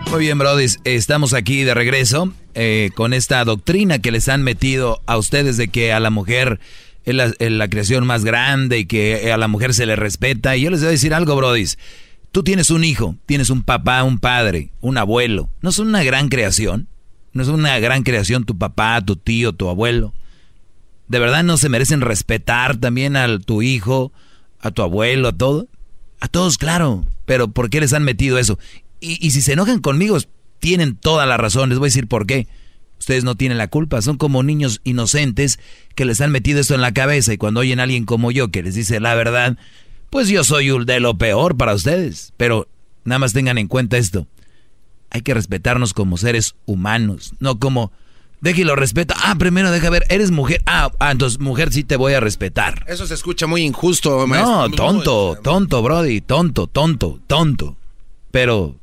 Muy bien, brodis, estamos aquí de regreso eh, con esta doctrina que les han metido a ustedes de que a la mujer es la, creación más grande y que a la mujer se le respeta. Y yo les voy a decir algo, brodis. Tú tienes un hijo, tienes un papá, un padre, un abuelo. ¿No es una gran creación? ¿No es una gran creación tu papá, tu tío, tu abuelo? ¿De verdad no se merecen respetar también a tu hijo, a tu abuelo, a todo? A todos, claro. Pero ¿por qué les han metido eso? Y, y si se enojan conmigo, tienen toda la razón. Les voy a decir por qué. Ustedes no tienen la culpa. Son como niños inocentes que les han metido esto en la cabeza. Y cuando oyen a alguien como yo que les dice la verdad, pues yo soy de lo peor para ustedes. Pero nada más tengan en cuenta esto. Hay que respetarnos como seres humanos, no como Deje y lo respeto. Ah, primero deja ver, eres mujer. Ah, ah, entonces mujer sí te voy a respetar. Eso se escucha muy injusto, maestro. No, tonto, tonto, Brody, tonto, tonto, tonto. Pero,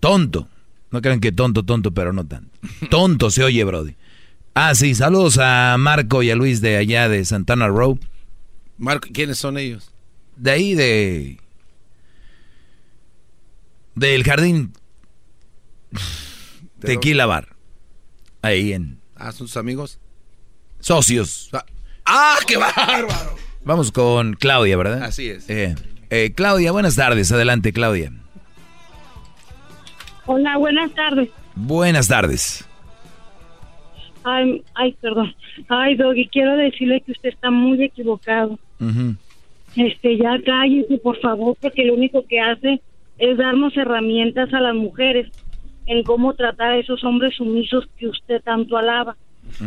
tonto. No crean que tonto, tonto, pero no tanto. Tonto se oye, Brody. Ah, sí, saludos a Marco y a Luis de allá de Santana Row. Marco, ¿quiénes son ellos? De ahí de... Del jardín Tequila Bar. Ahí en... Ah, ¿son sus amigos? Socios. ¡Ah, qué bárbaro! Vamos con Claudia, ¿verdad? Así es. Eh, eh, Claudia, buenas tardes. Adelante, Claudia. Hola, buenas tardes. Buenas tardes. Ay, ay, perdón. Ay, Doggy, quiero decirle que usted está muy equivocado. Este, ya cállese, por favor, porque lo único que hace es darnos herramientas a las mujeres en cómo tratar a esos hombres sumisos que usted tanto alaba.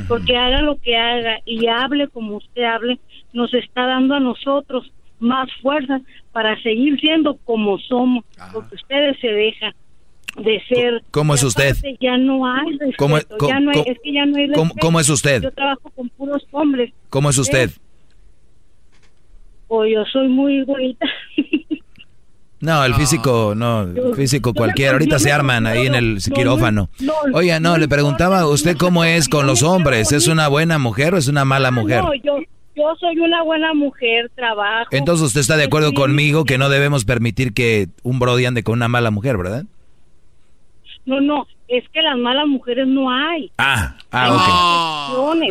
Porque haga lo que haga y hable como usted hable, nos está dando a nosotros más fuerza para seguir siendo como somos, porque ustedes se dejan de ser. ¿Cómo es usted? aparte, Ya no hay respeto, ¿Cómo es- ya no hay- cómo- es que ya no hay cómo es usted? Yo trabajo con puros hombres. ¿Cómo es usted? O yo soy muy bonita. No, el físico, no, el físico cualquiera. Ahorita se arman ahí en el quirófano. Oiga, no, le preguntaba a usted cómo es con los hombres. ¿Es una buena mujer o es una mala mujer? No, yo, yo soy una buena mujer, trabajo. Entonces usted está de acuerdo conmigo que no debemos permitir que un brody ande con una mala mujer, ¿verdad? No, no, es que las malas mujeres no hay. Ah, Hay ah, excepciones.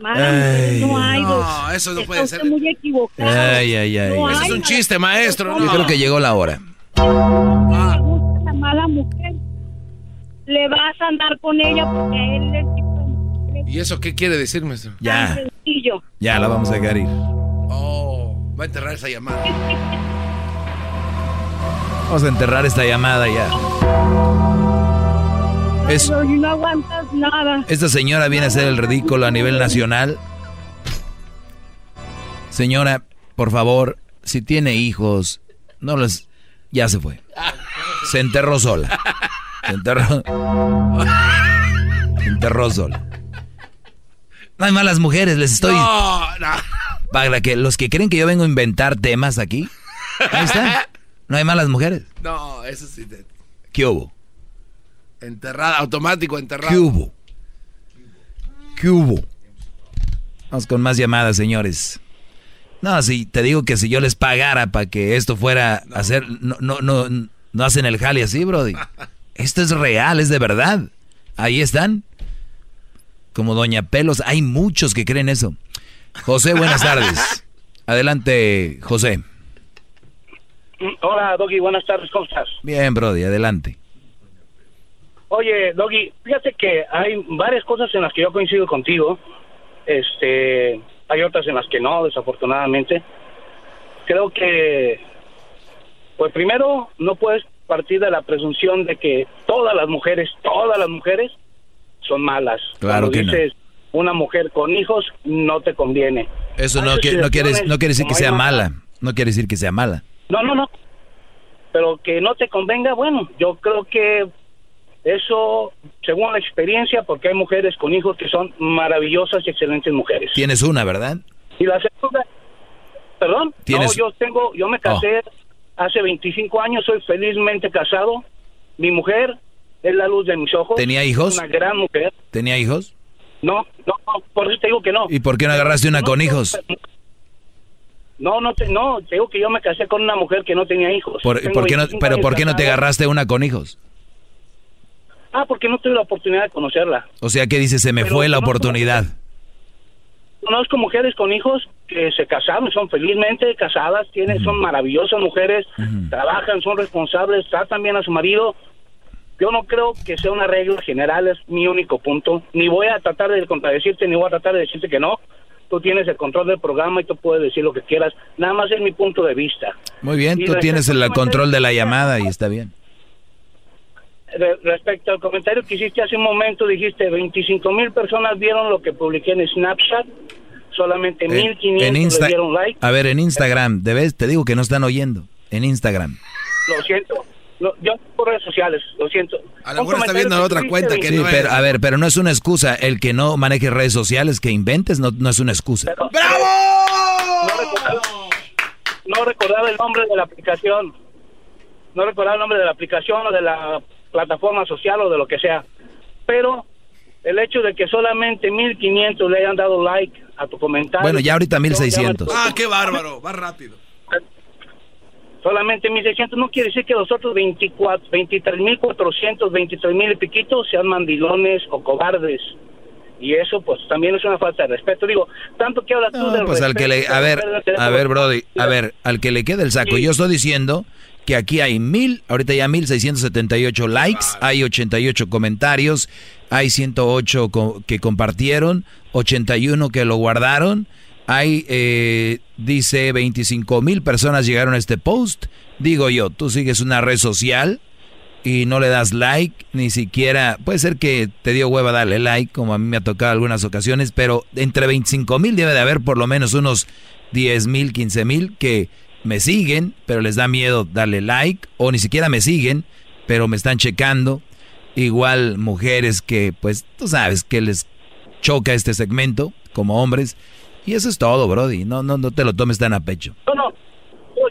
Malas Ay, mujeres no hay. no, dos. eso no Está puede ser. muy equivocado. ok. Ay, ay, ay. No ay. hay Es un chiste, maestro. Yo no. creo que llegó la hora. Me gusta la mala mujer. Le vas a andar con ella porque a él le ¿Y eso qué quiere decir, maestro? Ya, sencillo. ya la vamos a dejar ir. Oh, va a enterrar esa llamada. Vamos a enterrar esta llamada ya. Es, No, y no aguantas nada. esta señora viene a hacer el ridículo a nivel nacional. Señora, por favor, si tiene hijos, no los... Ya se fue. Se enterró sola. Se enterró... Se enterró sola. No hay malas mujeres, les estoy... No, no. Para que los que creen que yo vengo a inventar temas aquí, ahí está. No hay malas mujeres. No, eso sí. te- ¿Qué hubo? Enterrada, automático, enterrada. ¿Qué hubo? ¿Qué hubo? Vamos con más llamadas, señores. No, si te digo que si yo les pagara para que esto fuera a hacer, no, no, no, no hacen el jale así, Brody. Esto es real, es de verdad. Ahí están. Como Doña Pelos, hay muchos que creen eso. José, buenas tardes. Adelante, José. Hola, Doggy, buenas tardes, ¿cómo estás? Bien, Brody, adelante. Oye, Doggy, fíjate que hay varias cosas en las que yo coincido contigo. Este, hay otras en las que no, desafortunadamente. Creo que, pues primero, no puedes partir de la presunción de que todas las mujeres, todas las mujeres son malas. Claro Cuando que no. dices una mujer con hijos, no te conviene. Eso no, quiere, no, quiere, no quiere decir que sea mala. No quiere decir que sea mala. No, no, no. Pero que no te convenga, bueno, yo creo que eso, según la experiencia, porque hay mujeres con hijos que son maravillosas y excelentes mujeres. Tienes una, ¿verdad? Y la segunda, perdón, Tienes- no, yo tengo, yo me casé hace 25 años, soy felizmente casado. Mi mujer es la luz de mis ojos. ¿Tenía hijos? Una gran mujer. ¿Tenía hijos? No, no, por eso te digo que no. ¿Y por qué no agarraste una con hijos? No, no, te, no, te digo que yo me casé con una mujer que no tenía hijos. Por, Tengo por qué no, 25 ¿Pero por qué no te agarraste una con hijos? Ah, porque no tuve la oportunidad de conocerla. O sea, que dice, se me Pero fue la oportunidad. Conozco mujeres con hijos que se casaron, son felizmente casadas, tienen, son maravillosas mujeres, trabajan, son responsables, tratan bien a su marido. Yo no creo que sea una regla general, es mi único punto. Ni voy a tratar de contradecirte, ni voy a tratar de decirte que no. Tú tienes el control del programa y tú puedes decir lo que quieras. Nada más es mi punto de vista. Muy bien, Y tú tienes el control de la llamada y está bien. Re- respecto al comentario que hiciste hace un momento, dijiste 25 mil personas vieron lo que publiqué en Snapchat, solamente En, 1500 en le Insta dieron like. a ver, en Instagram, debes, te digo que no están oyendo. En Instagram. Lo siento. No, yo por redes sociales, lo siento. A lo mejor está viendo la otra cuenta que Sí, no es. pero, a ver, pero no es una excusa. El que no maneje redes sociales, que inventes, no, no es una excusa. No recordaba, no recordaba el nombre de la aplicación. No recordaba el nombre de la aplicación o de la plataforma social o de lo que sea. Pero el hecho de que solamente 1500 le hayan dado like a tu comentario. Bueno, ya ahorita 1600. Ah, qué bárbaro, va rápido. Solamente 1600 no quiere decir que los otros 24, 23.400, 23.000 y piquitos sean mandilones o cobardes. Y eso, pues, también es una falta de respeto. Digo, tanto que hablas tú No, del pues al que le, a ver, a ver, Brody, a ver, al que le quede el saco. Yo estoy diciendo que aquí hay mil, ahorita ya mil seiscientos setenta y ocho likes, hay 88 comentarios, hay 108 co- que compartieron, 81 que lo guardaron, hay, eh, dice, 25 mil personas llegaron a este post. Digo yo, tú sigues una red social y no le das like, ni siquiera, puede ser que te dio hueva darle like, como a mí me ha tocado algunas ocasiones, pero entre 25 mil debe de haber por lo menos unos 10 mil, 15 mil que me siguen, pero les da miedo darle like, o ni siquiera me siguen, pero me están checando. Igual mujeres que, pues, tú sabes que les choca este segmento, como hombres. Y eso es todo, Brody. No, no, no te lo tomes tan a pecho. No, no.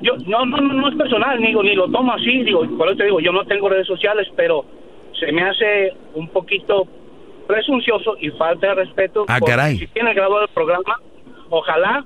Yo, no, no, no, es personal, digo, ni lo tomo así, digo, por eso te digo, yo no tengo redes sociales, pero se me hace un poquito presuncioso y falta de respeto. Ah, caray. Si tiene grabado el programa, ojalá,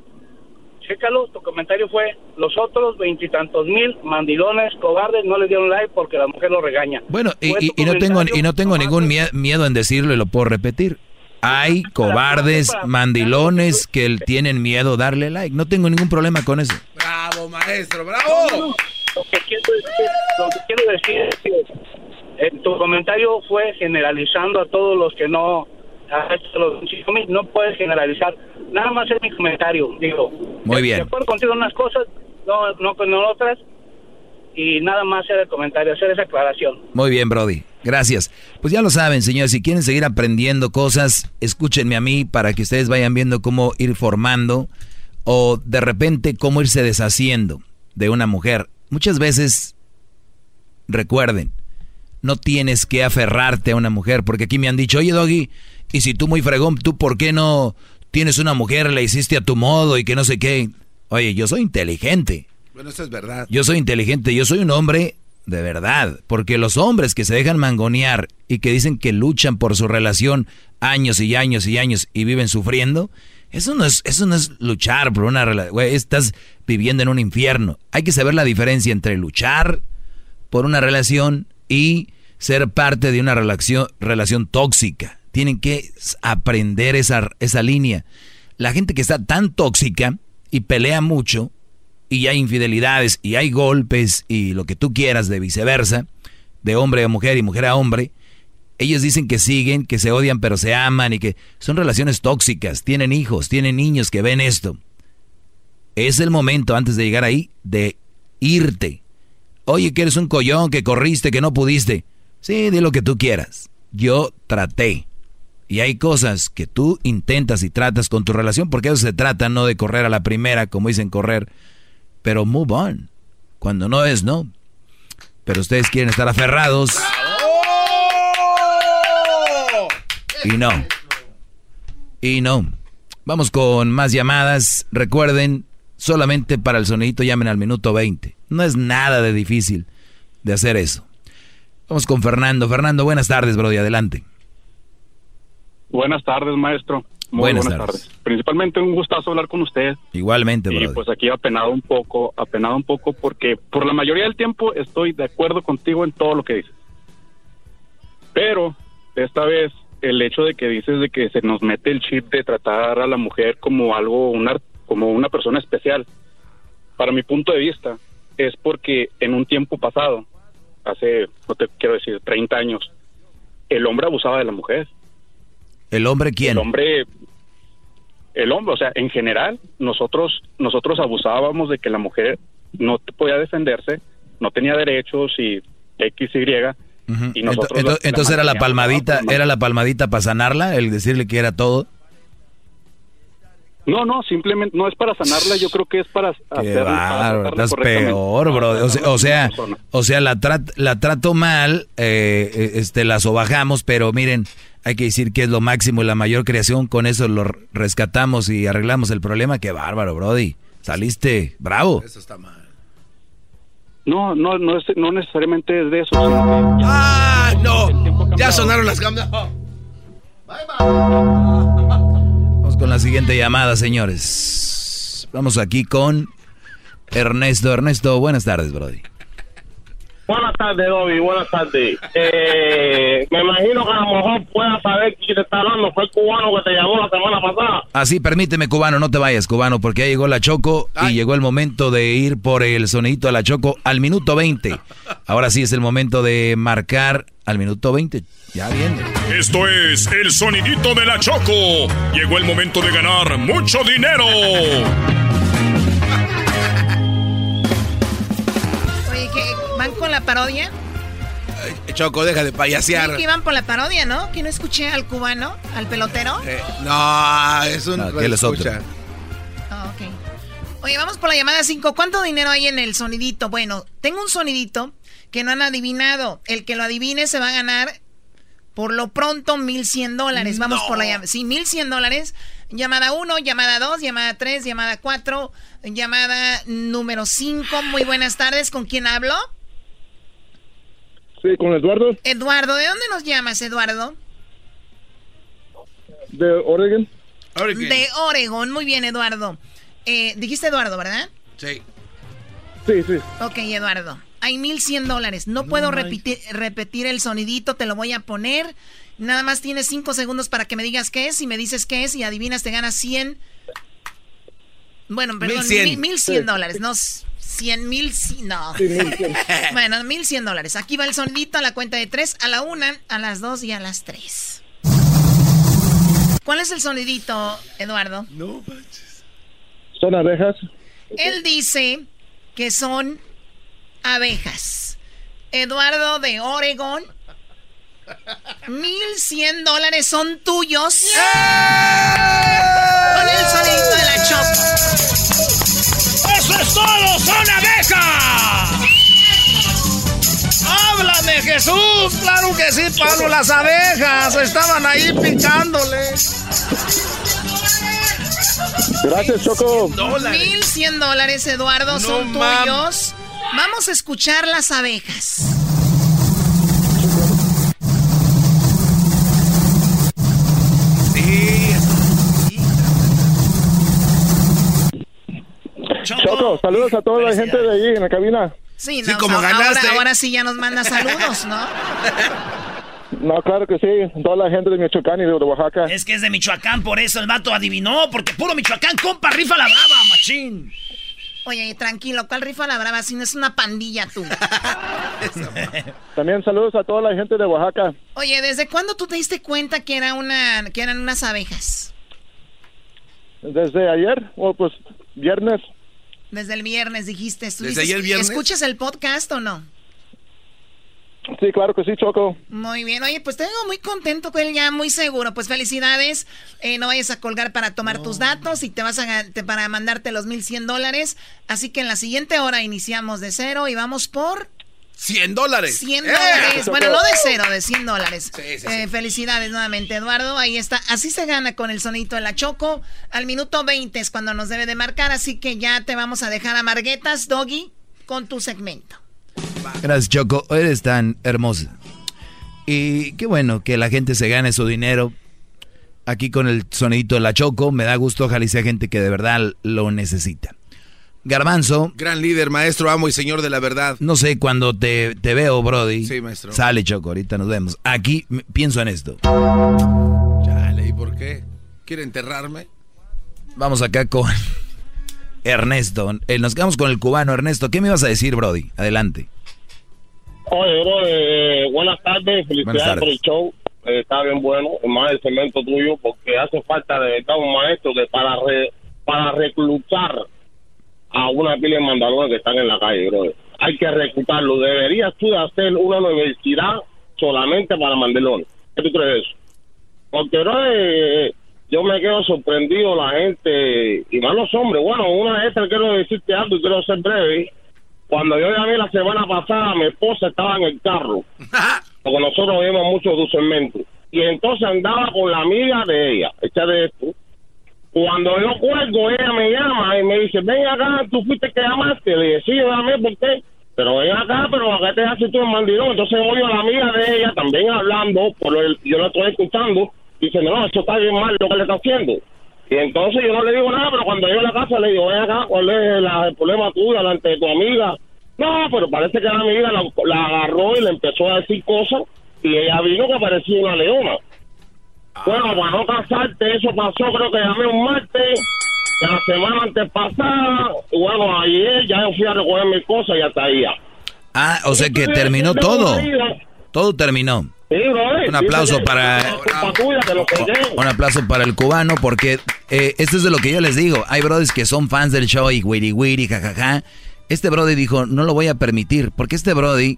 chécalo, tu comentario fue, los otros veintitantos mil mandilones, cobardes, no le dieron like porque la mujer lo regaña. Bueno, y, y- no tengo y no tengo ningún mie- miedo en decirlo y lo puedo repetir. Hay cobardes, mandilones que tienen miedo darle like. No tengo ningún problema con eso. Bravo, maestro, bravo. Lo que quiero decir, lo que quiero decir es que eh, tu comentario fue generalizando a todos los que no a estos los 25 mil, no puedes generalizar. Nada más es mi comentario, digo. Muy De bien. acuerdo contigo en unas cosas, no, no con otras, y nada más era el comentario, hacer esa aclaración. Muy bien, Brody. Gracias. Pues ya lo saben, señores, si quieren seguir aprendiendo cosas, escúchenme a mí para que ustedes vayan viendo cómo ir formando o de repente cómo irse deshaciendo de una mujer. Muchas veces, recuerden, no tienes que aferrarte a una mujer, porque aquí me han dicho, oye, Doggy, y si tú muy fregón, ¿tú por qué no tienes una mujer, la hiciste a tu modo y que no sé qué? Oye, yo soy inteligente. Bueno, eso es verdad. Yo soy inteligente, yo soy un hombre de verdad, porque los hombres que se dejan mangonear y que dicen que luchan por su relación años y años y años y viven sufriendo, eso no es, eso no es luchar por una relación, estás viviendo en un infierno. Hay que saber la diferencia entre luchar por una relación y ser parte de una relación, relación tóxica. Tienen que aprender esa, esa línea. La gente que está tan tóxica y pelea mucho, y hay infidelidades, y hay golpes, y lo que tú quieras de viceversa, de hombre a mujer y mujer a hombre, ellos dicen que siguen, que se odian pero se aman y que son relaciones tóxicas, tienen hijos, tienen niños que ven esto. Es el momento antes de llegar ahí de irte. Oye, que eres un collón, que corriste, que no pudiste. Sí, di lo que tú quieras. Yo traté. Y hay cosas que tú intentas y tratas con tu relación, porque eso se trata, no de correr a la primera, como dicen correr, pero move on. Cuando no es, no. Pero ustedes quieren estar aferrados. Y no. Y no. Vamos con más llamadas. Recuerden, solamente para el sonidito llamen al minuto 20. No es nada de difícil de hacer eso. Vamos con Fernando. Fernando, buenas tardes, Brody. Adelante. Buenas tardes, maestro. Muy Buenas buenas, tardes. tardes. Principalmente un gustazo hablar con usted. Igualmente, Y pues aquí apenado un poco, apenado un poco porque por la mayoría del tiempo estoy de acuerdo contigo en todo lo que dices. Pero esta vez el hecho de que dices de que se nos mete el chip de tratar a la mujer como algo, una, como una persona especial, para mi punto de vista, es porque en un tiempo pasado, hace, no te quiero decir, 30 años, el hombre abusaba de la mujer. ¿El hombre quién? El hombre, el hombre, o sea, en general, nosotros, nosotros abusábamos de que la mujer no podía defenderse, no tenía derechos y X, Y, y Ento- nosotros ento- la- la entonces era la palmadita, era la palmadita para sanarla, el decirle que era todo. No, no, simplemente no es para sanarla, yo creo que es para Qué hacerla. para bárbaro, tratarla estás peor, bro. O sea, o sea, o sea, la, trat- la trato mal, eh, eh, este, la sobajamos, pero miren, hay que decir que es lo máximo y la mayor creación. Con eso lo rescatamos y arreglamos el problema. Qué bárbaro, Brody. Saliste bravo. Eso está mal. No, no, no, es, no necesariamente es de eso. sino que ya- ¡Ah, no! Ya sonaron las cámaras. Vamos con la siguiente llamada, señores. Vamos aquí con Ernesto. Ernesto, buenas tardes, Brody. Buenas tardes, Dobby, buenas tardes. Eh, me imagino que a lo mejor puedas saber quién te está hablando. Fue el cubano que te llamó la semana pasada. Ah, sí, permíteme, cubano, no te vayas, cubano, porque ya llegó la Choco y llegó el momento de ir por el sonidito a la Choco al minuto 20. Ahora sí es el momento de marcar al minuto 20. Ya viene. Esto es el sonidito de la Choco. Llegó el momento de ganar mucho dinero. La parodia? Choco, deja de payasear. Sí, que iban por la parodia, ¿no? Que no escuché al cubano, al pelotero. Eh, no, es un. No, aquel es otro. escucha. Ah, ok. Oye, vamos por la llamada 5. ¿Cuánto dinero hay en el sonidito? Bueno, tengo un sonidito que no han adivinado. El que lo adivine se va a ganar por lo pronto 1100 dólares. Vamos por la llamada. Sí, 1100 dólares. Llamada 1, llamada 2, llamada 3, llamada 4, llamada número 5. Muy buenas tardes. ¿Con quién hablo? Sí, con Eduardo Eduardo. ¿De dónde nos llamas, Eduardo? de Oregon. De Oregon. Muy bien, Eduardo. Eh, dijiste Eduardo, ¿verdad? Sí. Sí, sí. Ok, Eduardo. Hay 1100 dólares. No puedo repetir, repetir el sonidito, te lo voy a poner. Nada más tienes 5 segundos para que me digas qué es. Si me dices qué es y adivinas, te ganas 100. Bueno, perdón, 1100. mil- 1100 Sí. dólares. No, 100 mil. No. Sí, 1100. bueno, 1100 dólares. Aquí va el sonidito a la cuenta de 3, a la 1, a las 2 y a las 3. ¿Cuál es el sonidito, Eduardo? No manches. Son abejas. Él dice que son abejas. Eduardo de Oregon. 1100 dólares son tuyos. Con el sonidito de la chopa. ¡Eso es todo! ¡Son abejas! ¡Háblame, Jesús! ¡Claro que sí, Pablo! Las abejas estaban ahí picándole. Gracias, Choco. 1100 dólares, Eduardo, son mam. tuyos. Vamos a escuchar las abejas. Sí. Choco, saludos a toda la gente de ahí en la cabina. Sí, Sí, no, como ahora- ganaste. Ahora, sí ya nos manda saludos, ¿no? No, claro que sí. Toda la gente de Michoacán y de Oaxaca. Es que es de Michoacán, por eso el vato adivinó, porque puro Michoacán, compa, rifa la brava, machín. Oye, tranquilo, ¿cuál rifa la brava? Si no es una pandilla tú. También saludos a toda la gente de Oaxaca. Oye, ¿desde cuándo tú te diste cuenta que era una, que eran unas abejas? Desde ayer, o pues viernes. Desde el viernes dijiste, ¿Desde ¿estuviste- ayer viernes? ¿escuchas el podcast o no? Sí, claro que sí, Choco. Muy bien, oye, pues te vengo muy contento con él ya, muy seguro. Pues felicidades, Eh, no vayas a colgar para tomar tus datos y te vas a te- para mandarte los 1100 dólares. Así que en la siguiente hora iniciamos de cero y vamos por 100 dólares. 100 ¡Eh! dólares. Bueno, no de cero, de 100 dólares. sí, sí. Eh, felicidades nuevamente, Eduardo. Ahí está. Así se gana con el sonito de la Choco. Al minuto 20 es cuando nos debe de marcar. Así que ya te vamos a dejar a Marguetas, Doggy, con tu segmento. Gracias, Choco. Eres tan hermosa. Y qué bueno que la gente se gane su dinero. Aquí con el sonidito de la Choco. Me da gusto, ojalá y sea gente que de verdad lo necesita. Garbanzo. Gran líder, maestro, amo y señor de la verdad. No sé, cuando te, te veo, Brody. Sí, maestro. Sale, Choco, ahorita nos vemos. Aquí pienso en esto. Chale, ¿y por qué? ¿Quiere enterrarme? Vamos acá con Ernesto. Eh, nos quedamos con el cubano. Ernesto, ¿qué me ibas a decir, Brody? Adelante. Oye, bro, eh, buenas tardes, felicidades Buenas tardes. por el show. Eh, está bien bueno, más el cemento tuyo, porque hace falta de verdad un maestro que para re- para reclutar a una pila de mandalones que están en la calle. Hay que reclutarlo. Deberías tú de hacer una universidad solamente para mandalones. ¿Qué tú crees de eso? Porque, bro, eh, yo me quedo sorprendido la gente, y más los hombres. Bueno, una vez quiero decirte algo y quiero ser breve. Cuando yo llamé la semana pasada, mi esposa estaba en el carro, porque nosotros vimos mucho de segmento. Y entonces andaba con la amiga de ella, hecha de esto. Cuando yo cuelgo, ella me llama y me dice, ven acá, tú fuiste que llamaste. Le dije, sí, llamé, ¿por qué? Pero ven acá, pero acá te haces tú el mandilón. Entonces oigo a la amiga de ella también hablando, por el, yo la estoy escuchando, dice, no, eso está bien mal lo que le está haciendo. Y entonces yo no le digo nada, pero cuando llego a la casa le digo, ven acá, ¿cuál es el problema tuyo delante de tu amiga? No, pero parece que la amiga la agarró y le empezó a decir cosas y ella vino que parecía una leona. Bueno, para no casarte, eso pasó, creo que llamé un martes, de la semana antes pasada, y bueno, ayer ya yo fui a recoger mis cosas y hasta ahí ya. Ah, o sea que terminó todo. Todo terminó. Sí, brother, Un aplauso que para tuya un aplauso para el cubano porque eh, esto es de lo que yo les digo. Hay brothers que son fans del show y wiri wiri jajaja. Este brody dijo, "No lo voy a permitir", porque este brody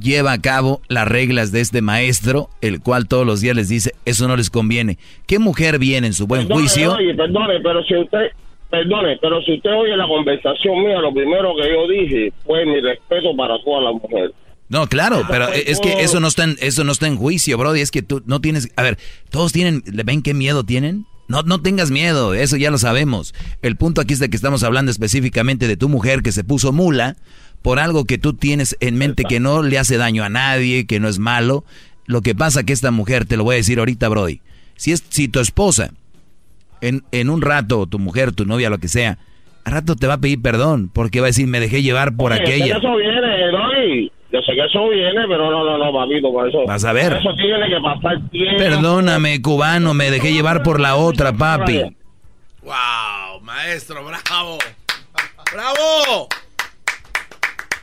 lleva a cabo las reglas de este maestro, el cual todos los días les dice, "Eso no les conviene." ¿Qué mujer viene en su buen Perdone, juicio? Oye, perdone, pero si usted, perdone, pero si usted oye la conversación mía, lo primero que yo dije fue mi respeto para todas las mujeres. No, claro, pero es que eso no está en, eso no está en juicio, Brody. Es que tú no tienes. A ver, todos tienen. ¿le ¿Ven qué miedo tienen? No, no tengas miedo, eso ya lo sabemos. El punto aquí es de que estamos hablando específicamente de tu mujer que se puso mula por algo que tú tienes en mente que no le hace daño a nadie, que no es malo. Lo que pasa que esta mujer, te lo voy a decir ahorita, Brody. Si es, si tu esposa, en, en un rato, tu mujer, tu novia, lo que sea, al rato te va a pedir perdón, porque va a decir, me dejé llevar por Oye, aquella. que eso viene, Doggy. Yo sé que eso viene, pero no, no, no, papito, por eso. Vas a ver. Eso tiene que pasar tiempo. Perdóname, cubano, me dejé llevar por la otra, papi. ¡Wow! Maestro, bravo. ¡Bravo!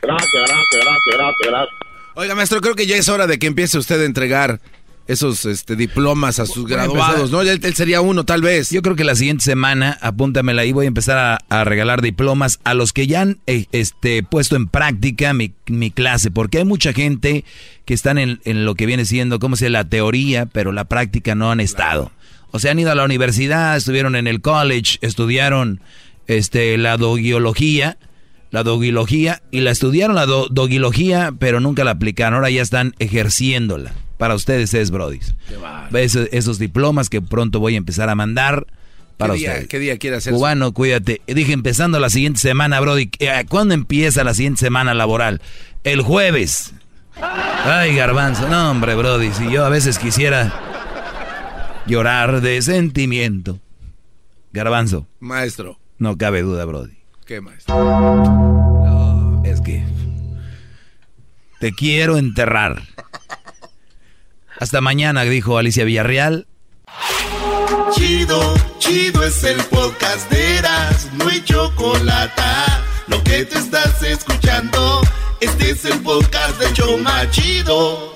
Gracias, gracias, gracias, gracias, gracias. Oiga, maestro, creo que ya es hora de que empiece usted a entregar esos este, diplomas a sus Voy a graduados, ¿no? Él, él sería uno, tal vez. Yo creo que la siguiente semana, apúntamela ahí, voy a empezar a, a regalar diplomas a los que ya han eh, este, puesto en práctica mi, mi clase, porque hay mucha gente que están en, en lo que viene siendo, ¿cómo se llama? La teoría, pero la práctica no han estado. O sea, han ido a la universidad, estuvieron en el college, estudiaron este, la dogiología, la dogiología, y la estudiaron la do- dogiología, pero nunca la aplicaron, ahora ya están ejerciéndola. Para ustedes es, brodis. Esos, esos diplomas que pronto voy a empezar a mandar para ¿Qué día, ustedes. ¿Qué día quiere hacer? Cubano, cuídate. Dije empezando la siguiente semana, Brody. ¿Cuándo empieza la siguiente semana laboral? El jueves. Ay, garbanzo. No, hombre, Brody. Si yo a veces quisiera llorar de sentimiento. Garbanzo. Maestro. No cabe duda, Brody. ¿Qué maestro? Es que te quiero enterrar. Hasta mañana, dijo Alicia Villarreal. Chido, chido es el podcast de Eras, no hay chocolate. Lo que te estás escuchando, este es el podcast de Choma Chido.